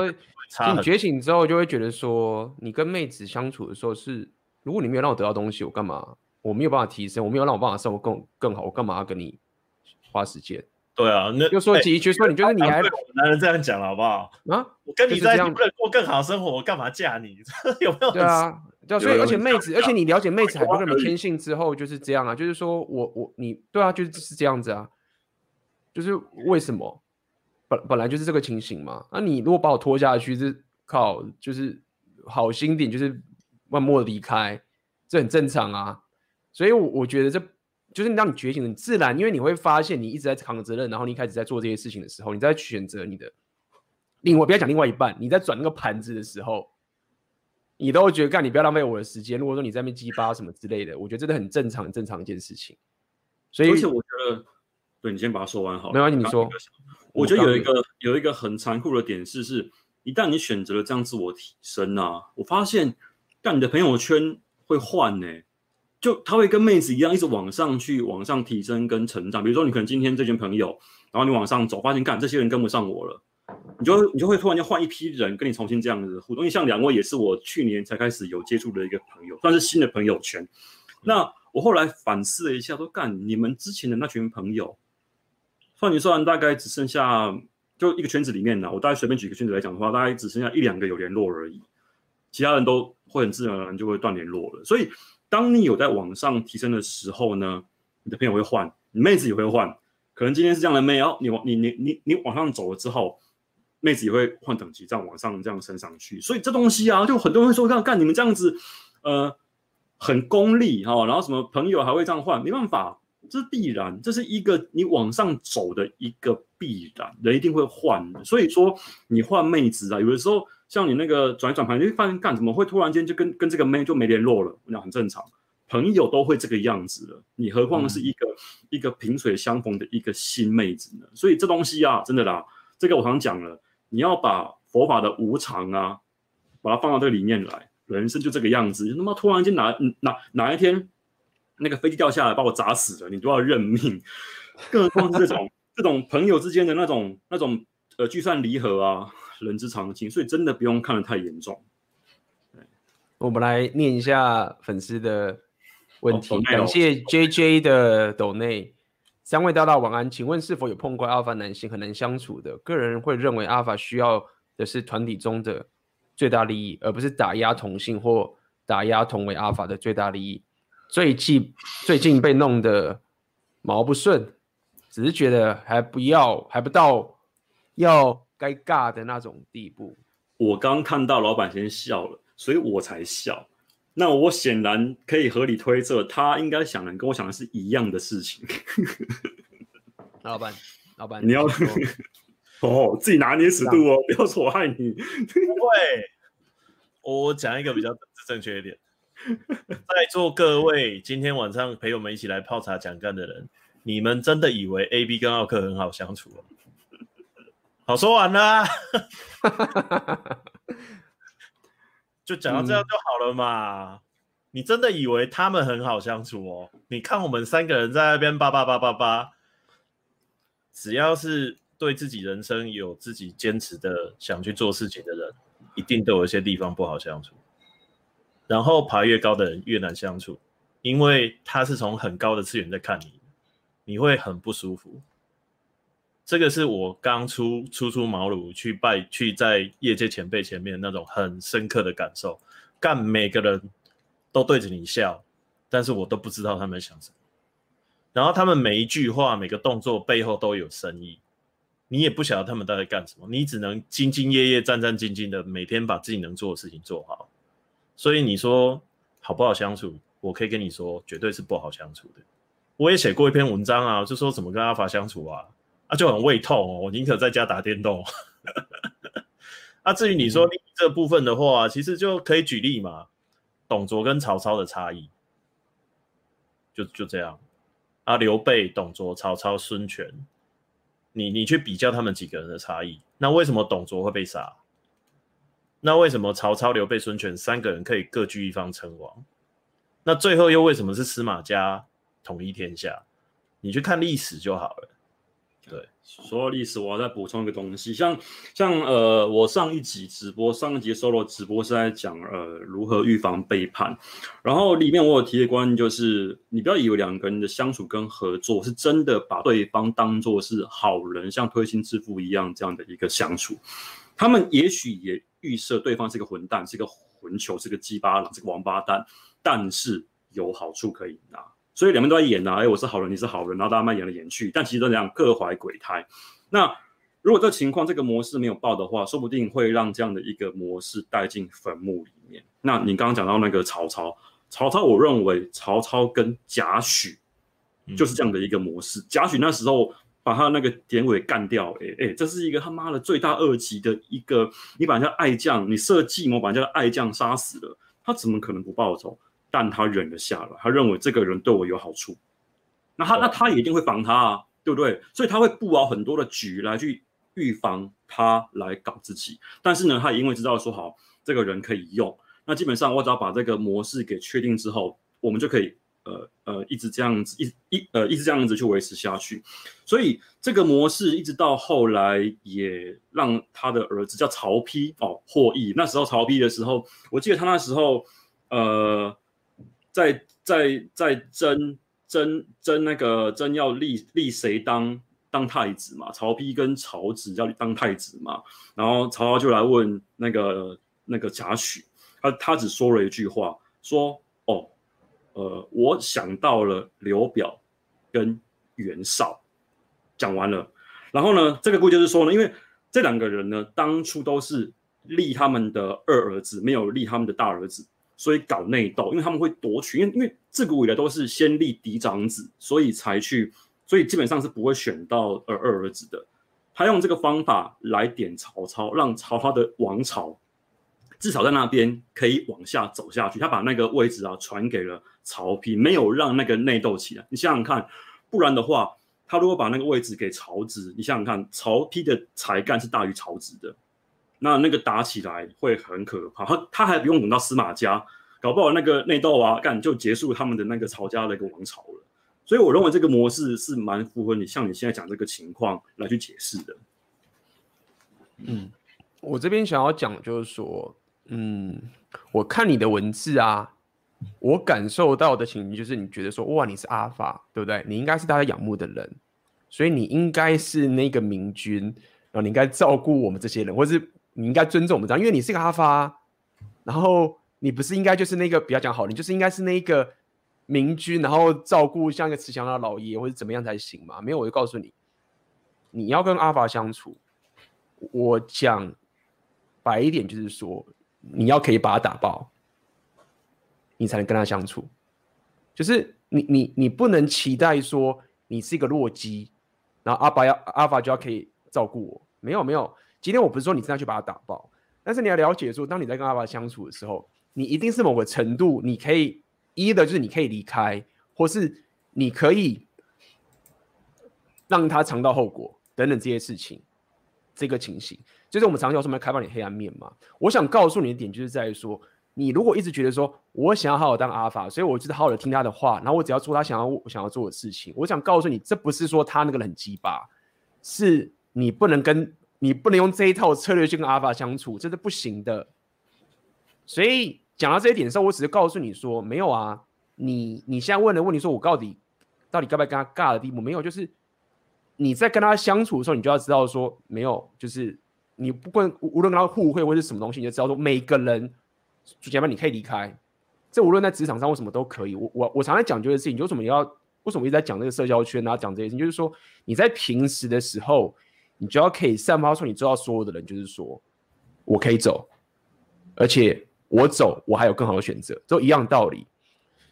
你觉醒之后就会觉得说，你跟妹子相处的时候是，如果你没有让我得到东西，我干嘛？我没有办法提升，我没有让我办法生活更更好，我干嘛要跟你？花时间，对啊，那又说几句说你觉得你还男人这样讲了好不好？啊，我跟你在一起不能过更好的生活，我干嘛嫁你？有没有？对啊，对，所以而且妹子，而且你了解妹子很多人的天性之后就是这样啊，就是说我我你对啊，就是是这样子啊，就是为什么本本来就是这个情形嘛？那你如果把我拖下去，是靠就是好心点，就是默默离开，这很正常啊。所以我我觉得这。就是你当你觉醒，你自然，因为你会发现你一直在扛责任，然后你一开始在做这些事情的时候，你在选择你的另外，不要讲另外一半，你在转那个盘子的时候，你都会觉得干，你不要浪费我的时间。如果说你在那边鸡巴什么之类的，我觉得真的很正常，很正常一件事情。所以，而且我觉得，对，你先把它说完好了。没关系，你说。我觉得有一个有一个很残酷的点是，是一旦你选择了这样自我提升啊，我发现，但你的朋友圈会换呢、欸。就他会跟妹子一样，一直往上去，往上提升跟成长。比如说，你可能今天这群朋友，然后你往上走，发现干这些人跟不上我了，你就你就会突然间换一批人跟你重新这样子互动。因为像两位也是我去年才开始有接触的一个朋友，算是新的朋友圈。那我后来反思了一下，说干你们之前的那群朋友，算一算大概只剩下就一个圈子里面呢，我大概随便举个圈子来讲的话，大概只剩下一两个有联络而已，其他人都会很自然而然就会断联络了。所以。当你有在往上提升的时候呢，你的朋友会换，你妹子也会换。可能今天是这样的妹哦，你往你你你你往上走了之后，妹子也会换等级，这样往上这样升上去。所以这东西啊，就很多人会说，看，干你们这样子，呃，很功利哈、哦。然后什么朋友还会这样换，没办法，这是必然，这是一个你往上走的一个必然，人一定会换的。所以说你换妹子啊，有的时候。像你那个转一转盘，你会发现干怎么会突然间就跟跟这个妹就没联络了？那很正常，朋友都会这个样子了，你何况是一个、嗯、一个萍水相逢的一个新妹子呢？所以这东西啊，真的啦，这个我常讲了，你要把佛法的无常啊，把它放到这个里面来，人生就这个样子。那么突然间哪哪哪一天那个飞机掉下来把我砸死了，你都要认命。更何况是这种这种朋友之间的那种那种呃聚散离合啊。人之常情，所以真的不用看得太严重。我们来念一下粉丝的问题，哦、感谢 JJ 的抖内，三位大大晚安。请问是否有碰过阿法男性很难相处的？个人会认为阿法需要的是团体中的最大利益，而不是打压同性或打压同为阿法的最大利益。最近最近被弄得毛不顺，只是觉得还不要，还不到要该尬的那种地步。我刚看到老板先笑了，所以我才笑。那我显然可以合理推测，他应该想的跟我想的是一样的事情。老板，老板，你要 哦，自己拿捏尺度哦，不要说我害你。不会，我讲一个比较正确一点。在座各位今天晚上陪我们一起来泡茶讲干的人，你们真的以为 AB 跟奥克很好相处哦？好，说完了，就讲到这样就好了嘛。嗯、你真的以为他们很好相处哦？你看我们三个人在那边叭叭叭叭叭，只要是对自己人生有自己坚持的想去做事情的人，一定都有一些地方不好相处。然后爬越高的人越难相处，因为他是从很高的次元在看你，你会很不舒服。这个是我刚出初出茅庐去拜去在业界前辈前面那种很深刻的感受。干每个人都对着你笑，但是我都不知道他们想什么。然后他们每一句话、每个动作背后都有深意，你也不晓得他们到底干什么，你只能兢兢业业、战战兢兢的每天把自己能做的事情做好。所以你说好不好相处？我可以跟你说，绝对是不好相处的。我也写过一篇文章啊，就说怎么跟阿法相处啊。啊，就很胃痛哦，我宁可在家打电动。啊，至于你说这部分的话，其实就可以举例嘛，董卓跟曹操的差异，就就这样。啊，刘备、董卓、曹操、孙权，你你去比较他们几个人的差异，那为什么董卓会被杀？那为什么曹操、刘备、孙权三个人可以各据一方称王？那最后又为什么是司马家统一天下？你去看历史就好了。对，说到历史，我要再补充一个东西，像像呃，我上一集直播，上一集 solo 直播是在讲呃如何预防背叛，然后里面我有提的观念就是，你不要以为两个人的相处跟合作是真的把对方当作是好人，像推心置腹一样这样的一个相处，他们也许也预设对方是个混蛋，是个混球，是个鸡巴狼，是个王八蛋，但是有好处可以拿。所以两边都在演呐、啊，哎，我是好人，你是好人，然后大家慢演来演去，但其实都这样各怀鬼胎。那如果这情况这个模式没有爆的话，说不定会让这样的一个模式带进坟墓里面。那你刚刚讲到那个曹操，曹操，我认为曹操跟贾诩就是这样的一个模式。嗯、贾诩那时候把他那个典韦干掉，哎哎，这是一个他妈的罪大恶极的一个，你把人家爱将，你设计谋把人家的爱将杀死了，他怎么可能不报仇？但他忍了下来，他认为这个人对我有好处，那他那他也一定会防他啊，对不对？所以他会布好很多的局来去预防他来搞自己。但是呢，他也因为知道说好这个人可以用，那基本上我只要把这个模式给确定之后，我们就可以呃呃一直这样子一一呃一直这样子去维持下去。所以这个模式一直到后来也让他的儿子叫曹丕哦获益。那时候曹丕的时候，我记得他那时候呃。在在在争争争那个争要立立谁当当太子嘛？曹丕跟曹植要当太子嘛？然后曹操就来问那个那个贾诩，他他只说了一句话，说哦，呃，我想到了刘表跟袁绍，讲完了。然后呢，这个故事就是说呢，因为这两个人呢，当初都是立他们的二儿子，没有立他们的大儿子。所以搞内斗，因为他们会夺取，因为因为自古以来都是先立嫡长子，所以才去，所以基本上是不会选到二二儿子的。他用这个方法来点曹操，让曹操的王朝至少在那边可以往下走下去。他把那个位置啊传给了曹丕，没有让那个内斗起来。你想想看，不然的话，他如果把那个位置给曹植，你想想看，曹丕的才干是大于曹植的。那那个打起来会很可怕，他 他还不用等到司马家，搞不好那个内斗啊，干就结束他们的那个曹家的一个王朝了。所以我认为这个模式是蛮符合你像你现在讲这个情况来去解释的。嗯，我这边想要讲就是说，嗯，我看你的文字啊，我感受到的情绪就是你觉得说，哇，你是阿法，对不对？你应该是大家仰慕的人，所以你应该是那个明君，然后你应该照顾我们这些人，或是。你应该尊重我们这样，因为你是个阿发，然后你不是应该就是那个比较讲好，你就是应该是那个明君，然后照顾像一个慈祥的老爷或者怎么样才行嘛？没有，我就告诉你，你要跟阿发相处，我讲白一点就是说，你要可以把他打爆，你才能跟他相处。就是你你你不能期待说你是一个弱鸡，然后阿法要阿法就要可以照顾我。没有没有，今天我不是说你真的去把他打爆，但是你要了解说，当你在跟阿法相处的时候，你一定是某个程度，你可以一的就是你可以离开，或是你可以让他尝到后果等等这些事情，这个情形，就是我们常常说什么开放你黑暗面嘛。我想告诉你的点就是在于说，你如果一直觉得说我想要好好当阿法，所以我就是好好的听他的话，然后我只要做他想要我想要做的事情。我想告诉你，这不是说他那个人很鸡巴，是。你不能跟你不能用这一套策略去跟阿尔法相处，这是不行的。所以讲到这一点的时候，我只是告诉你说，没有啊，你你现在问的问题，说我到底到底该不该跟他尬的地步，没有，就是你在跟他相处的时候，你就要知道说，没有，就是你不管无论跟他互惠或是什么东西，你就知道说，每个人，前面你可以离开，这无论在职场上为什么都可以。我我我常在讲究的事情，就为什么你要为什么一直在讲这个社交圈，然后讲这些事情，就是说你在平时的时候。你就要可以散发出你知道所有的人，就是说我可以走，而且我走我还有更好的选择，都一样道理。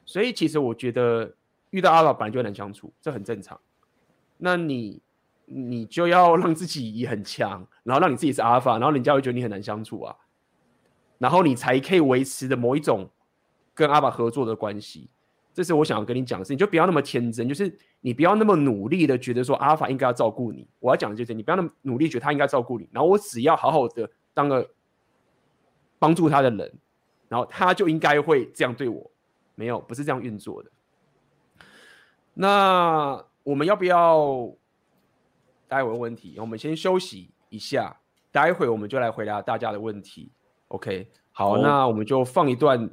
所以其实我觉得遇到阿法本来就很难相处，这很正常。那你你就要让自己也很强，然后让你自己是阿法，然后人家会觉得你很难相处啊，然后你才可以维持的某一种跟阿法合作的关系。这是我想要跟你讲的事情，就不要那么天真，就是你不要那么努力的觉得说阿尔法应该要照顾你。我要讲的就是你不要那么努力觉得他应该照顾你，然后我只要好好的当个帮助他的人，然后他就应该会这样对我。没有，不是这样运作的。那我们要不要待会问题？我们先休息一下，待会我们就来回答大家的问题。OK，好，哦、那我们就放一段，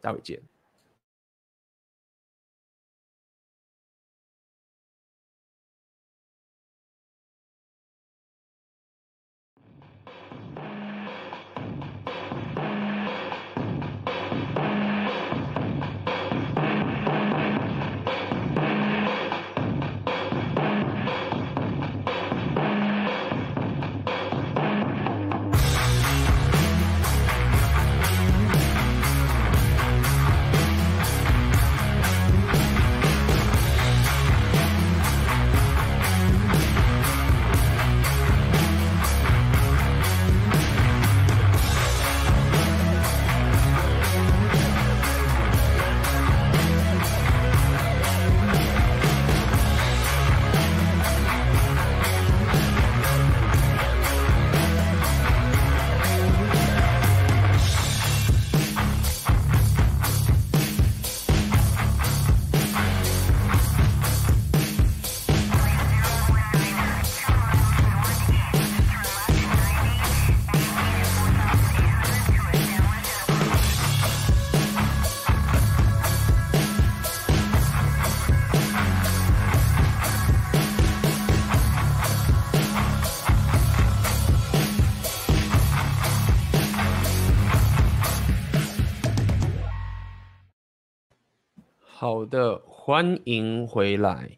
待会见。的，欢迎回来。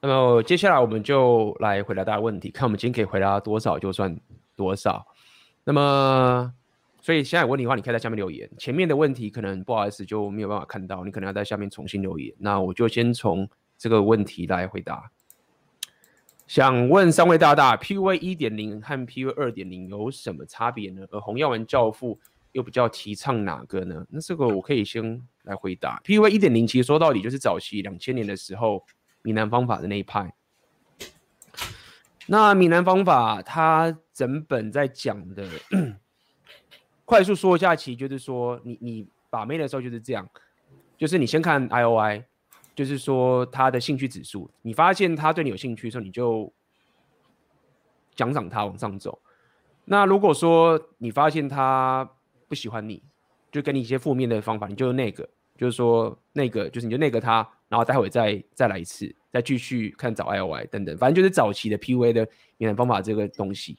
那么接下来我们就来回答大家问题，看我们今天可以回答多少就算多少。那么，所以现在有问题的话，你可以在下面留言。前面的问题可能不好意思就没有办法看到，你可能要在下面重新留言。那我就先从这个问题来回答。想问三位大大，PUA 一点零和 PUA 二点零有什么差别呢？而红药丸教父又比较提倡哪个呢？那这个我可以先来回答。PUA 一点零其实说到底就是早期两千年的时候，闽南方法的那一派。那闽南方法它整本在讲的，快速说一下，其实就是说你你把妹的时候就是这样，就是你先看 IOI，就是说他的兴趣指数，你发现他对你有兴趣的时候，你就奖赏他往上走。那如果说你发现他不喜欢你，就给你一些负面的方法，你就那个，就是说那个，就是你就那个他，然后待会再再来一次，再继续看找 I O I 等等，反正就是早期的 P U A 的语言方法这个东西。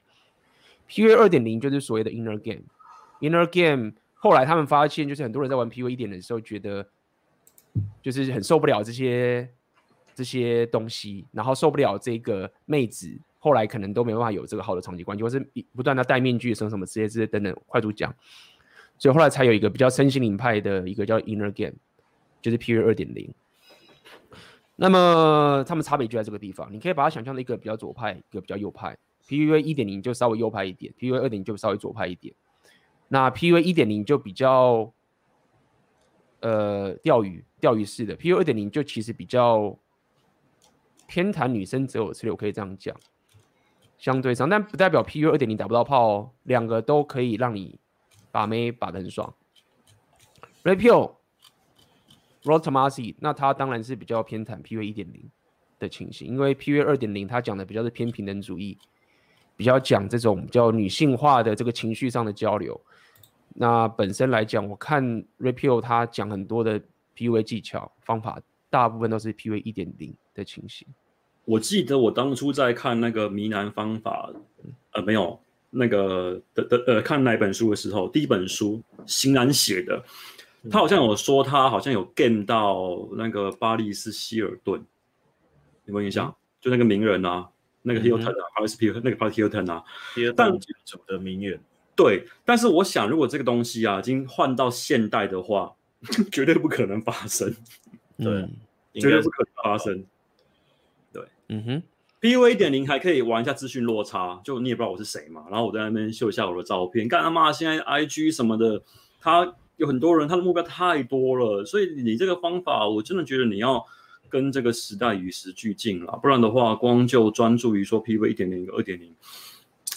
P U A 二点零就是所谓的 inner game，inner game 后来他们发现，就是很多人在玩 P U A 一点的时候，觉得就是很受不了这些这些东西，然后受不了这个妹子，后来可能都没办法有这个好的长期关系，或是不断的戴面具什么什么之类之类等等，快速讲，所以后来才有一个比较身心灵派的一个叫 Inner Game，就是 PUA 二点零。那么他们差别就在这个地方，你可以把它想象的一个比较左派，一个比较右派。PUA 一点零就稍微右派一点，PUA 二点零就稍微左派一点。那 PUA 一点零就比较呃钓鱼钓鱼式的，PUA 二点零就其实比较偏袒女生择偶策略，我可以这样讲，相对上，但不代表 PUA 二点零打不到炮哦，两个都可以让你把妹把得很爽。Rapio Rotomasi，那他当然是比较偏袒 PUA 一点零的情形，因为 PUA 二点零他讲的比较是偏平等主义，比较讲这种比较女性化的这个情绪上的交流。那本身来讲，我看 Rapio 他讲很多的 PUA 技巧方法，大部分都是 PUA 一点零的情形。我记得我当初在看那个迷男方法，呃，没有那个的的呃，看哪本书的时候，第一本书欣然写的。他好像有说，他好像有 game 到那个巴利斯希尔顿，有没有印象？就那个名人啊，那个 Hilton 啊，巴利斯希尔顿那个 Paris Hilton 啊，但主的名媛。对，但是我想，如果这个东西啊，已经换到现代的话，绝对不可能发生。对，绝对不可能发生。对，嗯哼，PUA 一点零还可以玩一下资讯落差，就你也不知道我是谁嘛，然后我在那边秀一下我的照片，干他妈现在 IG 什么的，他。有很多人，他的目标太多了，所以你这个方法，我真的觉得你要跟这个时代与时俱进了，不然的话，光就专注于说 PUA 一点零、二点零，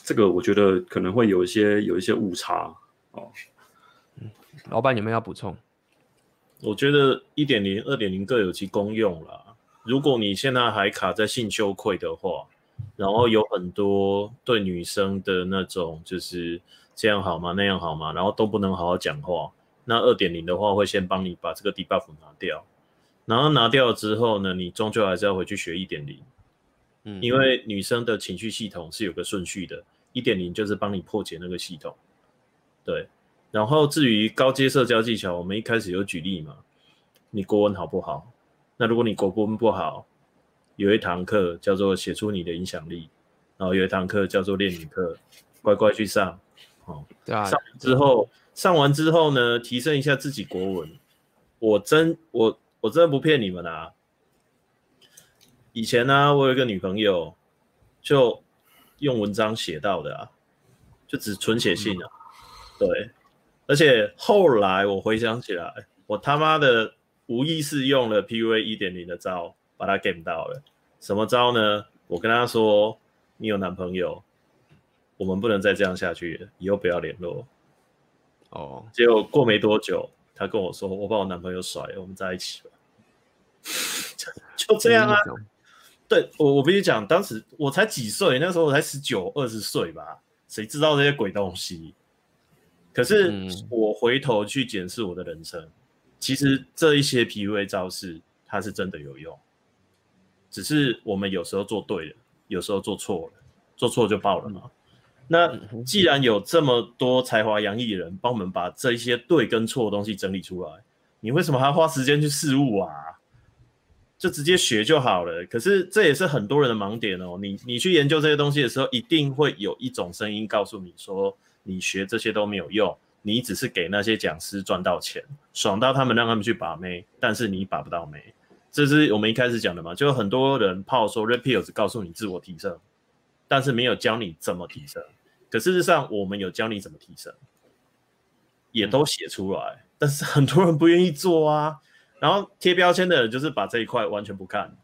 这个我觉得可能会有一些有一些误差哦。老板，有没有要补充？我觉得一点零、二点零各有其功用啦。如果你现在还卡在性羞愧的话，然后有很多对女生的那种就是这样好吗？那样好吗？然后都不能好好讲话。那二点零的话，会先帮你把这个 debuff 拿掉，然后拿掉了之后呢，你终究还是要回去学一点零，嗯，因为女生的情绪系统是有个顺序的，一点零就是帮你破解那个系统，对。然后至于高阶社交技巧，我们一开始有举例嘛，你国文好不好？那如果你国文不好，有一堂课叫做写出你的影响力，然后有一堂课叫做练语课，乖乖去上，哦，对啊，上之后。上完之后呢，提升一下自己国文。我真我我真的不骗你们啊！以前呢、啊，我有一个女朋友，就用文章写到的啊，就只纯写信啊。对，而且后来我回想起来，我他妈的无意识用了 PUA 一点零的招，把他 game 到了。什么招呢？我跟他说：“你有男朋友，我们不能再这样下去了，以后不要联络。”哦，结果过没多久，他跟我说：“我把我男朋友甩了，我们在一起了。”就这样啊。对，我我跟你讲，当时我才几岁，那时候我才十九二十岁吧，谁知道这些鬼东西？可是我回头去检视我的人生，其实这一些 PUA 招式，它是真的有用，只是我们有时候做对了，有时候做错了，做错就爆了嘛。那既然有这么多才华洋溢的人帮我们把这一些对跟错的东西整理出来，你为什么还要花时间去试误啊？就直接学就好了。可是这也是很多人的盲点哦。你你去研究这些东西的时候，一定会有一种声音告诉你说，你学这些都没有用，你只是给那些讲师赚到钱，爽到他们让他们去把妹，但是你把不到妹。这是我们一开始讲的嘛，就很多人炮说 Red Pill 只告诉你自我提升，但是没有教你怎么提升。可事实上，我们有教你怎么提升，也都写出来，但是很多人不愿意做啊。然后贴标签的人就是把这一块完全不看。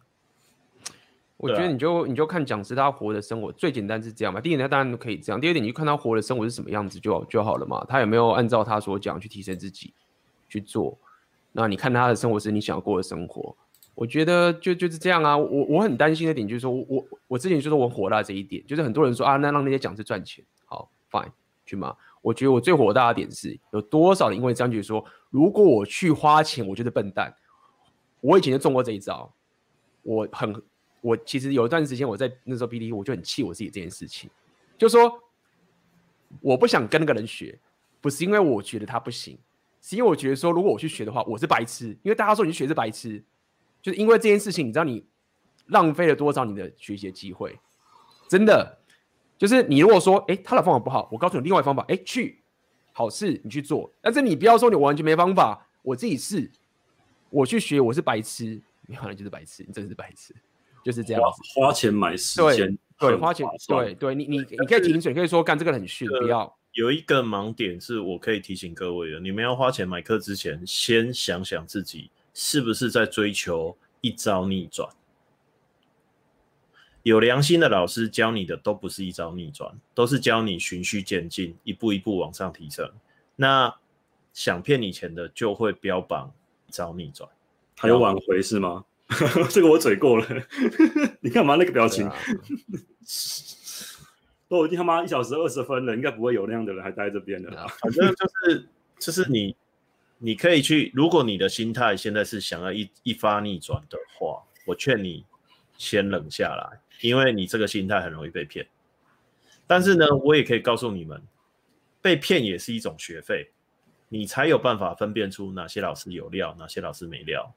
我觉得你就你就看讲师他活的生活最简单是这样嘛。第一点，他当然可以这样；第二点，你就看他活的生活是什么样子就就好了嘛。他有没有按照他所讲去提升自己去做？那你看他的生活是你想要过的生活。我觉得就就是这样啊。我我很担心的点就是说，我我我之前就说我火大这一点，就是很多人说啊，那让那些讲师赚钱。好，fine，去嘛？我觉得我最火大的点是，有多少人因为这样觉得说，如果我去花钱，我就是笨蛋。我以前就中过这一招，我很，我其实有一段时间我在那时候 PTT，我就很气我自己这件事情，就说我不想跟那个人学，不是因为我觉得他不行，是因为我觉得说，如果我去学的话，我是白痴，因为大家说你学是白痴，就是因为这件事情，你知道你浪费了多少你的学习机会，真的，就是你如果说，哎，他的方法不好，我告诉你另外一方法，哎，去好事你去做，但是你不要说你完全没方法，我自己试，我去学，我是白痴，你可能就是白痴，你真的是白痴，就是这样子，花，花钱买时间，对，对，花钱，对对，你你你可以停损，可以说干这个很逊，不要。有一个盲点是我可以提醒各位的：你们要花钱买课之前，先想想自己是不是在追求一招逆转。有良心的老师教你的都不是一招逆转，都是教你循序渐进，一步一步往上提升。那想骗你钱的就会标榜一招逆转，还有挽回是吗？这个我嘴过了，你干嘛那个表情？都已经他妈一小时二十分了，应该不会有那样的人还待这边的啦。反正就是就是你，你可以去。如果你的心态现在是想要一一发逆转的话，我劝你先冷下来，因为你这个心态很容易被骗。但是呢，我也可以告诉你们，被骗也是一种学费，你才有办法分辨出哪些老师有料，哪些老师没料，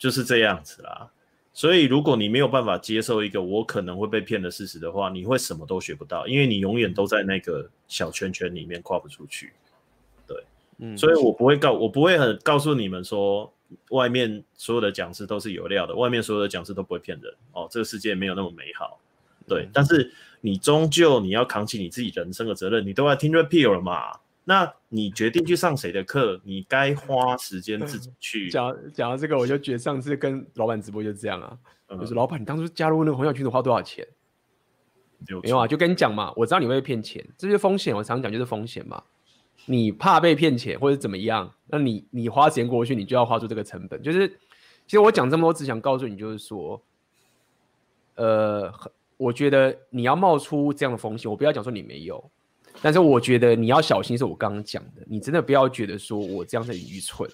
就是这样子啦。所以，如果你没有办法接受一个我可能会被骗的事实的话，你会什么都学不到，因为你永远都在那个小圈圈里面跨不出去。对，嗯，所以我不会告，我不会很告诉你们说，外面所有的讲师都是有料的，外面所有的讲师都不会骗人哦，这个世界没有那么美好。对，嗯，但是你终究你要扛起你自己人生的责任，你都要听 repeal 了嘛。那你决定去上谁的课？你该花时间自己去。讲讲到这个，我就觉得上次跟老板直播就这样啊，嗯、就是老板，你当初加入那个红小群组花多少钱？没有啊，就跟你讲嘛，我知道你会骗钱，这些风险，我常讲就是风险嘛。你怕被骗钱或者怎么样，那你你花时间过去，你就要花出这个成本。就是其实我讲这么多，只想告诉你，就是说，呃，我觉得你要冒出这样的风险，我不要讲说你没有。但是我觉得你要小心，是我刚刚讲的，你真的不要觉得说我这样是很愚蠢。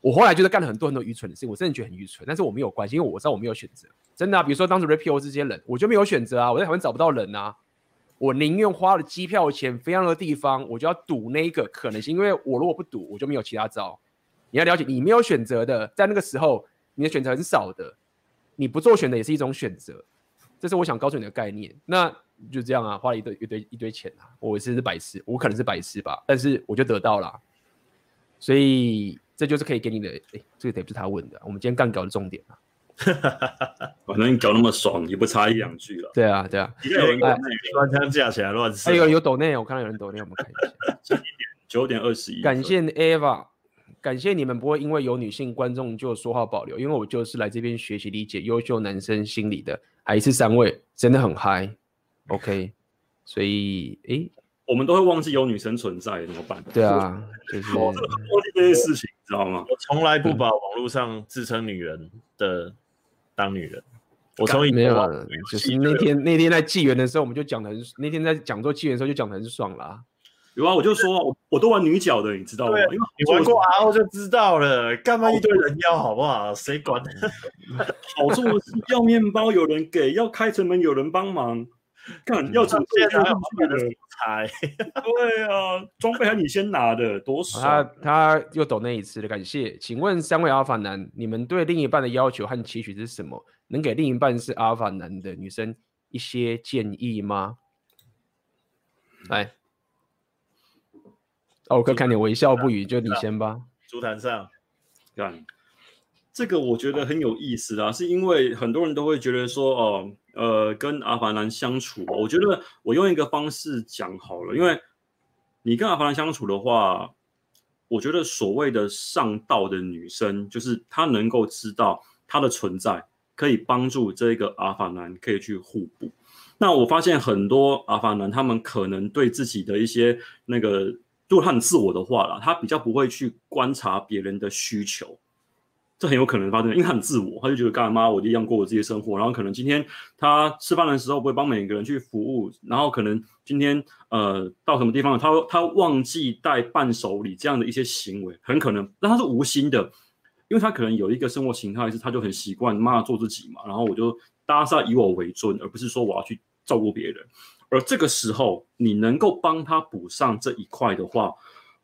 我后来就是干了很多很多愚蠢的事情，我真的觉得很愚蠢。但是我没有关系，因为我知道我没有选择。真的啊，比如说当时 Repeal 这些人，我就没有选择啊，我在台湾找不到人啊，我宁愿花了机票钱飞到那个地方，我就要赌那个可能性，因为我如果不赌，我就没有其他招。你要了解，你没有选择的，在那个时候你的选择很少的，你不做选择也是一种选择，这是我想告诉你的概念。那。就这样啊，花了一堆一堆一堆钱啊！我是是白痴，我可能是白痴吧，但是我就得到了，所以这就是可以给你的。哎，这个得不是他问的，我们今天干搞的重点啊。反正你搞那么爽，也不差一两句了。对啊，对啊。一个人乱枪架起来乱射。还有有抖内，我看到有人抖内，我们看一下。九点二十一。感谢 Eva，感谢你们不会因为有女性观众就说话保留，因为我就是来这边学习理解优秀男生心理的。还是三位真的很嗨。OK，所以诶，我们都会忘记有女生存在，怎么办？对啊，就是忘记这些事情，你知道吗？我从来不把网络上自称女人的当女人。我从没有，就是那天那天在纪元的时候，我们就讲的很，那天在讲座纪元的时候就讲的很爽啦。有啊，我就说我我都玩女角的，你知道吗？因为你玩过 RO 就知道了，干嘛一堆人妖好不好？谁管？好处是要面包有人给，要开城门有人帮忙。干要准备还要买的菜，对啊，装备还你先拿的，多爽！他他又抖那一次的感谢，请问三位阿法男，你们对另一半的要求和期许是什么？能给另一半是阿法男的女生一些建议吗？来，哦，我可看你微笑不语，就你先吧。足坛上，干。这个我觉得很有意思啊，是因为很多人都会觉得说，哦，呃，呃跟阿凡男相处，我觉得我用一个方式讲好了，因为你跟阿凡男相处的话，我觉得所谓的上道的女生，就是她能够知道她的存在可以帮助这个阿凡男可以去互补。那我发现很多阿凡男，他们可能对自己的一些那个，如果他很自我的话啦，他比较不会去观察别人的需求。这很有可能发生，因为他很自我，他就觉得干嘛我就一样过我自己的生活，然后可能今天他吃饭的时候不会帮每个人去服务，然后可能今天呃到什么地方他他忘记带伴手礼这样的一些行为，很可能，但他是无心的，因为他可能有一个生活形态是他就很习惯妈做自己嘛，然后我就大家是要以我为尊，而不是说我要去照顾别人，而这个时候你能够帮他补上这一块的话，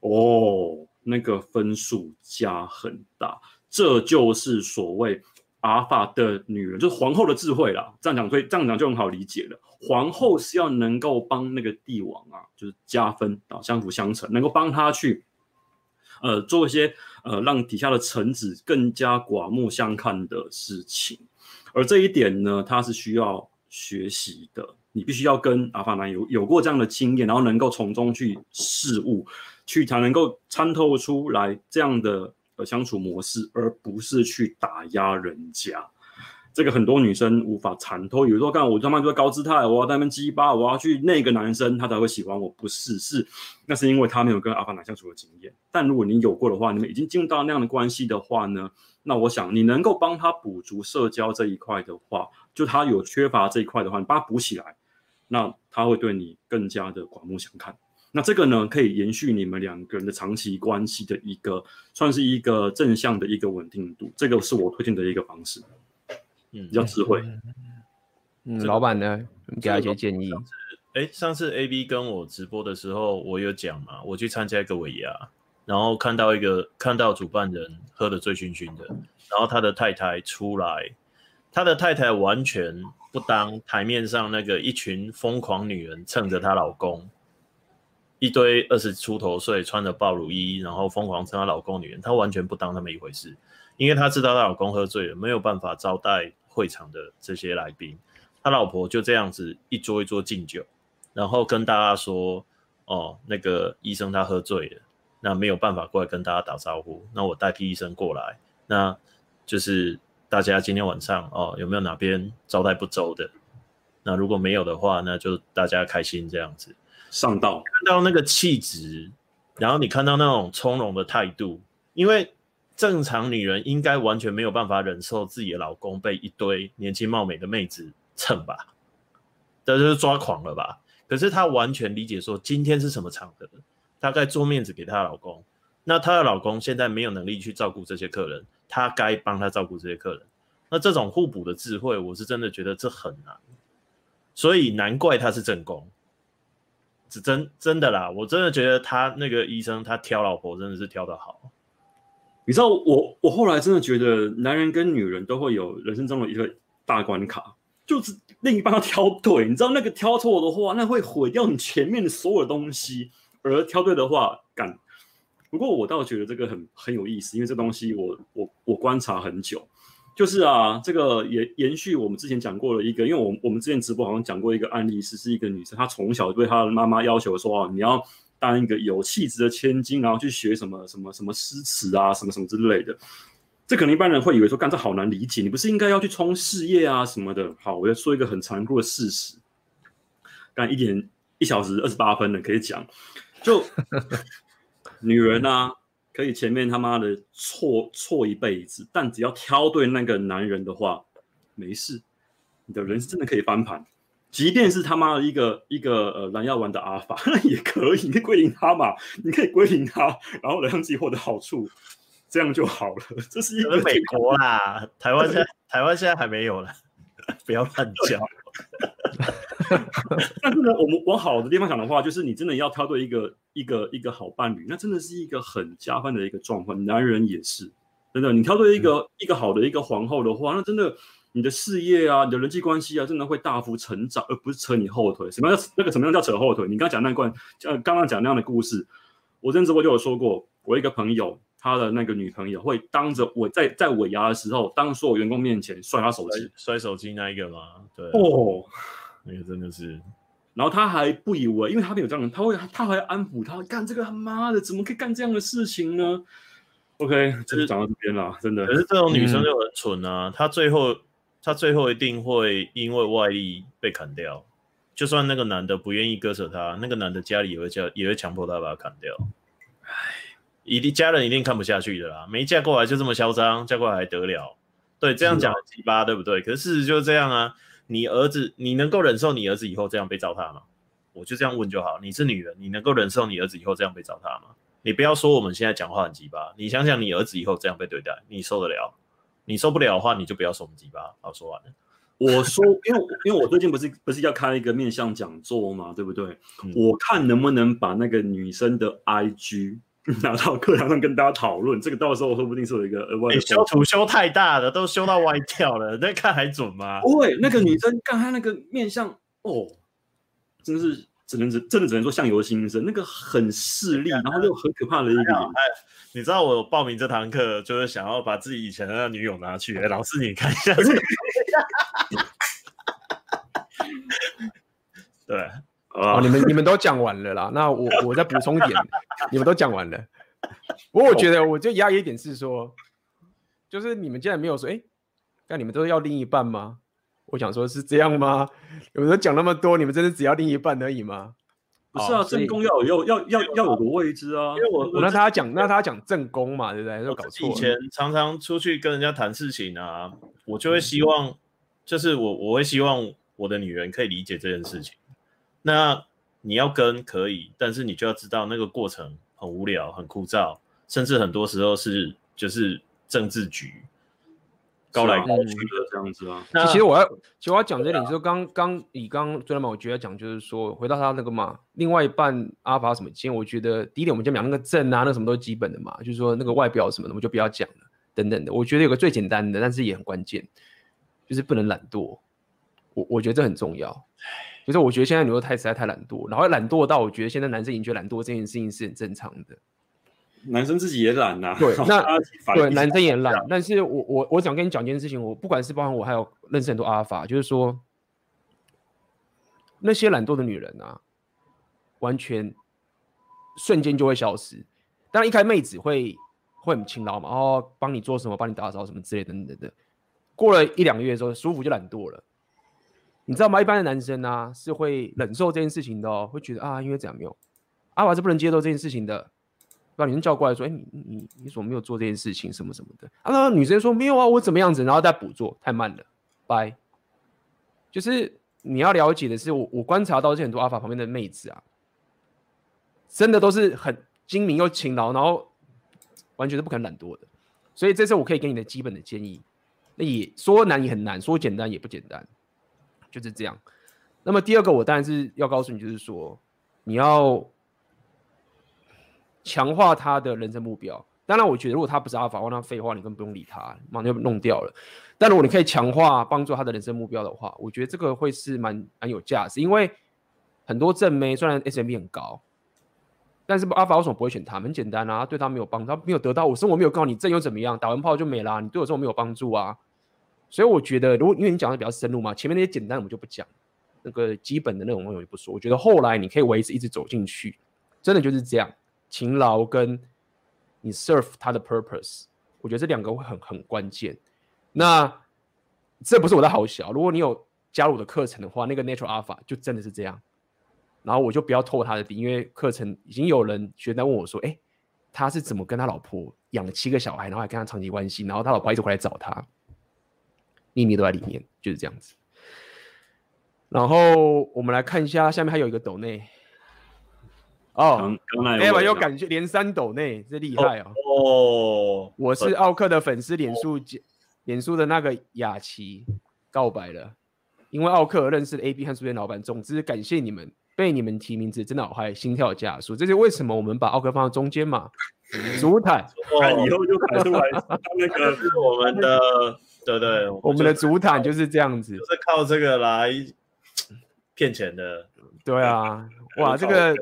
哦。那个分数加很大。这就是所谓阿尔法的女人，就是皇后的智慧啦。这样讲，所以这样讲就很好理解了。皇后是要能够帮那个帝王啊，就是加分啊，相辅相成，能够帮他去呃做一些呃让底下的臣子更加刮目相看的事情。而这一点呢，他是需要学习的。你必须要跟阿法男有有过这样的经验，然后能够从中去事物，去才能够参透出来这样的的相处模式，而不是去打压人家。这个很多女生无法参透，有时候看我他妈就在高姿态，我要在那边鸡巴，我要去那个男生他才会喜欢我，不是，是那是因为他没有跟阿法男相处的经验。但如果你有过的话，你们已经进入到那样的关系的话呢，那我想你能够帮他补足社交这一块的话，就他有缺乏这一块的话，你帮他补起来。那他会对你更加的刮目相看。那这个呢，可以延续你们两个人的长期关系的一个，算是一个正向的一个稳定度。这个是我推荐的一个方式，嗯，比较智慧。嗯，老板呢，给他一些建议。哎，上次 AB 跟我直播的时候，我有讲嘛，我去参加一个尾牙，然后看到一个看到主办人喝得醉醺醺的，然后他的太太出来，他的太太完全。不当台面上那个一群疯狂女人蹭着她老公，一堆二十出头岁穿着暴露衣，然后疯狂称她老公女人，她完全不当那么一回事，因为她知道她老公喝醉了，没有办法招待会场的这些来宾，她老婆就这样子一桌一桌敬酒，然后跟大家说：“哦，那个医生他喝醉了，那没有办法过来跟大家打招呼，那我代替医生过来，那就是。”大家今天晚上哦，有没有哪边招待不周的？那如果没有的话，那就大家开心这样子。上道看到那个气质，然后你看到那种从容的态度，因为正常女人应该完全没有办法忍受自己的老公被一堆年轻貌美的妹子蹭吧，这就是抓狂了吧？可是她完全理解说今天是什么场合，大概做面子给她的老公。那她的老公现在没有能力去照顾这些客人。她该帮他照顾这些客人，那这种互补的智慧，我是真的觉得这很难，所以难怪她是正宫，是真真的啦，我真的觉得他那个医生他挑老婆真的是挑的好。你知道我我后来真的觉得，男人跟女人都会有人生中的一个大关卡，就是另一半要挑对，你知道那个挑错的话，那会毁掉你前面的所有东西，而挑对的话，干。不过我倒觉得这个很很有意思，因为这东西我我我观察很久，就是啊，这个也延续我们之前讲过的一个，因为我我们之前直播好像讲过一个案例，是是一个女生，她从小对她的妈妈要求说啊，你要当一个有气质的千金，然后去学什么什么什么诗词啊，什么什么之类的。这可能一般人会以为说，干这好难理解，你不是应该要去冲事业啊什么的。好，我要说一个很残酷的事实，干一点一小时二十八分的可以讲，就。女人啊，可以前面他妈的错错一辈子，但只要挑对那个男人的话，没事，你的人是真的可以翻盘。即便是他妈的一个一个呃蓝药丸的阿法，那 也可以，你可以归零他嘛，你可以归零他，然后让自己获得好处，这样就好了。这是一个美国啦，台湾现在台湾现在还没有了，不要乱讲。但是呢，我们往好的地方想的话，就是你真的要挑对一个一个一个好伴侣，那真的是一个很加分的一个状况。男人也是，真的，你挑对一个、嗯、一个好的一个皇后的话，那真的你的事业啊，你的人际关系啊，真的会大幅成长，而不是扯你后腿。什么叫那个什么样叫扯后腿？你刚刚讲那段，呃，刚刚讲那样的故事，我之前我就有说过，我一个朋友。他的那个女朋友会当着我在在尾牙的时候，当所有员工面前摔他手机，摔手机那一个吗？对，哦，那个真的是，然后他还不以为，因为他没有这样，他会他还安抚他，干这个他妈的怎么可以干这样的事情呢？OK，就讲到这边了，真的。可是这种女生就很蠢啊，嗯、她最后她最后一定会因为外力被砍掉，就算那个男的不愿意割舍她，那个男的家里也会叫也会强迫她把她砍掉。一定家人一定看不下去的啦，没嫁过来就这么嚣张，嫁过来还得了？对，这样讲很鸡巴，对不对？可是事实就是这样啊。你儿子，你能够忍受你儿子以后这样被糟蹋吗？我就这样问就好。你是女人，你能够忍受你儿子以后这样被糟蹋吗？你不要说我们现在讲话很鸡巴，你想想你儿子以后这样被对待，你受得了？你受不了的话，你就不要说我们鸡巴。好，说完了。我说，因为因为我最近不是不是要开一个面向讲座嘛，对不对？嗯、我看能不能把那个女生的 IG。拿到课堂上跟大家讨论。这个到时候说不定是有一个额外的。修图修太大了，都修到歪掉了，那看还准吗？不会，那个女生刚才那个面相哦，真是只能只真的只能说相由心生，那个很势利，然后又很可怕的一个人。你知道我报名这堂课就是想要把自己以前的女友拿去，老师你看一下。对，哦，你们 你们都讲完了啦，那我我再补充一点，你们都讲完了。不过我觉得我就压抑一点是说，就是你们竟然没有说，哎、欸，那你们都要另一半吗？我想说，是这样吗？你们都讲那么多，你们真的只要另一半而已吗？不是啊，正宫要有要要要有个位置啊。因为我我让他讲，那他讲正宫嘛，对不对？就搞错。以前常常出去跟人家谈事情啊，我就会希望，嗯、就是我我会希望我的女人可以理解这件事情。那你要跟可以，但是你就要知道那个过程很无聊、很枯燥，甚至很多时候是就是政治局。高来高去的这样子啊。那其实我要，其实我要讲这点，就是刚刚以刚刚最起码我觉得讲就是说，回到他那个嘛，另外一半阿法什么，其实我觉得第一点我们就讲那个正啊，那什么都是基本的嘛，就是说那个外表什么的，我们就不要讲了，等等的。我觉得有个最简单的，但是也很关键，就是不能懒惰。我我觉得这很重要。就是我觉得现在女的太实在太懒惰，然后懒惰到我觉得现在男生已经觉得懒惰这件事情是很正常的。男生自己也懒呐、啊，对，那对男生也懒，但是我我我想跟你讲一件事情，我不管是包含我还有认识很多阿法，就是说那些懒惰的女人啊，完全瞬间就会消失。当然一开妹子会会很勤劳嘛，然后，帮你做什么，帮你打扫什么之类等等的。过了一两个月之后，舒服就懒惰了，你知道吗？一般的男生啊是会忍受这件事情的哦，会觉得啊，因为怎样没有，阿法是不能接受这件事情的。把女生叫过来说：“哎、欸，你你你怎么没有做这件事情？什么什么的？”啊，那女生说：“没有啊，我怎么样子？”然后再补做，太慢了，拜。就是你要了解的是，我我观察到这很多阿法旁边的妹子啊，真的都是很精明又勤劳，然后完全是不肯懒惰的。所以这是我可以给你的基本的建议。那也说难也很难，说简单也不简单，就是这样。那么第二个，我当然是要告诉你，就是说你要。强化他的人生目标。当然，我觉得如果他不是阿法，那废话，你根本不用理他，马上就弄掉了。但如果你可以强化帮助他的人生目标的话，我觉得这个会是蛮蛮有价值。因为很多正妹虽然 SMB 很高，但是阿法为什么不会选他？很简单啊，对他没有帮，他没有得到，我生活没有告你正又怎么样？打完炮就没啦，你对我生活没有帮助啊。所以我觉得，如果因为你讲的比较深入嘛，前面那些简单我们就不讲，那个基本的那种内容就不说。我觉得后来你可以维持一直走进去，真的就是这样。勤劳跟你 serve 他的 purpose，我觉得这两个会很很关键。那这不是我的好小，如果你有加入我的课程的话，那个 Natural Alpha 就真的是这样。然后我就不要透他的底，因为课程已经有人学生问我说：“哎，他是怎么跟他老婆养了七个小孩，然后还跟他长期关系，然后他老婆一直回来找他，秘密都在里面，就是这样子。”然后我们来看一下，下面还有一个斗内。哦，哎，我又感谢连三斗内，这厉害哦！哦，我是奥克的粉丝，脸书脸书的那个雅琪告白了，因为奥克认识了 AB 和书店老板。总之，感谢你们，被你们提名字真的好嗨，心跳加速。这是为什么我们把奥克放在中间嘛？足坛，以后就排出来那个是我们的，对对，我们的主坦就是这样子，就是靠这个来骗钱的。对啊，哇，这个。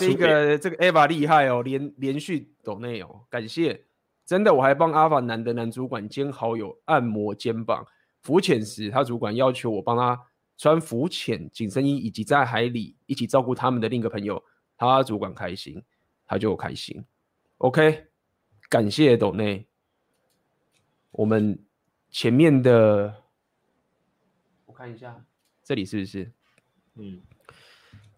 这个这个 Eva 厉害哦，连连续抖内哦，感谢，真的我还帮阿法男的男主管兼好友按摩肩膀，浮潜时他主管要求我帮他穿浮潜紧身衣，以及在海里一起照顾他们的另一个朋友，他主管开心，他就开心，OK，感谢抖内，我们前面的我看一下，这里是不是？嗯，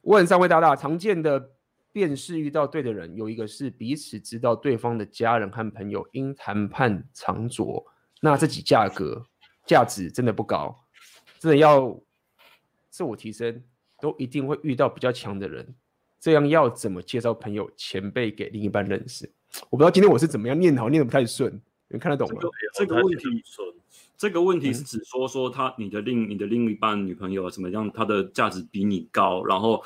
问三位大大常见的。便是遇到对的人，有一个是彼此知道对方的家人和朋友因谈判长拙，那自己价格价值真的不高，真的要自我提升，都一定会遇到比较强的人。这样要怎么介绍朋友前辈给另一半认识？我不知道今天我是怎么样念好念的不太顺，你看得懂吗？这个问题，这个问题是指说说他你的另你的另一半女朋友怎么样，她的价值比你高，然后。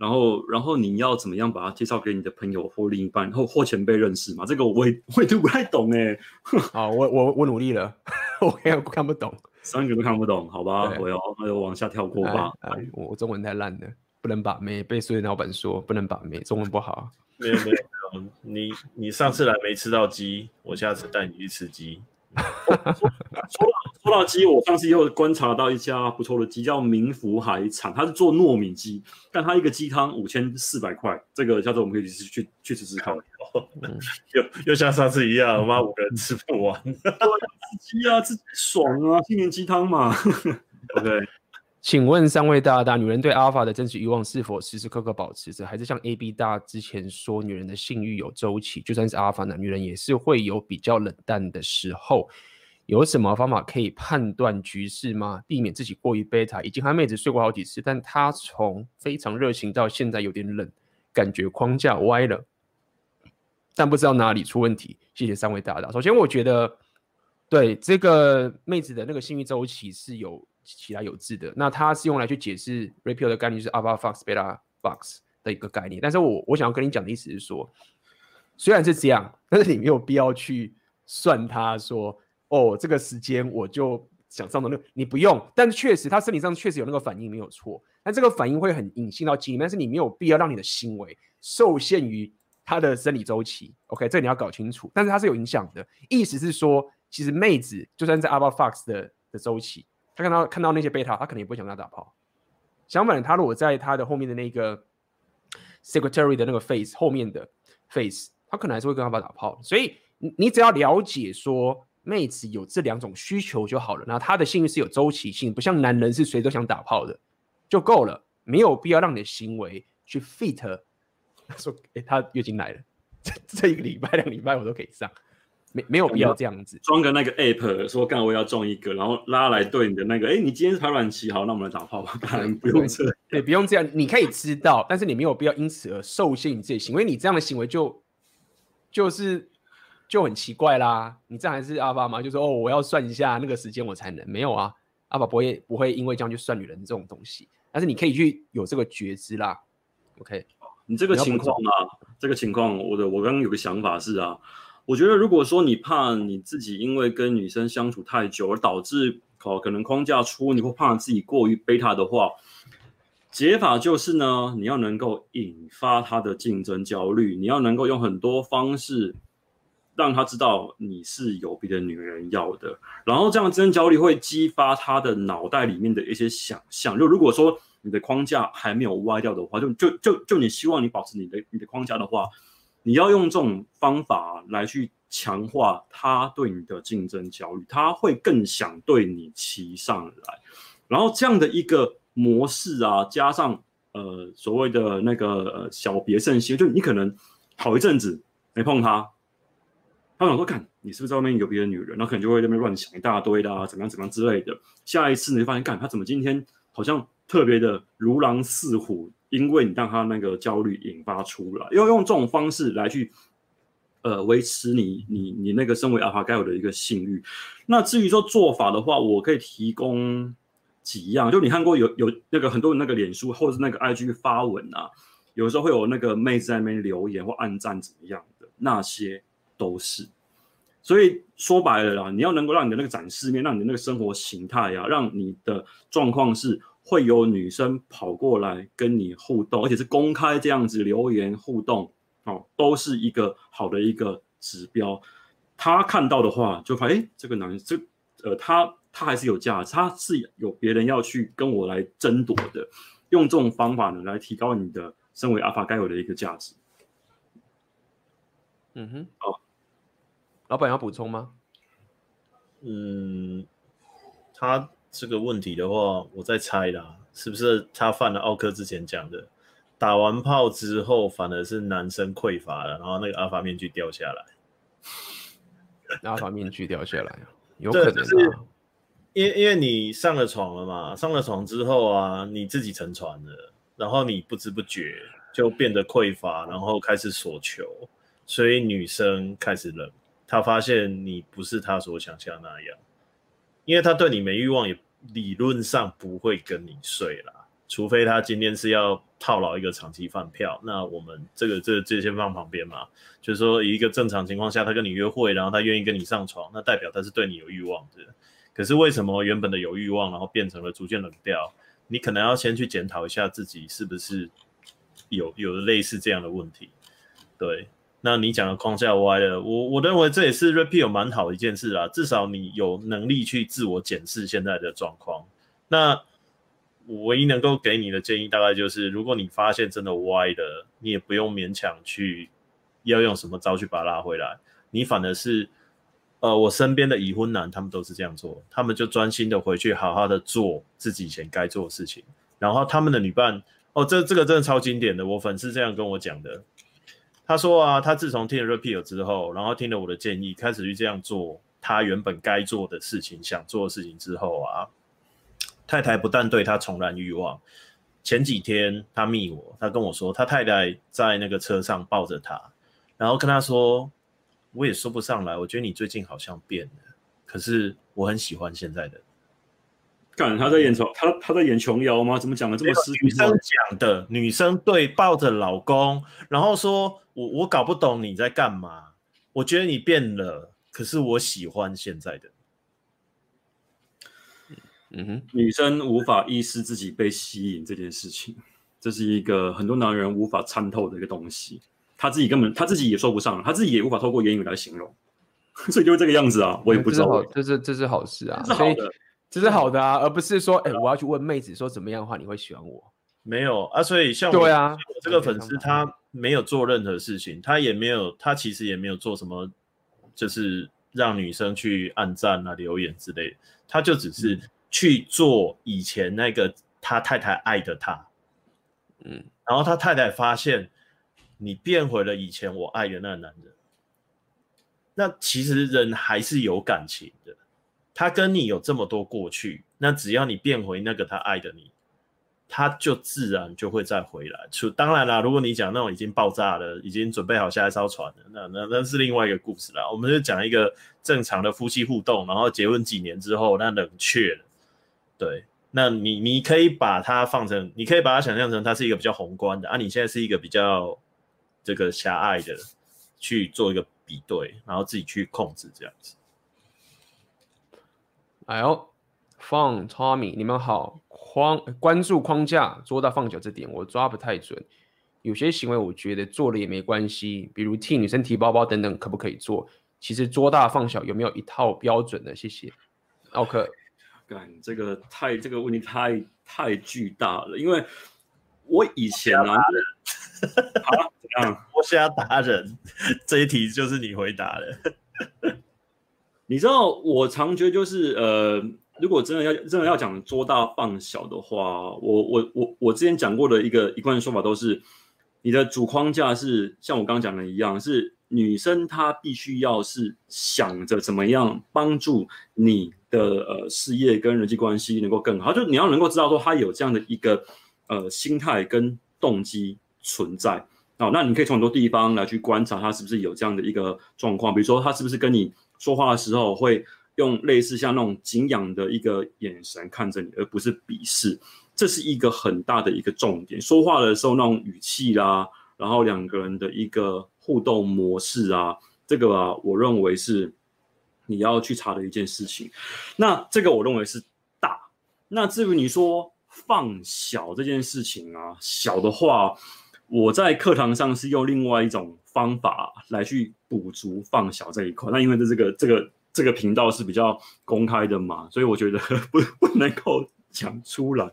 然后，然后你要怎么样把她介绍给你的朋友或另一半或或前辈认识嘛？这个我也我也都不太懂哎。好，我我我努力了，我看看不懂，三个都看不懂，好吧，我要我要往下跳过吧。哎哎、我中文太烂了，不能把妹。被所有老板说不能把妹，中文不好。没有没有没有，你你上次来没吃到鸡，我下次带你去吃鸡。说到说到鸡，我上次又观察到一家不错的鸡，叫明福海产，它是做糯米鸡，但它一个鸡汤五千四百块，这个下次我们可以去去去吃吃看。嗯、又又像上次一样，我妈五个人吃不完。吃鸡啊，吃爽啊，新年鸡汤嘛。OK。请问三位大大，女人对阿尔法的真实欲望是否时时刻刻保持着，还是像 AB 大之前说，女人的性欲有周期，就算是阿尔法男，女人也是会有比较冷淡的时候？有什么方法可以判断局势吗？避免自己过于贝塔？已经和妹子睡过好几次，但她从非常热情到现在有点冷，感觉框架歪了，但不知道哪里出问题。谢谢三位大大。首先，我觉得对这个妹子的那个性欲周期是有。其他有致的，那它是用来去解释 Rapio 的概念，是 Alpha Fox Beta Fox 的一个概念。但是我我想要跟你讲的意思是说，虽然是这样，但是你没有必要去算它说，哦，这个时间我就想上的那个，你不用。但是确实，他生理上确实有那个反应没有错，但这个反应会很隐性到基因，但是你没有必要让你的行为受限于它的生理周期。OK，这你要搞清楚。但是它是有影响的，意思是说，其实妹子就算在 Alpha Fox 的的周期。他看到看到那些贝塔，他可能也不想跟他打炮。相反，他如果在他的后面的那个 secretary 的那个 face 后面的 face，他可能还是会跟他爸打炮。所以你你只要了解说妹子有这两种需求就好了。那他的性欲是有周期性，不像男人是谁都想打炮的，就够了，没有必要让你的行为去 fit。他说：“哎，他月经来了，这这一个礼拜两礼拜我都可以上。”没没有必要这样子，装个那个 app 说干我要中一个，然后拉来对你的那个，哎，你今天是排卵期，好，那我们来打炮吧。当然不用这样，对，不用这样，你可以知道，但是你没有必要因此而受限你自己行为你这样的行为就就是就很奇怪啦。你这样还是阿爸吗？就说哦，我要算一下那个时间我才能，没有啊，阿爸不会不会因为这样去算女人这种东西，但是你可以去有这个觉知啦。OK，你这个情况啊，这个情况，我的我刚刚有个想法是啊。我觉得，如果说你怕你自己因为跟女生相处太久而导致哦可能框架出，你会怕自己过于贝塔的话，解法就是呢，你要能够引发他的竞争焦虑，你要能够用很多方式让他知道你是有别的女人要的，然后这样竞争焦虑会激发他的脑袋里面的一些想象。就如果说你的框架还没有歪掉的话，就就就就你希望你保持你的你的框架的话。你要用这种方法来去强化他对你的竞争焦虑，他会更想对你骑上来。然后这样的一个模式啊，加上呃所谓的那个小别胜新，就你可能好一阵子没碰他，他想说看你是不是在外面有别的女人，然后可能就会在那边乱想一大堆的啊，怎么样怎么样之类的。下一次你就发现，看他怎么今天好像特别的如狼似虎。因为你让他那个焦虑引发出来，要用这种方式来去，呃，维持你你你那个身为阿法盖尔的一个信誉。那至于说做法的话，我可以提供几样。就你看过有有那个很多人那个脸书或者是那个 IG 发文啊，有时候会有那个妹子在那边留言或暗赞怎么样的，那些都是。所以说白了啦，你要能够让你的那个展示面，让你的那个生活形态啊，让你的状况是。会有女生跑过来跟你互动，而且是公开这样子留言互动，哦，都是一个好的一个指标。他看到的话，就发现，哎，这个男生，这呃，他他还是有价值，他是有别人要去跟我来争夺的。用这种方法呢，来提高你的身为阿法该有的一个价值。嗯哼，好，老板要补充吗？嗯，他。这个问题的话，我在猜啦，是不是他犯了奥克之前讲的，打完炮之后反而是男生匮乏了，然后那个阿法面具掉下来，阿法面具掉下来，有可能啊，就是、因为因为你上了床了嘛，上了床之后啊，你自己沉船了，然后你不知不觉就变得匮乏，然后开始索求，所以女生开始冷，她发现你不是她所想象那样。因为他对你没欲望，也理论上不会跟你睡啦，除非他今天是要套牢一个长期饭票，那我们这个这个这先放旁边嘛。就是说，一个正常情况下，他跟你约会，然后他愿意跟你上床，那代表他是对你有欲望的。可是为什么原本的有欲望，然后变成了逐渐冷掉？你可能要先去检讨一下自己是不是有有类似这样的问题。对，那你讲的框架歪了，我我认为这也是 Red Pill 蛮好的一件事啊，至少你有能力去自我检视现在的状况。那我唯一能够给你的建议，大概就是，如果你发现真的歪的，你也不用勉强去要用什么招去把它拉回来，你反而是。呃，我身边的已婚男，他们都是这样做，他们就专心的回去，好好的做自己以前该做的事情。然后他们的女伴，哦，这这个真的超经典的，我粉丝这样跟我讲的。他说啊，他自从听了 Red Pill 之后，然后听了我的建议，开始去这样做他原本该做的事情、想做的事情之后啊，太太不但对他重燃欲望，前几天他密我，他跟我说，他太太在那个车上抱着他，然后跟他说。我也说不上来，我觉得你最近好像变了，可是我很喜欢现在的。干，他在演琼，他他在演琼瑶吗？怎么讲的这么私？女生讲的，女生对抱着老公，然后说我我搞不懂你在干嘛，我觉得你变了，可是我喜欢现在的。嗯哼，女生无法意识自己被吸引这件事情，这是一个很多男人无法参透的一个东西。他自己根本他自己也说不上，他自己也无法透过言语来形容，所以就是这个样子啊，我也不知道。这是这是好事啊，这是好的，这是好的啊，而不是说，哎、欸，我要去问妹子说怎么样的话，你会喜欢我？没有啊，所以像我，对啊，我这个粉丝他没有做任何事情，他也没有，他其实也没有做什么，就是让女生去按赞啊、留言之类的，他就只是去做以前那个他太太爱的他，嗯，然后他太太发现。你变回了以前我爱的那个男人，那其实人还是有感情的。他跟你有这么多过去，那只要你变回那个他爱的你，他就自然就会再回来。就当然啦，如果你讲那种已经爆炸了，已经准备好下一艘船了，那那那是另外一个故事啦。我们就讲一个正常的夫妻互动，然后结婚几年之后，那冷却了。对，那你你可以把它放成，你可以把它想象成它是一个比较宏观的啊。你现在是一个比较。这个狭隘的去做一个比对，然后自己去控制这样子。哎呦，Fun Tommy，你们好，框关注框架捉到放脚这点我抓不太准，有些行为我觉得做了也没关系，比如替女生提包包等等，可不可以做？其实捉大放小有没有一套标准的？谢谢。OK，干这个太这个问题太太巨大了，因为我以前啊。好，怎样剥虾达人这一题就是你回答的。你知道，我常觉得就是，呃，如果真的要真的要讲捉大放小的话，我我我我之前讲过的一个一贯说法都是，你的主框架是像我刚刚讲的一样，是女生她必须要是想着怎么样帮助你的呃事业跟人际关系能够更好，就你要能够知道说她有这样的一个呃心态跟动机。存在哦，那你可以从很多地方来去观察他是不是有这样的一个状况，比如说他是不是跟你说话的时候会用类似像那种敬仰的一个眼神看着你，而不是鄙视，这是一个很大的一个重点。说话的时候那种语气啦，然后两个人的一个互动模式啊，这个啊，我认为是你要去查的一件事情。那这个我认为是大。那至于你说放小这件事情啊，小的话。我在课堂上是用另外一种方法来去补足放小这一块。那因为这这个这个这个频道是比较公开的嘛，所以我觉得 不不能够讲出来，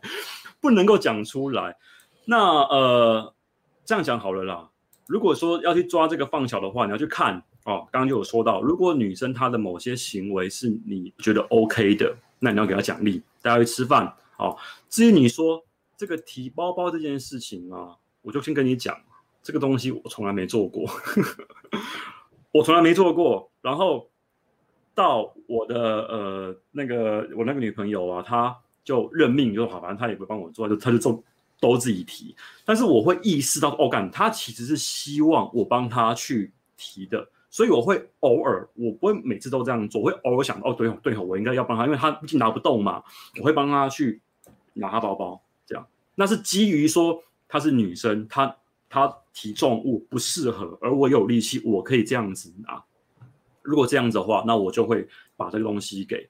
不能够讲出来。那呃，这样讲好了啦。如果说要去抓这个放小的话，你要去看哦。刚刚就有说到，如果女生她的某些行为是你觉得 OK 的，那你要给她奖励，带她去吃饭哦。至于你说这个提包包这件事情啊。我就先跟你讲，这个东西我从来没做过，我从来没做过。然后到我的呃那个我那个女朋友啊，她就认命就好，反正她也不帮我做，就她就做都自己提。但是我会意识到，哦，干，她其实是希望我帮她去提的，所以我会偶尔，我不会每次都这样做，我会偶尔想到，哦，对对，我应该要帮她，因为她毕竟拿不动嘛，我会帮她去拿她包包。这样，那是基于说她是女生，她他体重物不适合，而我有力气，我可以这样子拿。如果这样子的话，那我就会把这个东西给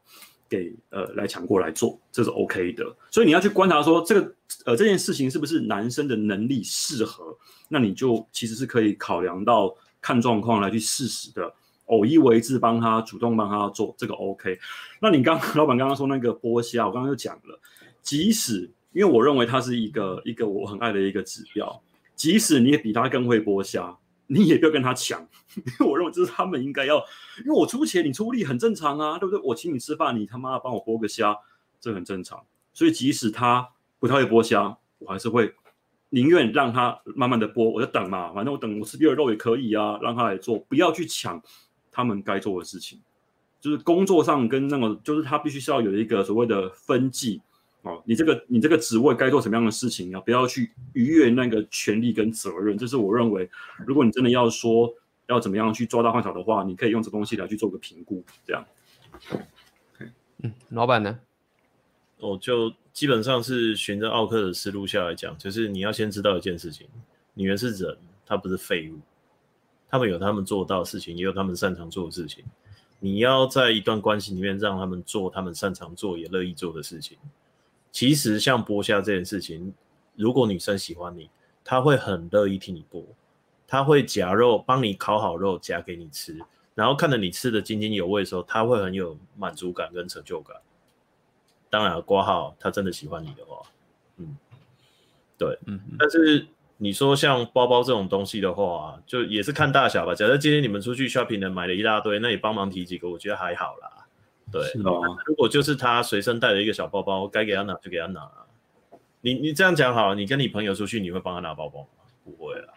给呃来抢过来做，这是 OK 的。所以你要去观察说这个呃这件事情是不是男生的能力适合，那你就其实是可以考量到看状况来去适时的偶一为之帮他主动帮他做这个 OK。那你刚老板刚刚说那个剥虾，我刚刚就讲了，即使因为我认为它是一个一个我很爱的一个指标，即使你也比他更会剥虾。你也不要跟他抢，因 为我认为这是他们应该要，因为我出钱，你出力很正常啊，对不对？我请你吃饭，你他妈帮我剥个虾，这很正常。所以即使他不太会剥虾，我还是会宁愿让他慢慢的剥，我就等嘛，反正我等我吃别的肉也可以啊，让他来做，不要去抢他们该做的事情。就是工作上跟那个，就是他必须是要有一个所谓的分际。哦，你这个你这个职位该做什么样的事情啊？不要去逾越那个权利跟责任，这是我认为，如果你真的要说要怎么样去抓大放小的话，你可以用这东西来去做个评估，这样。嗯，老板呢？我就基本上是循着奥克的思路下来讲，就是你要先知道一件事情：女人是人，她不是废物，他们有他们做到的事情，也有他们擅长做的事情。你要在一段关系里面让他们做他们擅长做也乐意做的事情。其实像剥虾这件事情，如果女生喜欢你，她会很乐意替你剥，她会夹肉帮你烤好肉夹给你吃，然后看着你吃的津津有味的时候，她会很有满足感跟成就感。当然，挂号她真的喜欢你的话，嗯，对，嗯哼，但是你说像包包这种东西的话，就也是看大小吧。假设今天你们出去 shopping 的买了一大堆，那你帮忙提几个，我觉得还好啦。对，哦、如果就是他随身带着一个小包包，该给他拿就给他拿，啊。你你这样讲好，你跟你朋友出去，你会帮他拿包包吗？不会啊。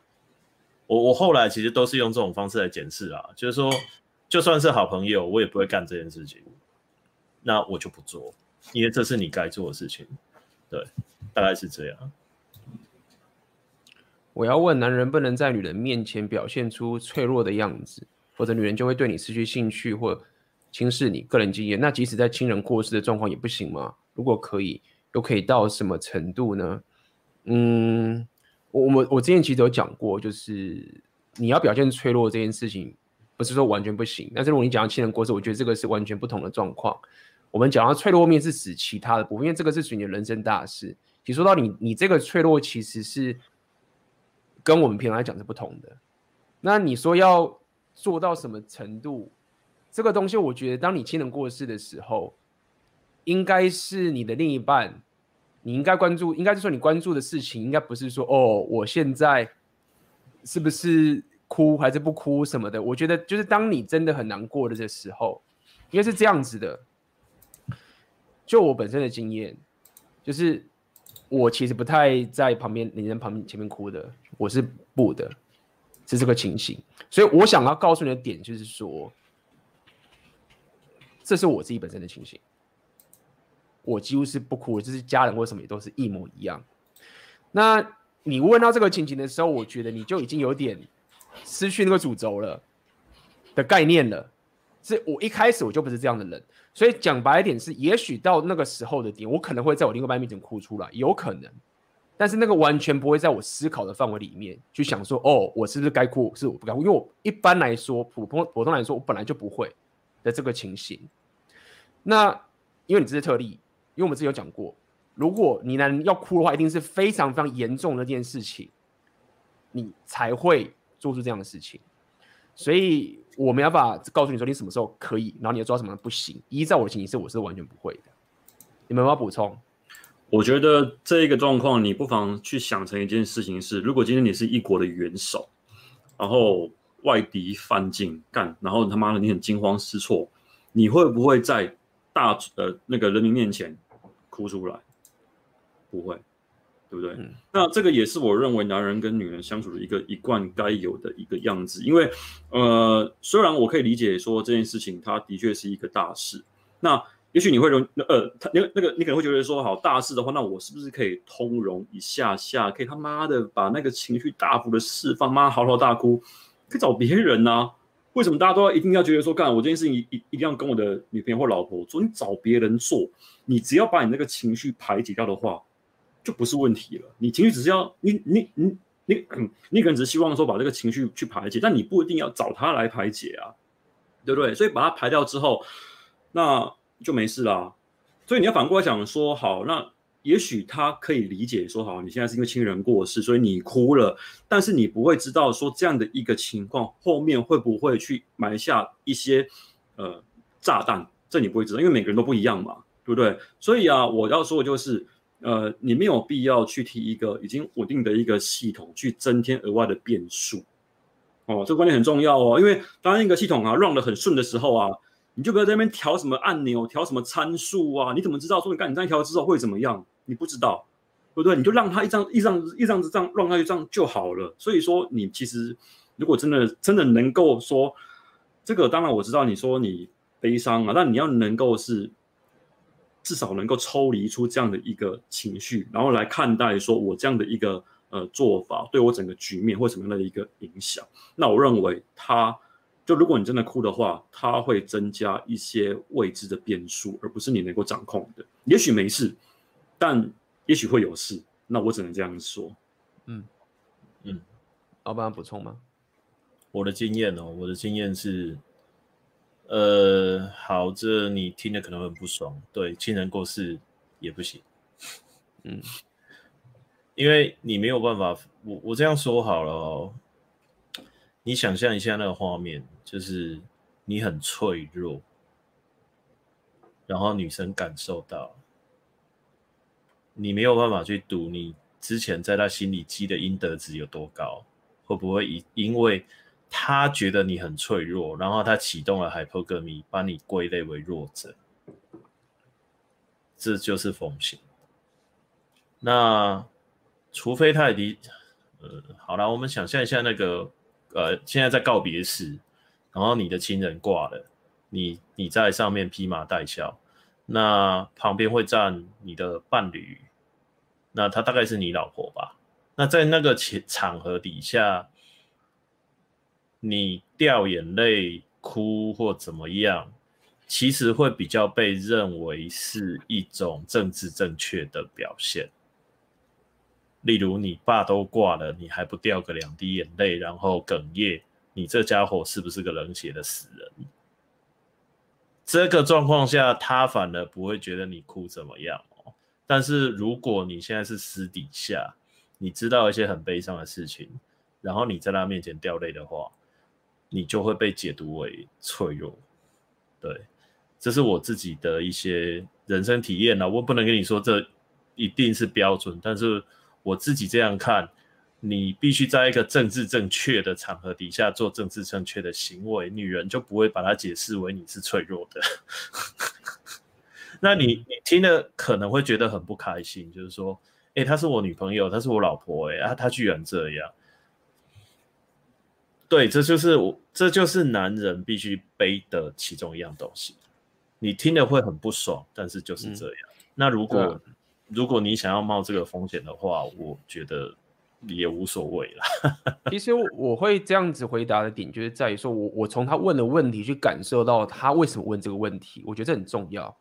我我后来其实都是用这种方式来检视啊，就是说，就算是好朋友，我也不会干这件事情。那我就不做，因为这是你该做的事情。对，大概是这样。我要问，男人不能在女人面前表现出脆弱的样子，或者女人就会对你失去兴趣，或轻视你个人经验，那即使在亲人过世的状况也不行吗？如果可以，又可以到什么程度呢？嗯，我我我之前其实有讲过，就是你要表现脆弱这件事情，不是说完全不行。但是如果你讲到亲人过世，我觉得这个是完全不同的状况。我们讲到脆弱面是指其他的部分，因为这个是属于你的人生大事。其实说到你，你这个脆弱其实是跟我们平常来讲是不同的。那你说要做到什么程度？这个东西，我觉得，当你亲人过世的时候，应该是你的另一半，你应该关注，应该是说你关注的事情，应该不是说哦，我现在是不是哭还是不哭什么的。我觉得，就是当你真的很难过的这时候，应该是这样子的。就我本身的经验，就是我其实不太在旁边，你人旁边前面哭的，我是不的，是这个情形。所以我想要告诉你的点就是说。这是我自己本身的情形，我几乎是不哭，就是家人为什么也都是一模一样。那你问到这个情形的时候，我觉得你就已经有点失去那个主轴了的概念了。是我一开始我就不是这样的人，所以讲白一点是，也许到那个时候的点，我可能会在我另外一半面前哭出来，有可能，但是那个完全不会在我思考的范围里面去想说，哦，我是不是该哭，是我不该哭，因为我一般来说，普通普通来说，我本来就不会的这个情形。那因为你这是特例，因为我们之前有讲过，如果你男人要哭的话，一定是非常非常严重的一件事情，你才会做出这样的事情。所以我没有办法告诉你说你什么时候可以，然后你要做什么不行。依照我的情形是，我是完全不会的。你们有没有补充？我觉得这一个状况，你不妨去想成一件事情是：如果今天你是一国的元首，然后外敌犯境干，然后他妈的你很惊慌失措，你会不会在？大呃，那个人民面前哭出来，不会，对不对？嗯、那这个也是我认为男人跟女人相处的一个一贯该有的一个样子。因为呃，虽然我可以理解说这件事情它的确是一个大事，那也许你会容呃，他那个那个你可能会觉得说，好大事的话，那我是不是可以通融一下下，可以他妈的把那个情绪大幅的释放，妈嚎啕大哭，可以找别人呐、啊？为什么大家都要一定要觉得说，干我这件事情一一一定要跟我的女朋友或老婆做？你找别人做，你只要把你那个情绪排解掉的话，就不是问题了。你情绪只是要你你你你你可能只是希望说把这个情绪去排解，但你不一定要找他来排解啊，对不对？所以把它排掉之后，那就没事啦。所以你要反过来想说，好，那也许他可以理解说，好，你现在是因为亲人过世，所以你哭了，但是你不会知道说这样的一个情况后面会不会去埋下一些呃炸弹，这你不会知道，因为每个人都不一样嘛。对不对？所以啊，我要说的就是，呃，你没有必要去提一个已经稳定的一个系统去增添额外的变数。哦，这个观念很重要哦。因为当一个系统啊 run 得很顺的时候啊，你就不要在那边调什么按钮、调什么参数啊。你怎么知道说你干你这样调之后会怎么样？你不知道，对不对？你就让它一张一张一张子这样 run 下去，这样就好了。所以说，你其实如果真的真的能够说这个，当然我知道你说你悲伤啊，但你要能够是。至少能够抽离出这样的一个情绪，然后来看待说我这样的一个呃做法对我整个局面或什么样的一个影响。那我认为他，就如果你真的哭的话，它会增加一些未知的变数，而不是你能够掌控的。也许没事，但也许会有事。那我只能这样说。嗯嗯，老板补充吗？我的经验哦，我的经验是。呃，好，这你听了可能很不爽，对，亲人过世也不行，嗯，因为你没有办法，我我这样说好了哦，你想象一下那个画面，就是你很脆弱，然后女生感受到，你没有办法去赌你之前在她心里积的阴德值有多高，会不会因因为。他觉得你很脆弱，然后他启动了 hypergamy，把你归类为弱者，这就是风险。那除非他已经，呃，好了，我们想象一下那个，呃，现在在告别式，然后你的亲人挂了，你你在上面披麻戴孝，那旁边会站你的伴侣，那他大概是你老婆吧？那在那个场场合底下。你掉眼泪、哭或怎么样，其实会比较被认为是一种政治正确的表现。例如，你爸都挂了，你还不掉个两滴眼泪，然后哽咽，你这家伙是不是个冷血的死人？这个状况下，他反而不会觉得你哭怎么样哦。但是如果你现在是私底下，你知道一些很悲伤的事情，然后你在他面前掉泪的话，你就会被解读为脆弱，对，这是我自己的一些人生体验了。我不能跟你说这一定是标准，但是我自己这样看，你必须在一个政治正确的场合底下做政治正确的行为，女人就不会把它解释为你是脆弱的。那你你听了可能会觉得很不开心，就是说，诶，她是我女朋友，她是我老婆，哎，啊，她居然这样。对，这就是我，这就是男人必须背的其中一样东西。你听了会很不爽，但是就是这样。嗯、那如果、啊、如果你想要冒这个风险的话，我觉得也无所谓了。其实我会这样子回答的点，就是在于说我我从他问的问题去感受到他为什么问这个问题，我觉得这很重要。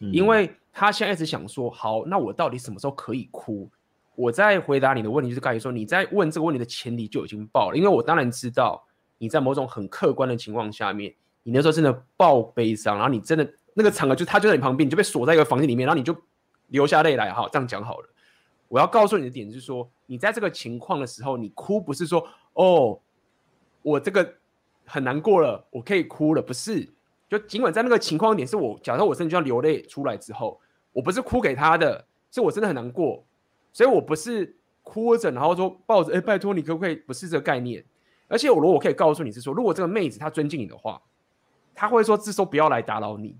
嗯、因为他现在一直想说，好，那我到底什么时候可以哭？我在回答你的问题，就是刚才说你在问这个问题的前提就已经爆了，因为我当然知道你在某种很客观的情况下面，你那时候真的爆悲伤，然后你真的那个场合就他就在你旁边，你就被锁在一个房间里面，然后你就流下泪来。哈，这样讲好了。我要告诉你的点是说，你在这个情况的时候，你哭不是说哦，我这个很难过了，我可以哭了，不是。就尽管在那个情况点是我假设我真的就要流泪出来之后，我不是哭给他的，是我真的很难过。所以我不是哭着，然后说抱着，哎，拜托你可不可以？不是这个概念。而且我如果我可以告诉你是说，如果这个妹子她尊敬你的话，她会说这时候不要来打扰你，因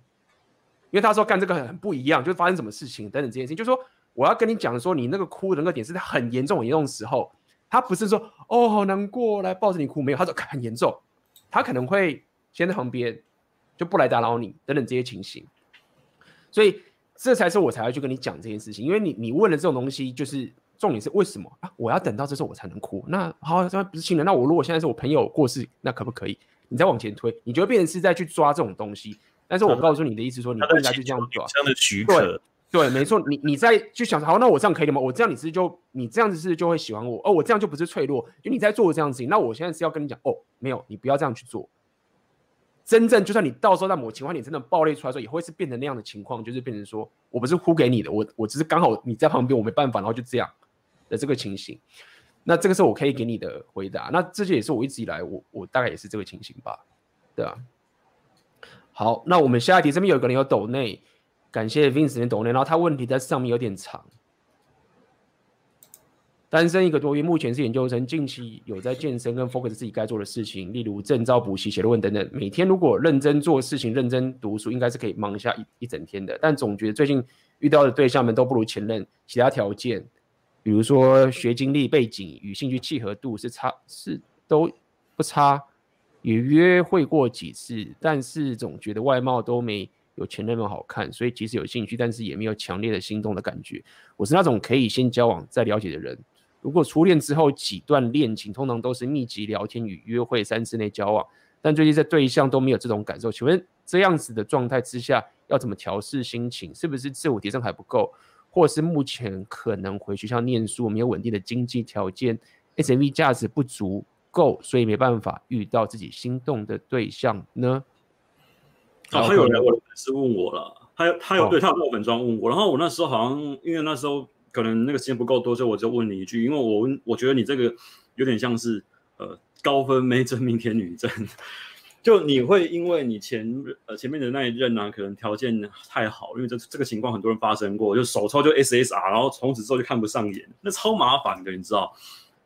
为她说干这个很很不一样，就是发生什么事情等等这件事情，就是说我要跟你讲说，你那个哭的那个点是在很严重很严重的时候，他不是说哦好难过来抱着你哭，没有，他说很严重，他可能会先在旁边就不来打扰你等等这些情形，所以。这才是我才要去跟你讲这件事情，因为你你问了这种东西，就是重点是为什么啊？我要等到这时候我才能哭？那好，这不是亲人。那我如果现在是我朋友过世，那可不可以？你再往前推，你就会变成是在去抓这种东西。但是我告诉你的意思说，你不应该去这样抓。这样的许可，对，没错，你你在就想好，那我这样可以了吗？我这样你是就你这样子是就会喜欢我哦，我这样就不是脆弱，就你在做这样子，那我现在是要跟你讲哦，没有，你不要这样去做。真正就算你到时候在某情况你真的爆裂出来的时候，也会是变成那样的情况，就是变成说我不是呼给你的，我我只是刚好你在旁边，我没办法，然后就这样的这个情形。那这个是我可以给你的回答。那这些也是我一直以来我我大概也是这个情形吧，对啊。好，那我们下一题这边有一个人有抖内。感谢 Vince 的懂内，然后他问题在上面有点长。单身一个多月，目前是研究生，近期有在健身跟 focus 自己该做的事情，例如证照补习、写论文等等。每天如果认真做事情、认真读书，应该是可以忙下一一整天的。但总觉得最近遇到的对象们都不如前任，其他条件，比如说学经历、背景与兴趣契合度是差，是都不差，也约会过几次，但是总觉得外貌都没。有前任们好看，所以即使有兴趣，但是也没有强烈的心动的感觉。我是那种可以先交往再了解的人。如果初恋之后几段恋情，通常都是密集聊天与约会三次内交往，但最近这对象都没有这种感受。请问这样子的状态之下，要怎么调试心情？是不是自我提升还不够，或是目前可能回学校念书，没有稳定的经济条件，SMV 价值不足够，所以没办法遇到自己心动的对象呢？啊，他有来我的粉丝问我了，他有他有对他有粉专问我，然后我那时候好像因为那时候可能那个时间不够多，所以我就问你一句，因为我我觉得你这个有点像是呃高分没真命天女症，就你会因为你前呃前面的那一任呢、啊，可能条件太好，因为这这个情况很多人发生过，就手抽就 SSR，然后从此之后就看不上眼，那超麻烦的，你知道？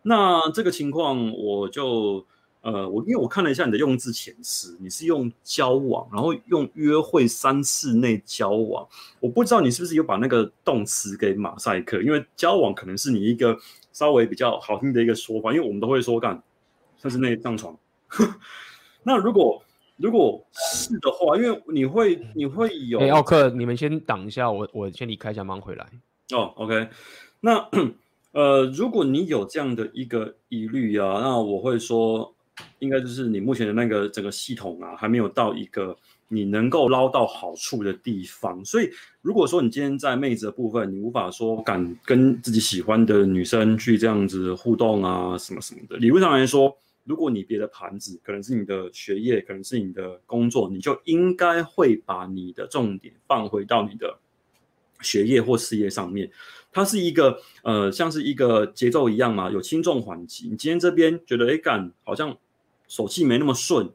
那这个情况我就。呃，我因为我看了一下你的用字遣词，你是用交往，然后用约会三次内交往，我不知道你是不是有把那个动词给马赛克，因为交往可能是你一个稍微比较好听的一个说法，因为我们都会说干三次内上床。那如果如果是的话，因为你会你会有，哎，奥克，你们先等一下，我我先离开一下，忙回来。哦，OK，那 呃，如果你有这样的一个疑虑啊，那我会说。应该就是你目前的那个整个系统啊，还没有到一个你能够捞到好处的地方。所以，如果说你今天在妹子的部分，你无法说敢跟自己喜欢的女生去这样子互动啊，什么什么的。理论上来说，如果你别的盘子可能是你的学业，可能是你的工作，你就应该会把你的重点放回到你的学业或事业上面。它是一个呃，像是一个节奏一样嘛，有轻重缓急。你今天这边觉得哎，干好像。手气没那么顺，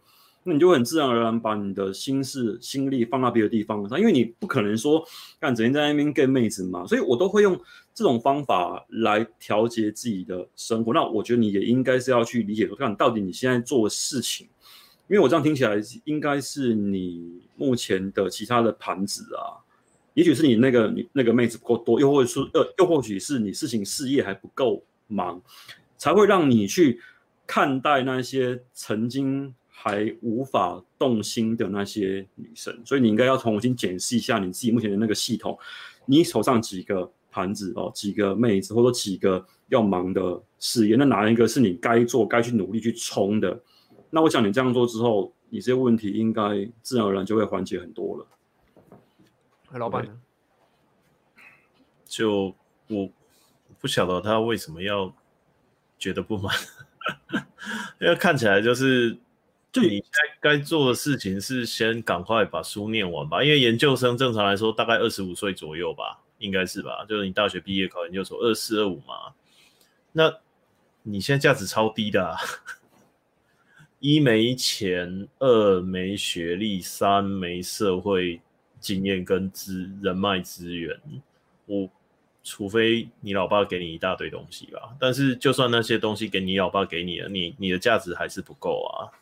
那你就会很自然而然把你的心事、心力放到别的地方。因为你不可能说干整天在那边跟妹子嘛，所以我都会用这种方法来调节自己的生活。那我觉得你也应该是要去理解说，看到底你现在做的事情，因为我这样听起来应该是你目前的其他的盘子啊，也许是你那个你那个妹子不够多，又或者说呃，又或许是你事情事业还不够忙，才会让你去。看待那些曾经还无法动心的那些女生，所以你应该要重新检视一下你自己目前的那个系统，你手上几个盘子哦，几个妹子或者几个要忙的事业，那哪一个是你该做、该去努力去冲的？那我想你这样做之后，你这些问题应该自然而然就会缓解很多了。老板，就我不晓得他为什么要觉得不满。因为看起来就是，就你该该做的事情是先赶快把书念完吧。因为研究生正常来说大概二十五岁左右吧，应该是吧？就是你大学毕业考研究所二四二五嘛。那你现在价值超低的啊，一没钱，二没学历，三没社会经验跟资人脉资源，五。除非你老爸给你一大堆东西吧，但是就算那些东西给你老爸给你了，你你的价值还是不够啊，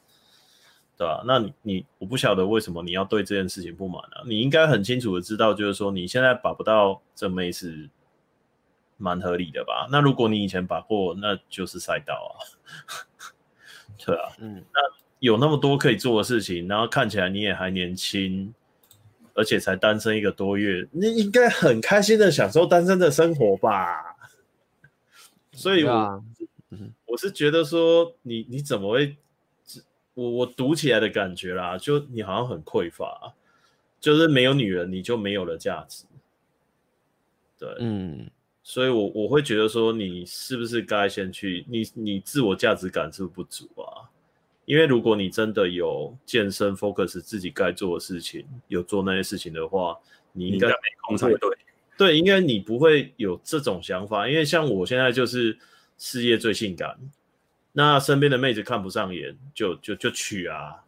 对吧？那你你我不晓得为什么你要对这件事情不满啊？你应该很清楚的知道，就是说你现在把不到这妹是蛮合理的吧？那如果你以前把过，那就是赛道啊，对啊，嗯，那有那么多可以做的事情，然后看起来你也还年轻。而且才单身一个多月，你应该很开心的享受单身的生活吧？所以我，我我是觉得说你，你你怎么会？我我读起来的感觉啦，就你好像很匮乏，就是没有女人，你就没有了价值。对，嗯，所以我我会觉得说，你是不是该先去你你自我价值感是不是不足啊？因为如果你真的有健身 focus 自己该做的事情，有做那些事情的话，你应该没空才对。对，应该你不会有这种想法，因为像我现在就是事业最性感，那身边的妹子看不上眼，就就就娶啊，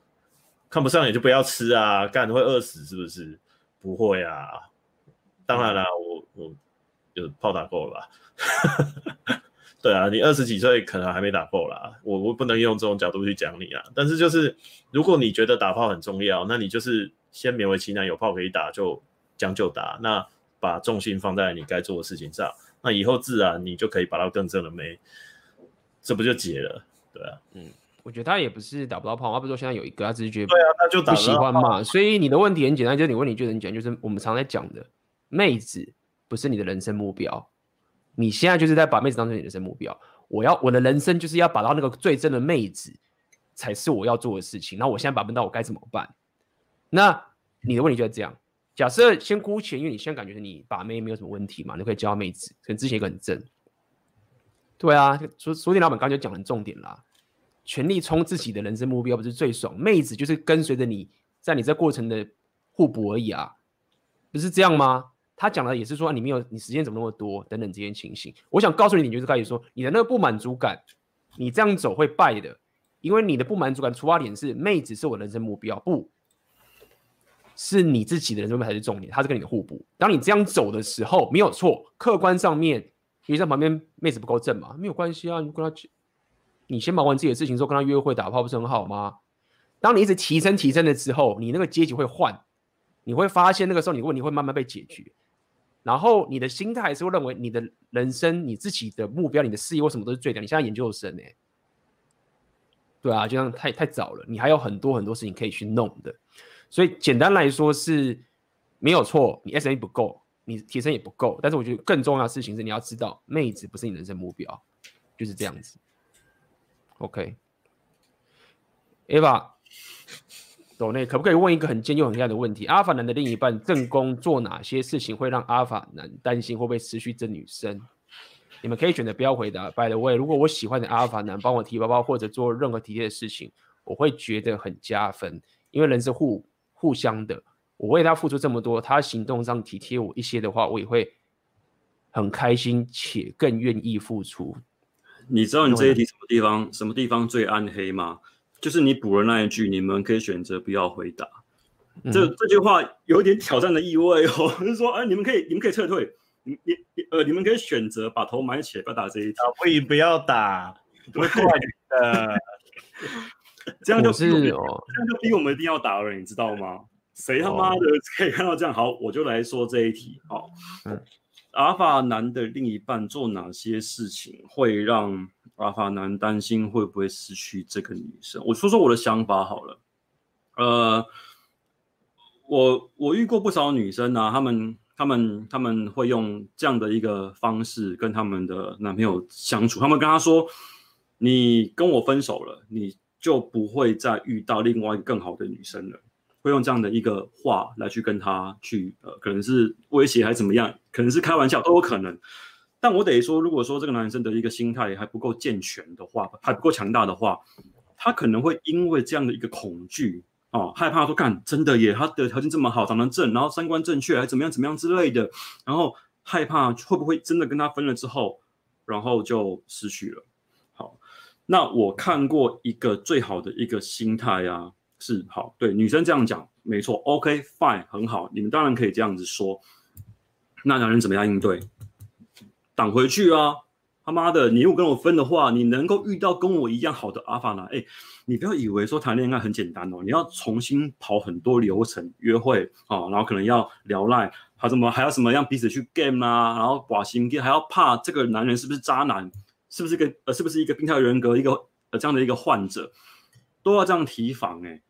看不上眼就不要吃啊，干会饿死是不是？不会啊，当然啦，我我就炮打够了吧？对啊，你二十几岁可能还没打够啦，我我不能用这种角度去讲你啊，但是就是如果你觉得打炮很重要，那你就是先勉为其难，有炮可以打就将就打，那。把重心放在你该做的事情上，那以后自然你就可以把到更正的妹，这不就结了？对啊，嗯，我觉得他也不是打不到炮，他不是说现在有一个，他只是觉得对啊，他就不喜欢嘛。所以你的问题很简单，就是你问题就很简单，就是我们常在讲的，妹子不是你的人生目标，你现在就是在把妹子当成你人生目标。我要我的人生就是要把到那个最正的妹子，才是我要做的事情。那我现在把不到，我该怎么办？那你的问题就在这样。假设先姑且，因为你现在感觉你把妹没有什么问题嘛，你可以交妹子，跟之前一个很正。对啊，书书店老板刚才就讲很重点啦，全力冲自己的人生目标不是最爽，妹子就是跟随着你在你这过程的互补而已啊，不是这样吗？他讲的也是说你没有你时间怎么那么多等等这些情形。我想告诉你，你就是开始说你的那个不满足感，你这样走会败的，因为你的不满足感出发点是妹子是我人生目标，不。是你自己的人生才是重点，他是跟你的互补。当你这样走的时候，没有错，客观上面，因为在旁边妹子不够正嘛，没有关系啊。你跟他，你先忙完自己的事情之后，跟他约会打炮不是很好吗？当你一直提升提升的时候，你那个阶级会换，你会发现那个时候你问题会慢慢被解决，然后你的心态是会认为你的人生、你自己的目标、你的事业为什么都是最的。你现在研究生呢？对啊，就这样太太早了，你还有很多很多事情可以去弄的。所以简单来说是没有错，你 SA 不够，你提升也不够。但是我觉得更重要的事情是你要知道，妹子不是你人生目标，就是这样子。OK，Eva，斗内可不可以问一个很尖又很黑暗的问题？阿尔法男的另一半正宫做哪些事情会让阿尔法男担心会不会失去这女生？你们可以选择不要回答。By the way，如果我喜欢的阿尔法男帮我提包包或者做任何体贴的事情，我会觉得很加分，因为人是互。互相的，我为他付出这么多，他行动上体贴我一些的话，我也会很开心且更愿意付出。你知道你这一题什么地方什么地方最暗黑吗？就是你补了那一句，你们可以选择不要回答。嗯、这这句话有点挑战的意味哦，就是说，哎，你们可以你们可以撤退，你你呃，你们可以选择把头埋起来不要打这一题。可以不要打，不会怪你的。这样就是哦，这样就逼我们一定要打了，你知道吗？谁他妈的可以看到这样？好，我就来说这一题。好，嗯，阿法男的另一半做哪些事情会让阿法男担心会不会失去这个女生？我说说我的想法好了。呃，我我遇过不少女生啊，她们她们她们会用这样的一个方式跟他们的男朋友相处。他们跟他说：“你跟我分手了，你。”就不会再遇到另外一个更好的女生了，会用这样的一个话来去跟他去，呃，可能是威胁还是怎么样，可能是开玩笑都有可能。但我得说，如果说这个男生的一个心态还不够健全的话，还不够强大的话，他可能会因为这样的一个恐惧啊，害怕说，干真的耶，他的条件这么好，长得正，然后三观正确，还怎么样怎么样之类的，然后害怕会不会真的跟他分了之后，然后就失去了。好那我看过一个最好的一个心态啊，是好，对女生这样讲没错，OK fine 很好，你们当然可以这样子说。那男人怎么样应对？挡回去啊！他妈的，你又跟我分的话，你能够遇到跟我一样好的阿法男，哎，你不要以为说谈恋爱很简单哦，你要重新跑很多流程，约会啊，然后可能要聊赖，还什么还要什么样彼此去 game 啊，然后寡心还要怕这个男人是不是渣男。是不是个呃，是不是一个病态人格，一个呃这样的一个患者，都要这样提防哎。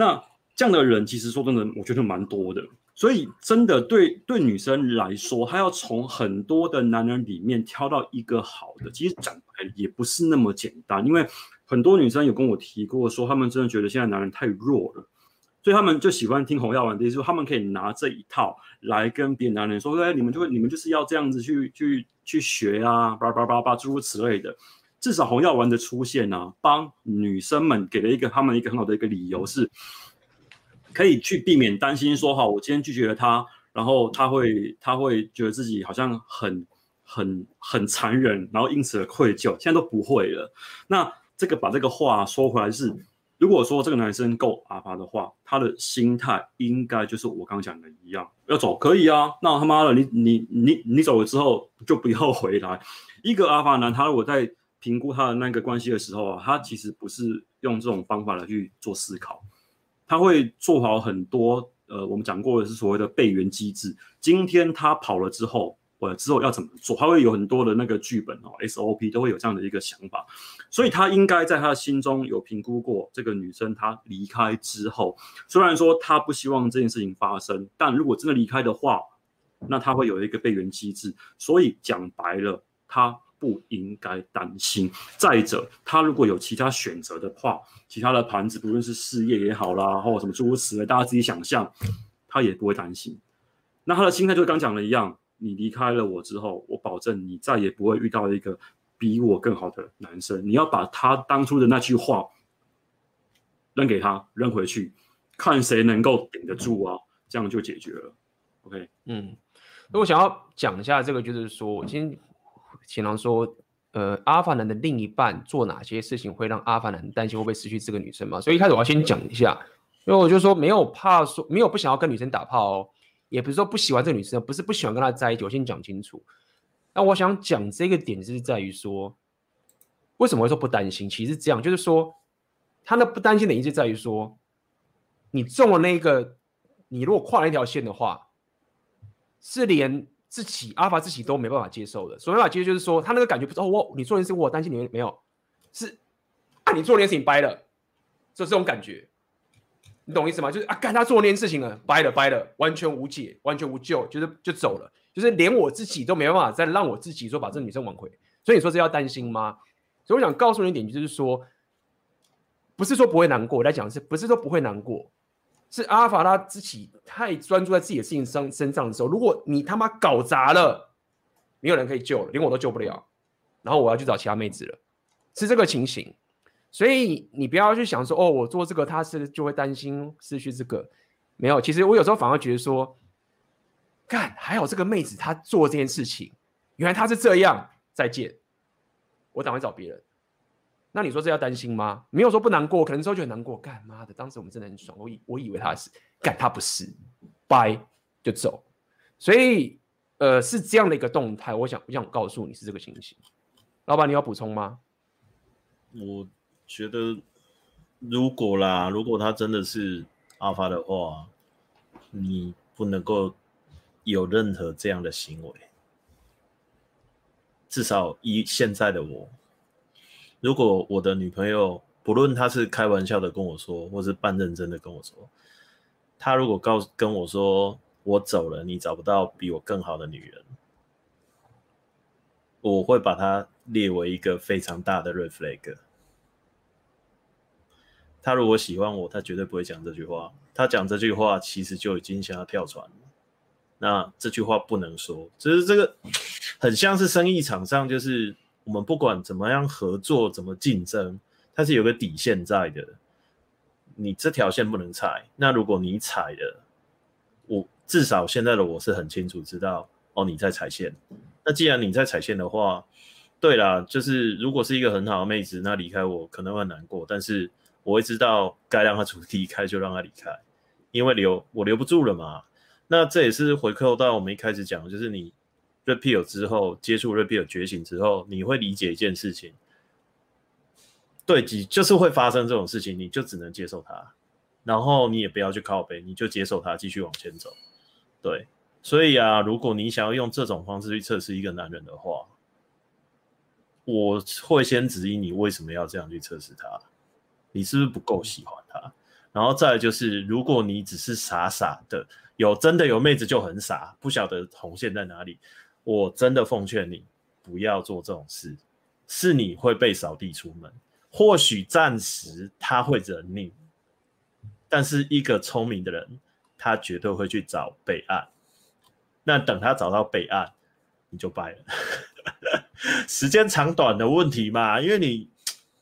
那这样的人其实说真的，我觉得蛮多的。所以真的对对女生来说，她要从很多的男人里面挑到一个好的，其实讲也不是那么简单。因为很多女生有跟我提过说，她们真的觉得现在男人太弱了，所以他们就喜欢听红药丸的意思，说他们可以拿这一套来跟别的男人说，哎，你们就，你们就是要这样子去去去学啊，叭叭叭叭诸如此类的。至少红药丸的出现呢、帮女生们给了一个他们一个很好的一个理由，是可以去避免担心说，哈，我今天拒绝了他，然后他会他会觉得自己好像很很很残忍，然后因此而愧疚。现在都不会了。那这个把这个话说回来是。如果说这个男生够阿法的话，他的心态应该就是我刚讲的一样，要走可以啊，那他妈的你你你你走了之后就不要回来。一个阿法男，他如果在评估他的那个关系的时候啊，他其实不是用这种方法来去做思考，他会做好很多呃，我们讲过的是所谓的备援机制。今天他跑了之后。我之后要怎么做？他会有很多的那个剧本哦，SOP 都会有这样的一个想法，所以他应该在他的心中有评估过这个女生她离开之后，虽然说他不希望这件事情发生，但如果真的离开的话，那他会有一个备援机制。所以讲白了，他不应该担心。再者，他如果有其他选择的话，其他的盘子，不论是事业也好啦，或者什么诸如此类，大家自己想象，他也不会担心。那他的心态就跟刚讲的一样。你离开了我之后，我保证你再也不会遇到一个比我更好的男生。你要把他当初的那句话扔给他，扔回去，看谁能够顶得住啊，这样就解决了。OK，嗯，那我想要讲一下这个，就是说我今天前郎说，呃，阿凡男的另一半做哪些事情会让阿凡男担心会不会失去这个女生嘛？所以一开始我要先讲一下，因为我就说没有怕说没有不想要跟女生打炮哦。也不是说不喜欢这个女生，不是不喜欢跟她在一起。我先讲清楚。那我想讲这个点是在于说，为什么会说不担心？其实是这样，就是说，他那不担心的意思在于说，你中了那个，你如果跨了那条线的话，是连自己阿法自己都没办法接受的。所以没办法接受就是说，他那个感觉不是哦，我你做件事我担心你没有，是啊，你做那件事情掰了，就这种感觉。你懂意思吗？就是啊，干他做那件事情了，掰了掰了，完全无解，完全无救，就是就走了，就是连我自己都没办法再让我自己说把这女生挽回。所以你说这要担心吗？所以我想告诉你一点，就是说，不是说不会难过，我来讲是不是说不会难过？是阿法他自己太专注在自己的事情上身上的时候，如果你他妈搞砸了，没有人可以救了，连我都救不了，然后我要去找其他妹子了，是这个情形。所以你不要去想说哦，我做这个他是就会担心失去这个，没有。其实我有时候反而觉得说，干还好这个妹子她做这件事情，原来她是这样。再见，我赶快找别人。那你说这要担心吗？没有说不难过，可能之后就很难过。干妈的，当时我们真的很爽，我以我以为他是干他不是，掰就走。所以呃是这样的一个动态，我想我想告诉你是这个情形。老板你要补充吗？我。觉得如果啦，如果他真的是阿发的话，你不能够有任何这样的行为。至少以现在的我，如果我的女朋友不论她是开玩笑的跟我说，或是半认真的跟我说，她如果告跟我说我走了，你找不到比我更好的女人，我会把她列为一个非常大的 red flag。他如果喜欢我，他绝对不会讲这句话。他讲这句话，其实就已经想要跳船了。那这句话不能说，只是这个很像是生意场上，就是我们不管怎么样合作，怎么竞争，它是有个底线在的。你这条线不能踩。那如果你踩了，我至少现在的我是很清楚知道，哦，你在踩线。那既然你在踩线的话，对啦，就是如果是一个很好的妹子，那离开我可能会难过，但是。我会知道该让他主离开就让她离开，因为留我留不住了嘛。那这也是回扣到我们一开始讲，就是你 Red Pill 之后接触 Red Pill 觉醒之后，你会理解一件事情，对，你就是会发生这种事情，你就只能接受它，然后你也不要去靠背，你就接受它，继续往前走。对，所以啊，如果你想要用这种方式去测试一个男人的话，我会先质疑你为什么要这样去测试他。你是不是不够喜欢他？然后再就是，如果你只是傻傻的，有真的有妹子就很傻，不晓得红线在哪里。我真的奉劝你不要做这种事，是你会被扫地出门。或许暂时他会忍你，但是一个聪明的人，他绝对会去找备案。那等他找到备案，你就败了。时间长短的问题嘛，因为你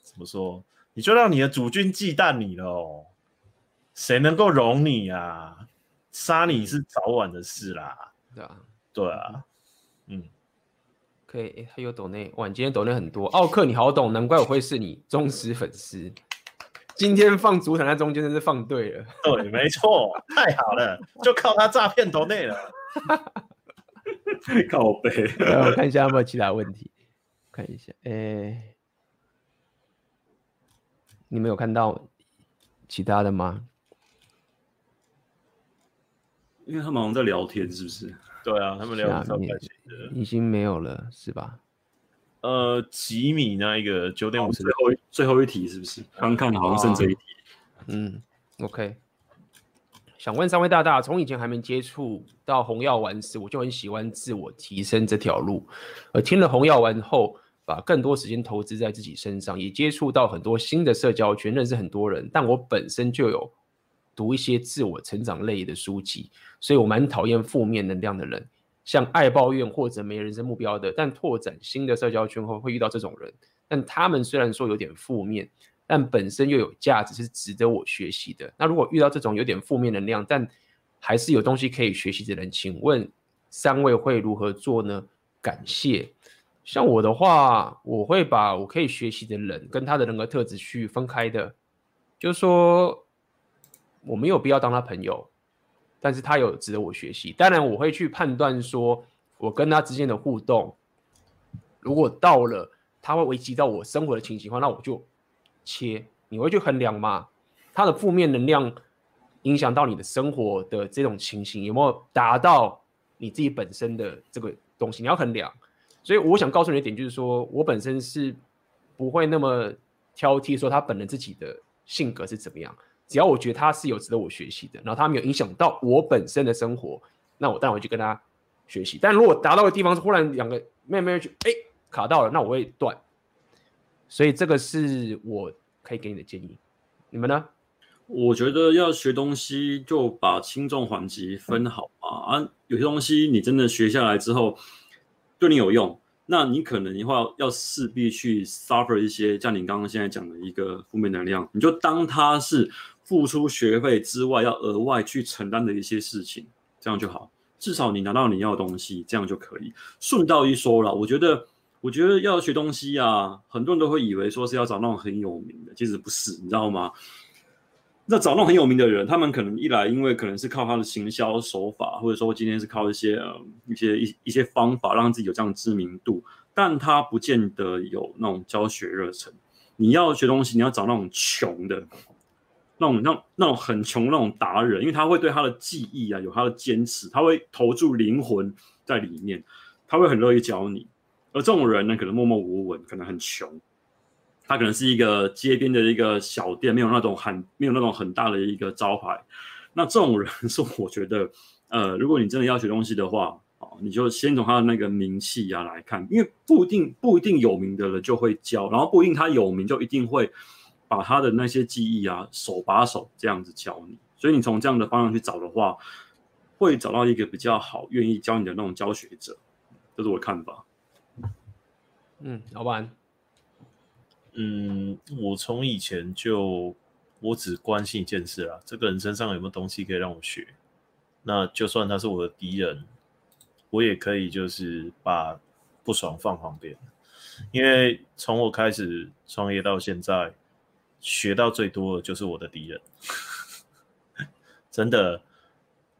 怎么说，你就让你的主君忌惮你了哦。谁能够容你啊？杀你是早晚的事啦。对啊，对啊，嗯。可以，还有抖内，哇，你今天抖内很多。奥克你好懂，难怪我会是你忠实粉丝。今天放主场在中间，真是放对了。对，没错，太好了，就靠他诈骗抖内了。靠背。我看一下有没有其他问题，看一下，哎、欸，你们有看到其他的吗？因为他们好像在聊天，是不是？对啊，他们聊天已经没有了，是吧？呃，吉米那一个九点五十，最后一最后一题是不是？刚看好像剩这一题。嗯，OK。想问三位大大，从以前还没接触到红药丸时，我就很喜欢自我提升这条路。而听了红药丸后，把更多时间投资在自己身上，也接触到很多新的社交圈，认识很多人。但我本身就有读一些自我成长类的书籍。所以我蛮讨厌负面能量的人，像爱抱怨或者没人生目标的。但拓展新的社交圈后会遇到这种人，但他们虽然说有点负面，但本身又有价值，是值得我学习的。那如果遇到这种有点负面能量，但还是有东西可以学习的人，请问三位会如何做呢？感谢。像我的话，我会把我可以学习的人跟他的人格特质去分开的，就是说我没有必要当他朋友。但是他有值得我学习，当然我会去判断说，我跟他之间的互动，如果到了他会危及到我生活的情形话，那我就切。你会去衡量吗？他的负面能量影响到你的生活的这种情形，有没有达到你自己本身的这个东西？你要衡量。所以我想告诉你的点就是说，我本身是不会那么挑剔，说他本人自己的性格是怎么样。只要我觉得他是有值得我学习的，然后他没有影响到我本身的生活，那我当然会去跟他学习。但如果达到的地方是忽然两个妹妹去哎卡到了，那我会断。所以这个是我可以给你的建议。你们呢？我觉得要学东西就把轻重缓急分好啊啊！有些东西你真的学下来之后对你有用，那你可能的话要势必去 suffer 一些，像你刚刚现在讲的一个负面能量，你就当它是。付出学费之外，要额外去承担的一些事情，这样就好。至少你拿到你要的东西，这样就可以。顺道一说了，我觉得，我觉得要学东西啊，很多人都会以为说是要找那种很有名的，其实不是，你知道吗？那找那种很有名的人，他们可能一来，因为可能是靠他的行销手法，或者说今天是靠一些呃一些一一些方法让自己有这样知名度，但他不见得有那种教学热忱。你要学东西，你要找那种穷的。那种、那、那种很穷那种达人，因为他会对他的技艺啊有他的坚持，他会投注灵魂在里面，他会很乐意教你。而这种人呢，可能默默无闻，可能很穷，他可能是一个街边的一个小店，没有那种很没有那种很大的一个招牌。那这种人 是我觉得，呃，如果你真的要学东西的话，哦，你就先从他的那个名气啊来看，因为不一定不一定有名的人就会教，然后不一定他有名就一定会。把他的那些技艺啊，手把手这样子教你，所以你从这样的方向去找的话，会找到一个比较好、愿意教你的那种教学者，这是我的看法。嗯，老板，嗯，我从以前就我只关心一件事啦，这个人身上有没有东西可以让我学？那就算他是我的敌人，我也可以就是把不爽放旁边，因为从我开始创业到现在。学到最多的就是我的敌人，真的，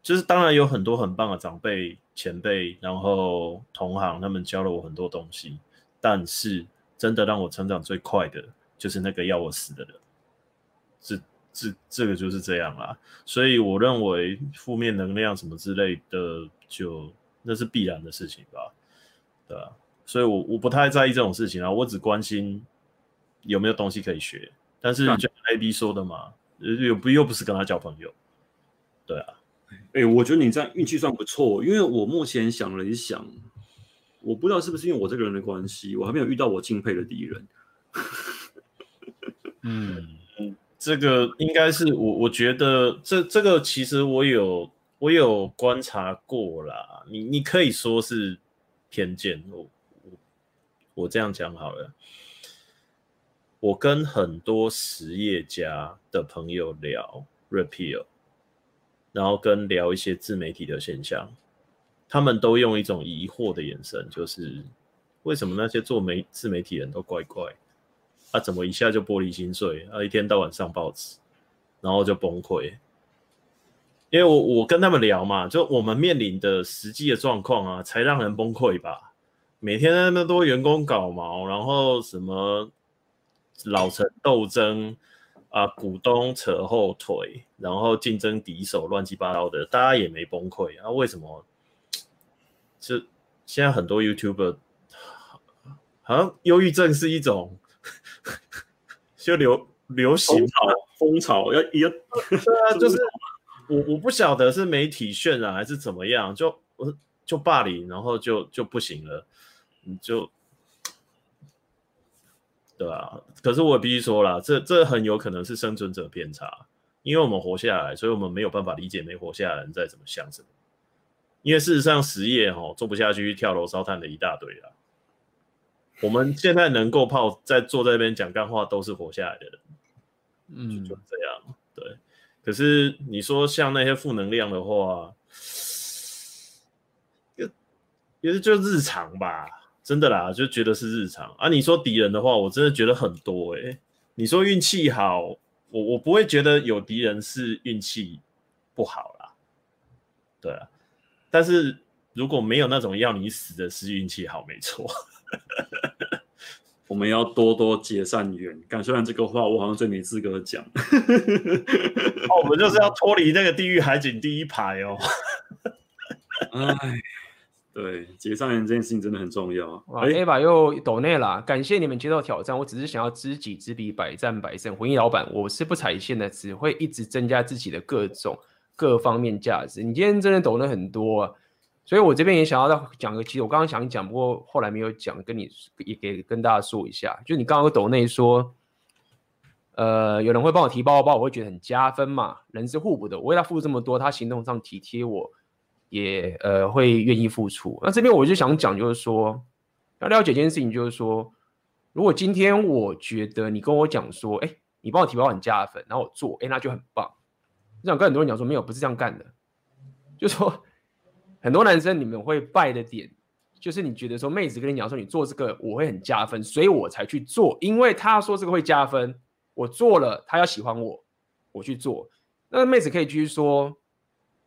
就是当然有很多很棒的长辈、前辈，然后同行，他们教了我很多东西，但是真的让我成长最快的就是那个要我死的人，这这这个就是这样啦。所以我认为负面能量什么之类的，就那是必然的事情吧，对啊，所以我我不太在意这种事情啊，我只关心有没有东西可以学。但是就 A B 说的嘛，又不又不是跟他交朋友，对啊，哎、欸，我觉得你这样运气算不错，因为我目前想了一想，我不知道是不是因为我这个人的关系，我还没有遇到我敬佩的敌人。嗯，这个应该是我我觉得这这个其实我有我有观察过啦，你你可以说是偏见，我我我这样讲好了。我跟很多实业家的朋友聊 Repeal，然后跟聊一些自媒体的现象，他们都用一种疑惑的眼神，就是为什么那些做媒自媒体人都怪怪，啊，怎么一下就玻璃心碎，啊，一天到晚上报纸，然后就崩溃。因为我我跟他们聊嘛，就我们面临的实际的状况啊，才让人崩溃吧。每天那么多员工搞毛，然后什么。老陈斗争啊，股东扯后腿，然后竞争敌手乱七八糟的，大家也没崩溃啊？为什么？就现在很多 YouTuber 好像忧郁症是一种就流流行风潮，要要对啊，就是我我不晓得是媒体渲染还是怎么样，就我就霸凌，然后就就不行了，你就。对啊，可是我必须说了，这这很有可能是生存者偏差，因为我们活下来，所以我们没有办法理解没活下来的人在怎么想什么。因为事实上，实业哈做不下去，跳楼烧炭的一大堆啦。我们现在能够泡在坐在那边讲干话，都是活下来的人，嗯，就这样。对，可是你说像那些负能量的话，也也是就日常吧。真的啦，就觉得是日常啊。你说敌人的话，我真的觉得很多诶、欸。你说运气好，我我不会觉得有敌人是运气不好啦。对啊，但是如果没有那种要你死的，是运气好，没错。我们要多多结善缘。敢虽然这个话我好像最没资格讲。哦，我们就是要脱离那个地狱海景第一排哦。哎。对，结善缘这件事情真的很重要。哎，Ava 又抖内了，感谢你们接受挑战。我只是想要知己知彼，百战百胜。回应老板，我是不踩线的，只会一直增加自己的各种各方面价值。你今天真的抖内很多啊，所以我这边也想要再讲个，其实我刚刚想讲，不过后来没有讲，跟你也给跟大家说一下，就你刚刚抖内说，呃，有人会帮我提包包，我会觉得很加分嘛，人是互补的，我为他付出这么多，他行动上体贴我。也呃会愿意付出。那这边我就想讲，就是说要了解一件事情，就是说，如果今天我觉得你跟我讲说，哎，你帮我提包很加分，然后我做，哎，那就很棒。我想跟很多人讲说，没有，不是这样干的。就说很多男生你们会败的点，就是你觉得说妹子跟你讲说你做这个我会很加分，所以我才去做，因为他说这个会加分，我做了，他要喜欢我，我去做。那妹子可以继续说，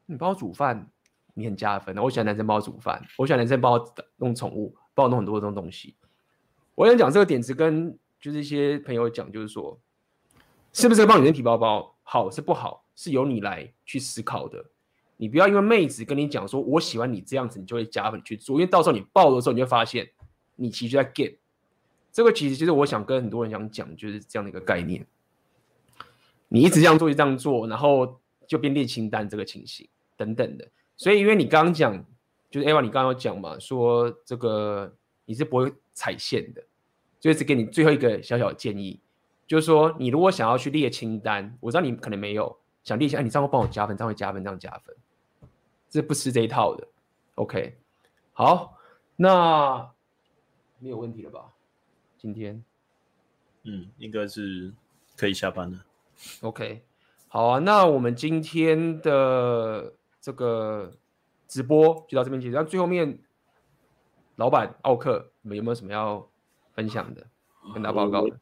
你帮我煮饭。你很加分，我喜欢男生帮我煮饭，我喜欢男生帮我弄宠物，帮我弄很多这种东西。我想讲这个点子，跟就是一些朋友讲，就是说，是不是帮女生提包包好是不好，是由你来去思考的。你不要因为妹子跟你讲说我喜欢你这样子，你就会加分去做，因为到时候你爆的时候，你会发现你其实就在 get。这个其实就是我想跟很多人想讲，就是这样的一个概念。你一直这样做，就这样做，然后就变列清单这个情形等等的。所以，因为你刚刚讲，就是 Ava，你刚刚有讲嘛，说这个你是不会踩线的，所以只给你最后一个小小的建议，就是说，你如果想要去列清单，我知道你可能没有想列清单，哎，你这样会帮我加分，这样会加分，这样加分，这不吃这一套的。OK，好，那没有问题了吧？今天，嗯，应该是可以下班了。OK，好啊，那我们今天的。这个直播就到这边结束。那最后面，老板奥克，你们有没有什么要分享的，跟大家报告的？我，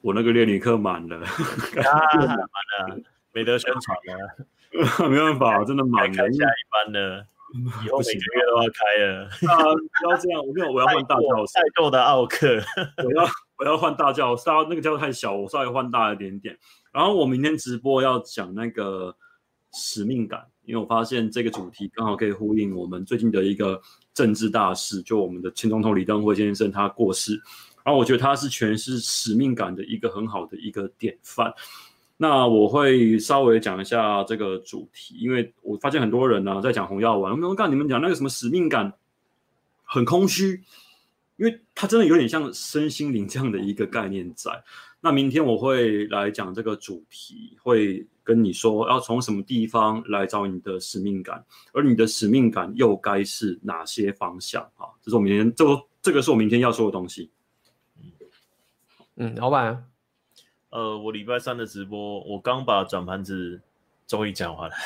我那个练女课满了，啊、满了，没得宣传了，没办法，真的满了。开下一班了，以后每个月都要开了。啊，不要这样，我没有，我要换大教室。太逗的奥克，我要我要换大教室，那个教室太小，我稍微换大一点点。然后我明天直播要讲那个使命感。因为我发现这个主题刚好可以呼应我们最近的一个政治大事，就我们的前总统李登辉先生他过世，然后我觉得他是诠释使命感的一个很好的一个典范。那我会稍微讲一下这个主题，因为我发现很多人呢、啊、在讲红药丸，我没有看你们讲那个什么使命感很空虚，因为它真的有点像身心灵这样的一个概念在。那明天我会来讲这个主题，会跟你说要从什么地方来找你的使命感，而你的使命感又该是哪些方向啊？这是我明天这个这个是我明天要说的东西。嗯，老板，呃，我礼拜三的直播，我刚把转盘子终于讲完了，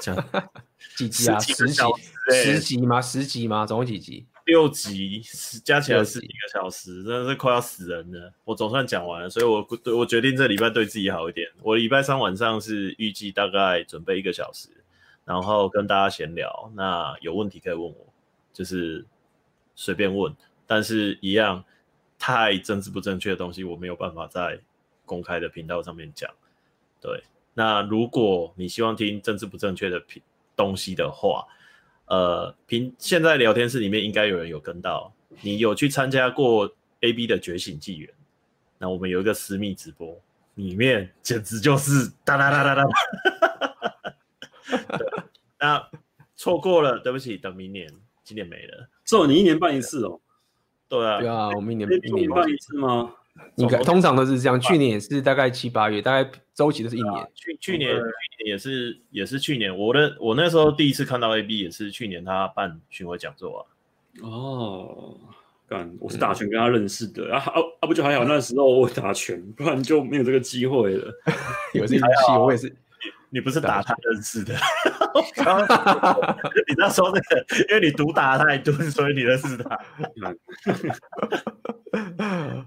讲 几集啊？十集？十集吗？十集吗？总共几集？六集，加起来十几个小时，真的是快要死人了。我总算讲完了，所以我我决定这礼拜对自己好一点。我礼拜三晚上是预计大概准备一个小时，然后跟大家闲聊。那有问题可以问我，就是随便问，但是一样太政治不正确的东西，我没有办法在公开的频道上面讲。对，那如果你希望听政治不正确的东东西的话，呃，平现在聊天室里面应该有人有跟到，你有去参加过 AB 的觉醒纪元？那我们有一个私密直播，里面简直就是哒哒哒哒哒。那错过了，对不起，等明年，今年没了。只有你一年办一次哦？对啊，对啊，我们一年一年办一次吗？应该通常都是这样，去年也是大概七八月，大概周期都是一年。去去年去年也是也是去年，我的我那时候第一次看到 AB 也是去年他办巡回讲座啊。哦，干，我是打拳跟他认识的、嗯、啊啊啊！不就还好，那时候我打拳，不然就没有这个机会了。有这个机会，我也是。你不是打他认识的，你那时候那个，因为你毒打太多，所以你认识他。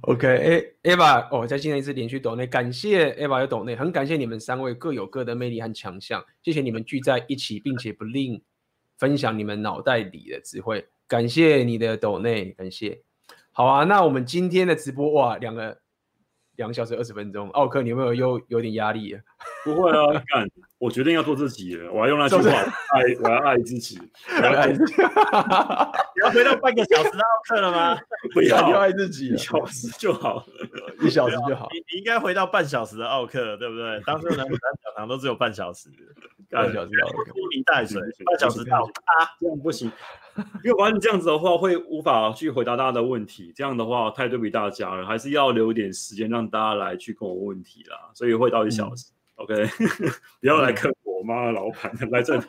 OK，哎，Eva，哦，在今天一次连续抖内，感谢 Eva 的抖内，很感谢你们三位各有各的魅力和强项，谢谢你们聚在一起，并且不吝分享你们脑袋里的智慧，感谢你的抖内，感谢。好啊，那我们今天的直播哇，两个。两小时二十分钟，奥克，你有没有又有点压力？不会啊，干，我决定要做自己了，我要用那句话，爱，我要爱自己，我要爱自己。你要回到半个小时的奥克了吗？不要，要爱自己，一小时就好，一小时就好。你你应该回到半小时的奥克，对不对？当初南普三讲堂都只有半小时，半小时奥克，拖泥带水，半小时到啊，这样不行。因为我发现这样子的话，会无法去回答大家的问题。这样的话，太对不起大家了，还是要留一点时间让大家来去跟我问问题啦。所以会到一小时、嗯、，OK，不要来坑我妈的老板，来这套。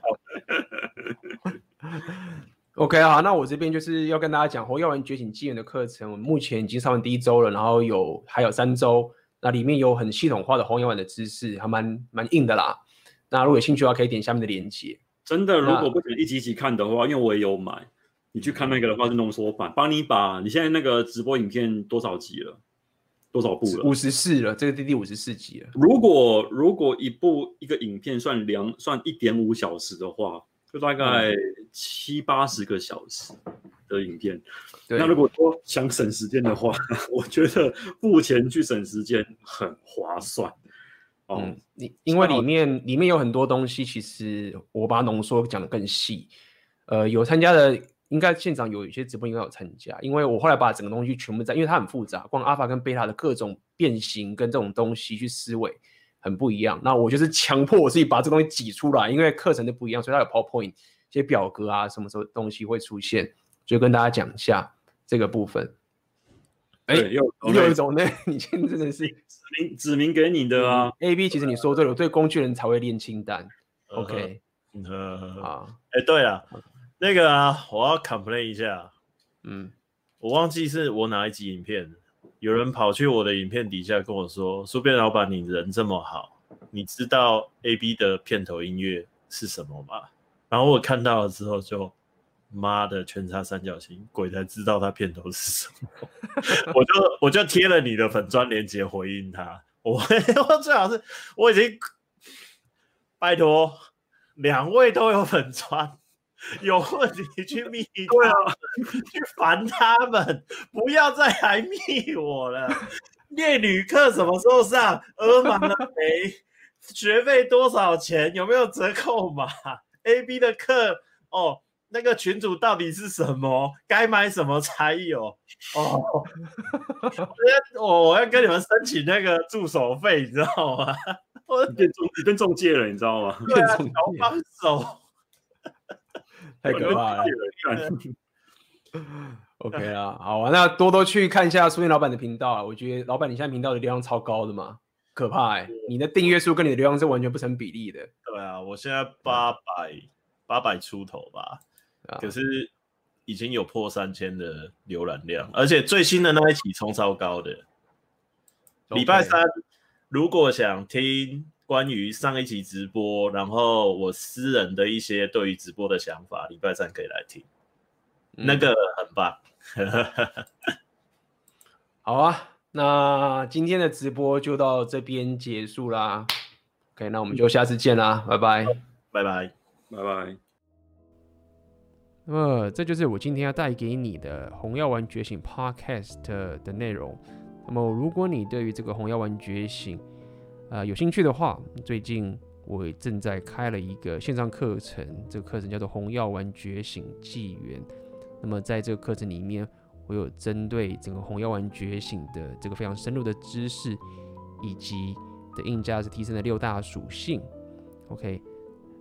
OK 啊，那我这边就是要跟大家讲《红药丸觉醒纪元》的课程，我们目前已经上完第一周了，然后有还有三周，那里面有很系统化的红药丸的知识，还蛮蛮硬的啦。那如果有兴趣的话，可以点下面的链接。真的，如果不想一集一集看的话，因为我也有买，你去看那个的话是浓缩版，帮你把你现在那个直播影片多少集了，多少部了？五十四了，这个第第五十四集了。如果如果一部一个影片算两算一点五小时的话，就大概七八十个小时的影片。嗯、那如果说想省时间的话，我觉得付钱去省时间很划算。嗯，你因为里面里面有很多东西，其实我把它浓缩讲的更细。呃，有参加的，应该现场有一些直播应该有参加，因为我后来把整个东西全部在，因为它很复杂，光阿法跟贝塔的各种变形跟这种东西去思维很不一样。那我就是强迫我自己把这东西挤出来，因为课程都不一样，所以它有 PowerPoint 一些表格啊，什么时候东西会出现，就跟大家讲一下这个部分。哎，又又一种呢？你现在真的是指明指明给你的啊？A B，其实你说对了，对工具人才会练清单。OK，好。哎，对了，那个啊，我要 complain 一下。嗯，我忘记是我哪一集影片，有人跑去我的影片底下跟我说：“书店老板，你人这么好，你知道 A B 的片头音乐是什么吗？”然后我看到了之后就。妈的，全叉三角形，鬼才知道他片头是什么。我就 我就贴了你的粉砖链接回应他。我 我最好是我已经拜托两位都有粉专，有问题去密对啊，去烦他们，不要再来密我了。恋旅课什么时候上？额满了没？学费多少钱？有没有折扣码？AB 的课哦。那个群主到底是什么？该买什么才有？哦，我我要跟你们申请那个助手费，你知道吗？我变中你变中介了，你知道吗？对啊，帮手，太可怕了。OK 啊，好啊，那多多去看一下书店老板的频道啊。我觉得老板你现在频道的流量超高的嘛，可怕哎、欸！你的订阅数跟你的流量是完全不成比例的。对啊，我现在八百八百出头吧，啊、可是已经有破三千的浏览量，而且最新的那一期冲超高的。礼拜三如果想听关于上一期直播，然后我私人的一些对于直播的想法，礼拜三可以来听。那个很棒，好啊，那今天的直播就到这边结束啦。OK，那我们就下次见啦，拜拜，拜拜，拜拜。那么这就是我今天要带给你的《红药丸觉醒》Podcast 的内容。那么如果你对于这个《红药丸觉醒》呃有兴趣的话，最近我正在开了一个线上课程，这个课程叫做《红药丸觉醒纪元》。那么在这个课程里面，我有针对整个红药丸觉醒的这个非常深入的知识，以及的硬价值提升的六大属性，OK，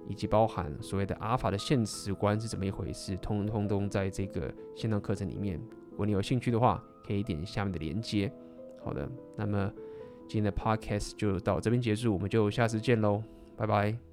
以及包含所谓的阿尔法的现实观是怎么一回事，通通都在这个线上课程里面。如果你有兴趣的话，可以点下面的链接。好的，那么今天的 Podcast 就到这边结束，我们就下次见喽，拜拜。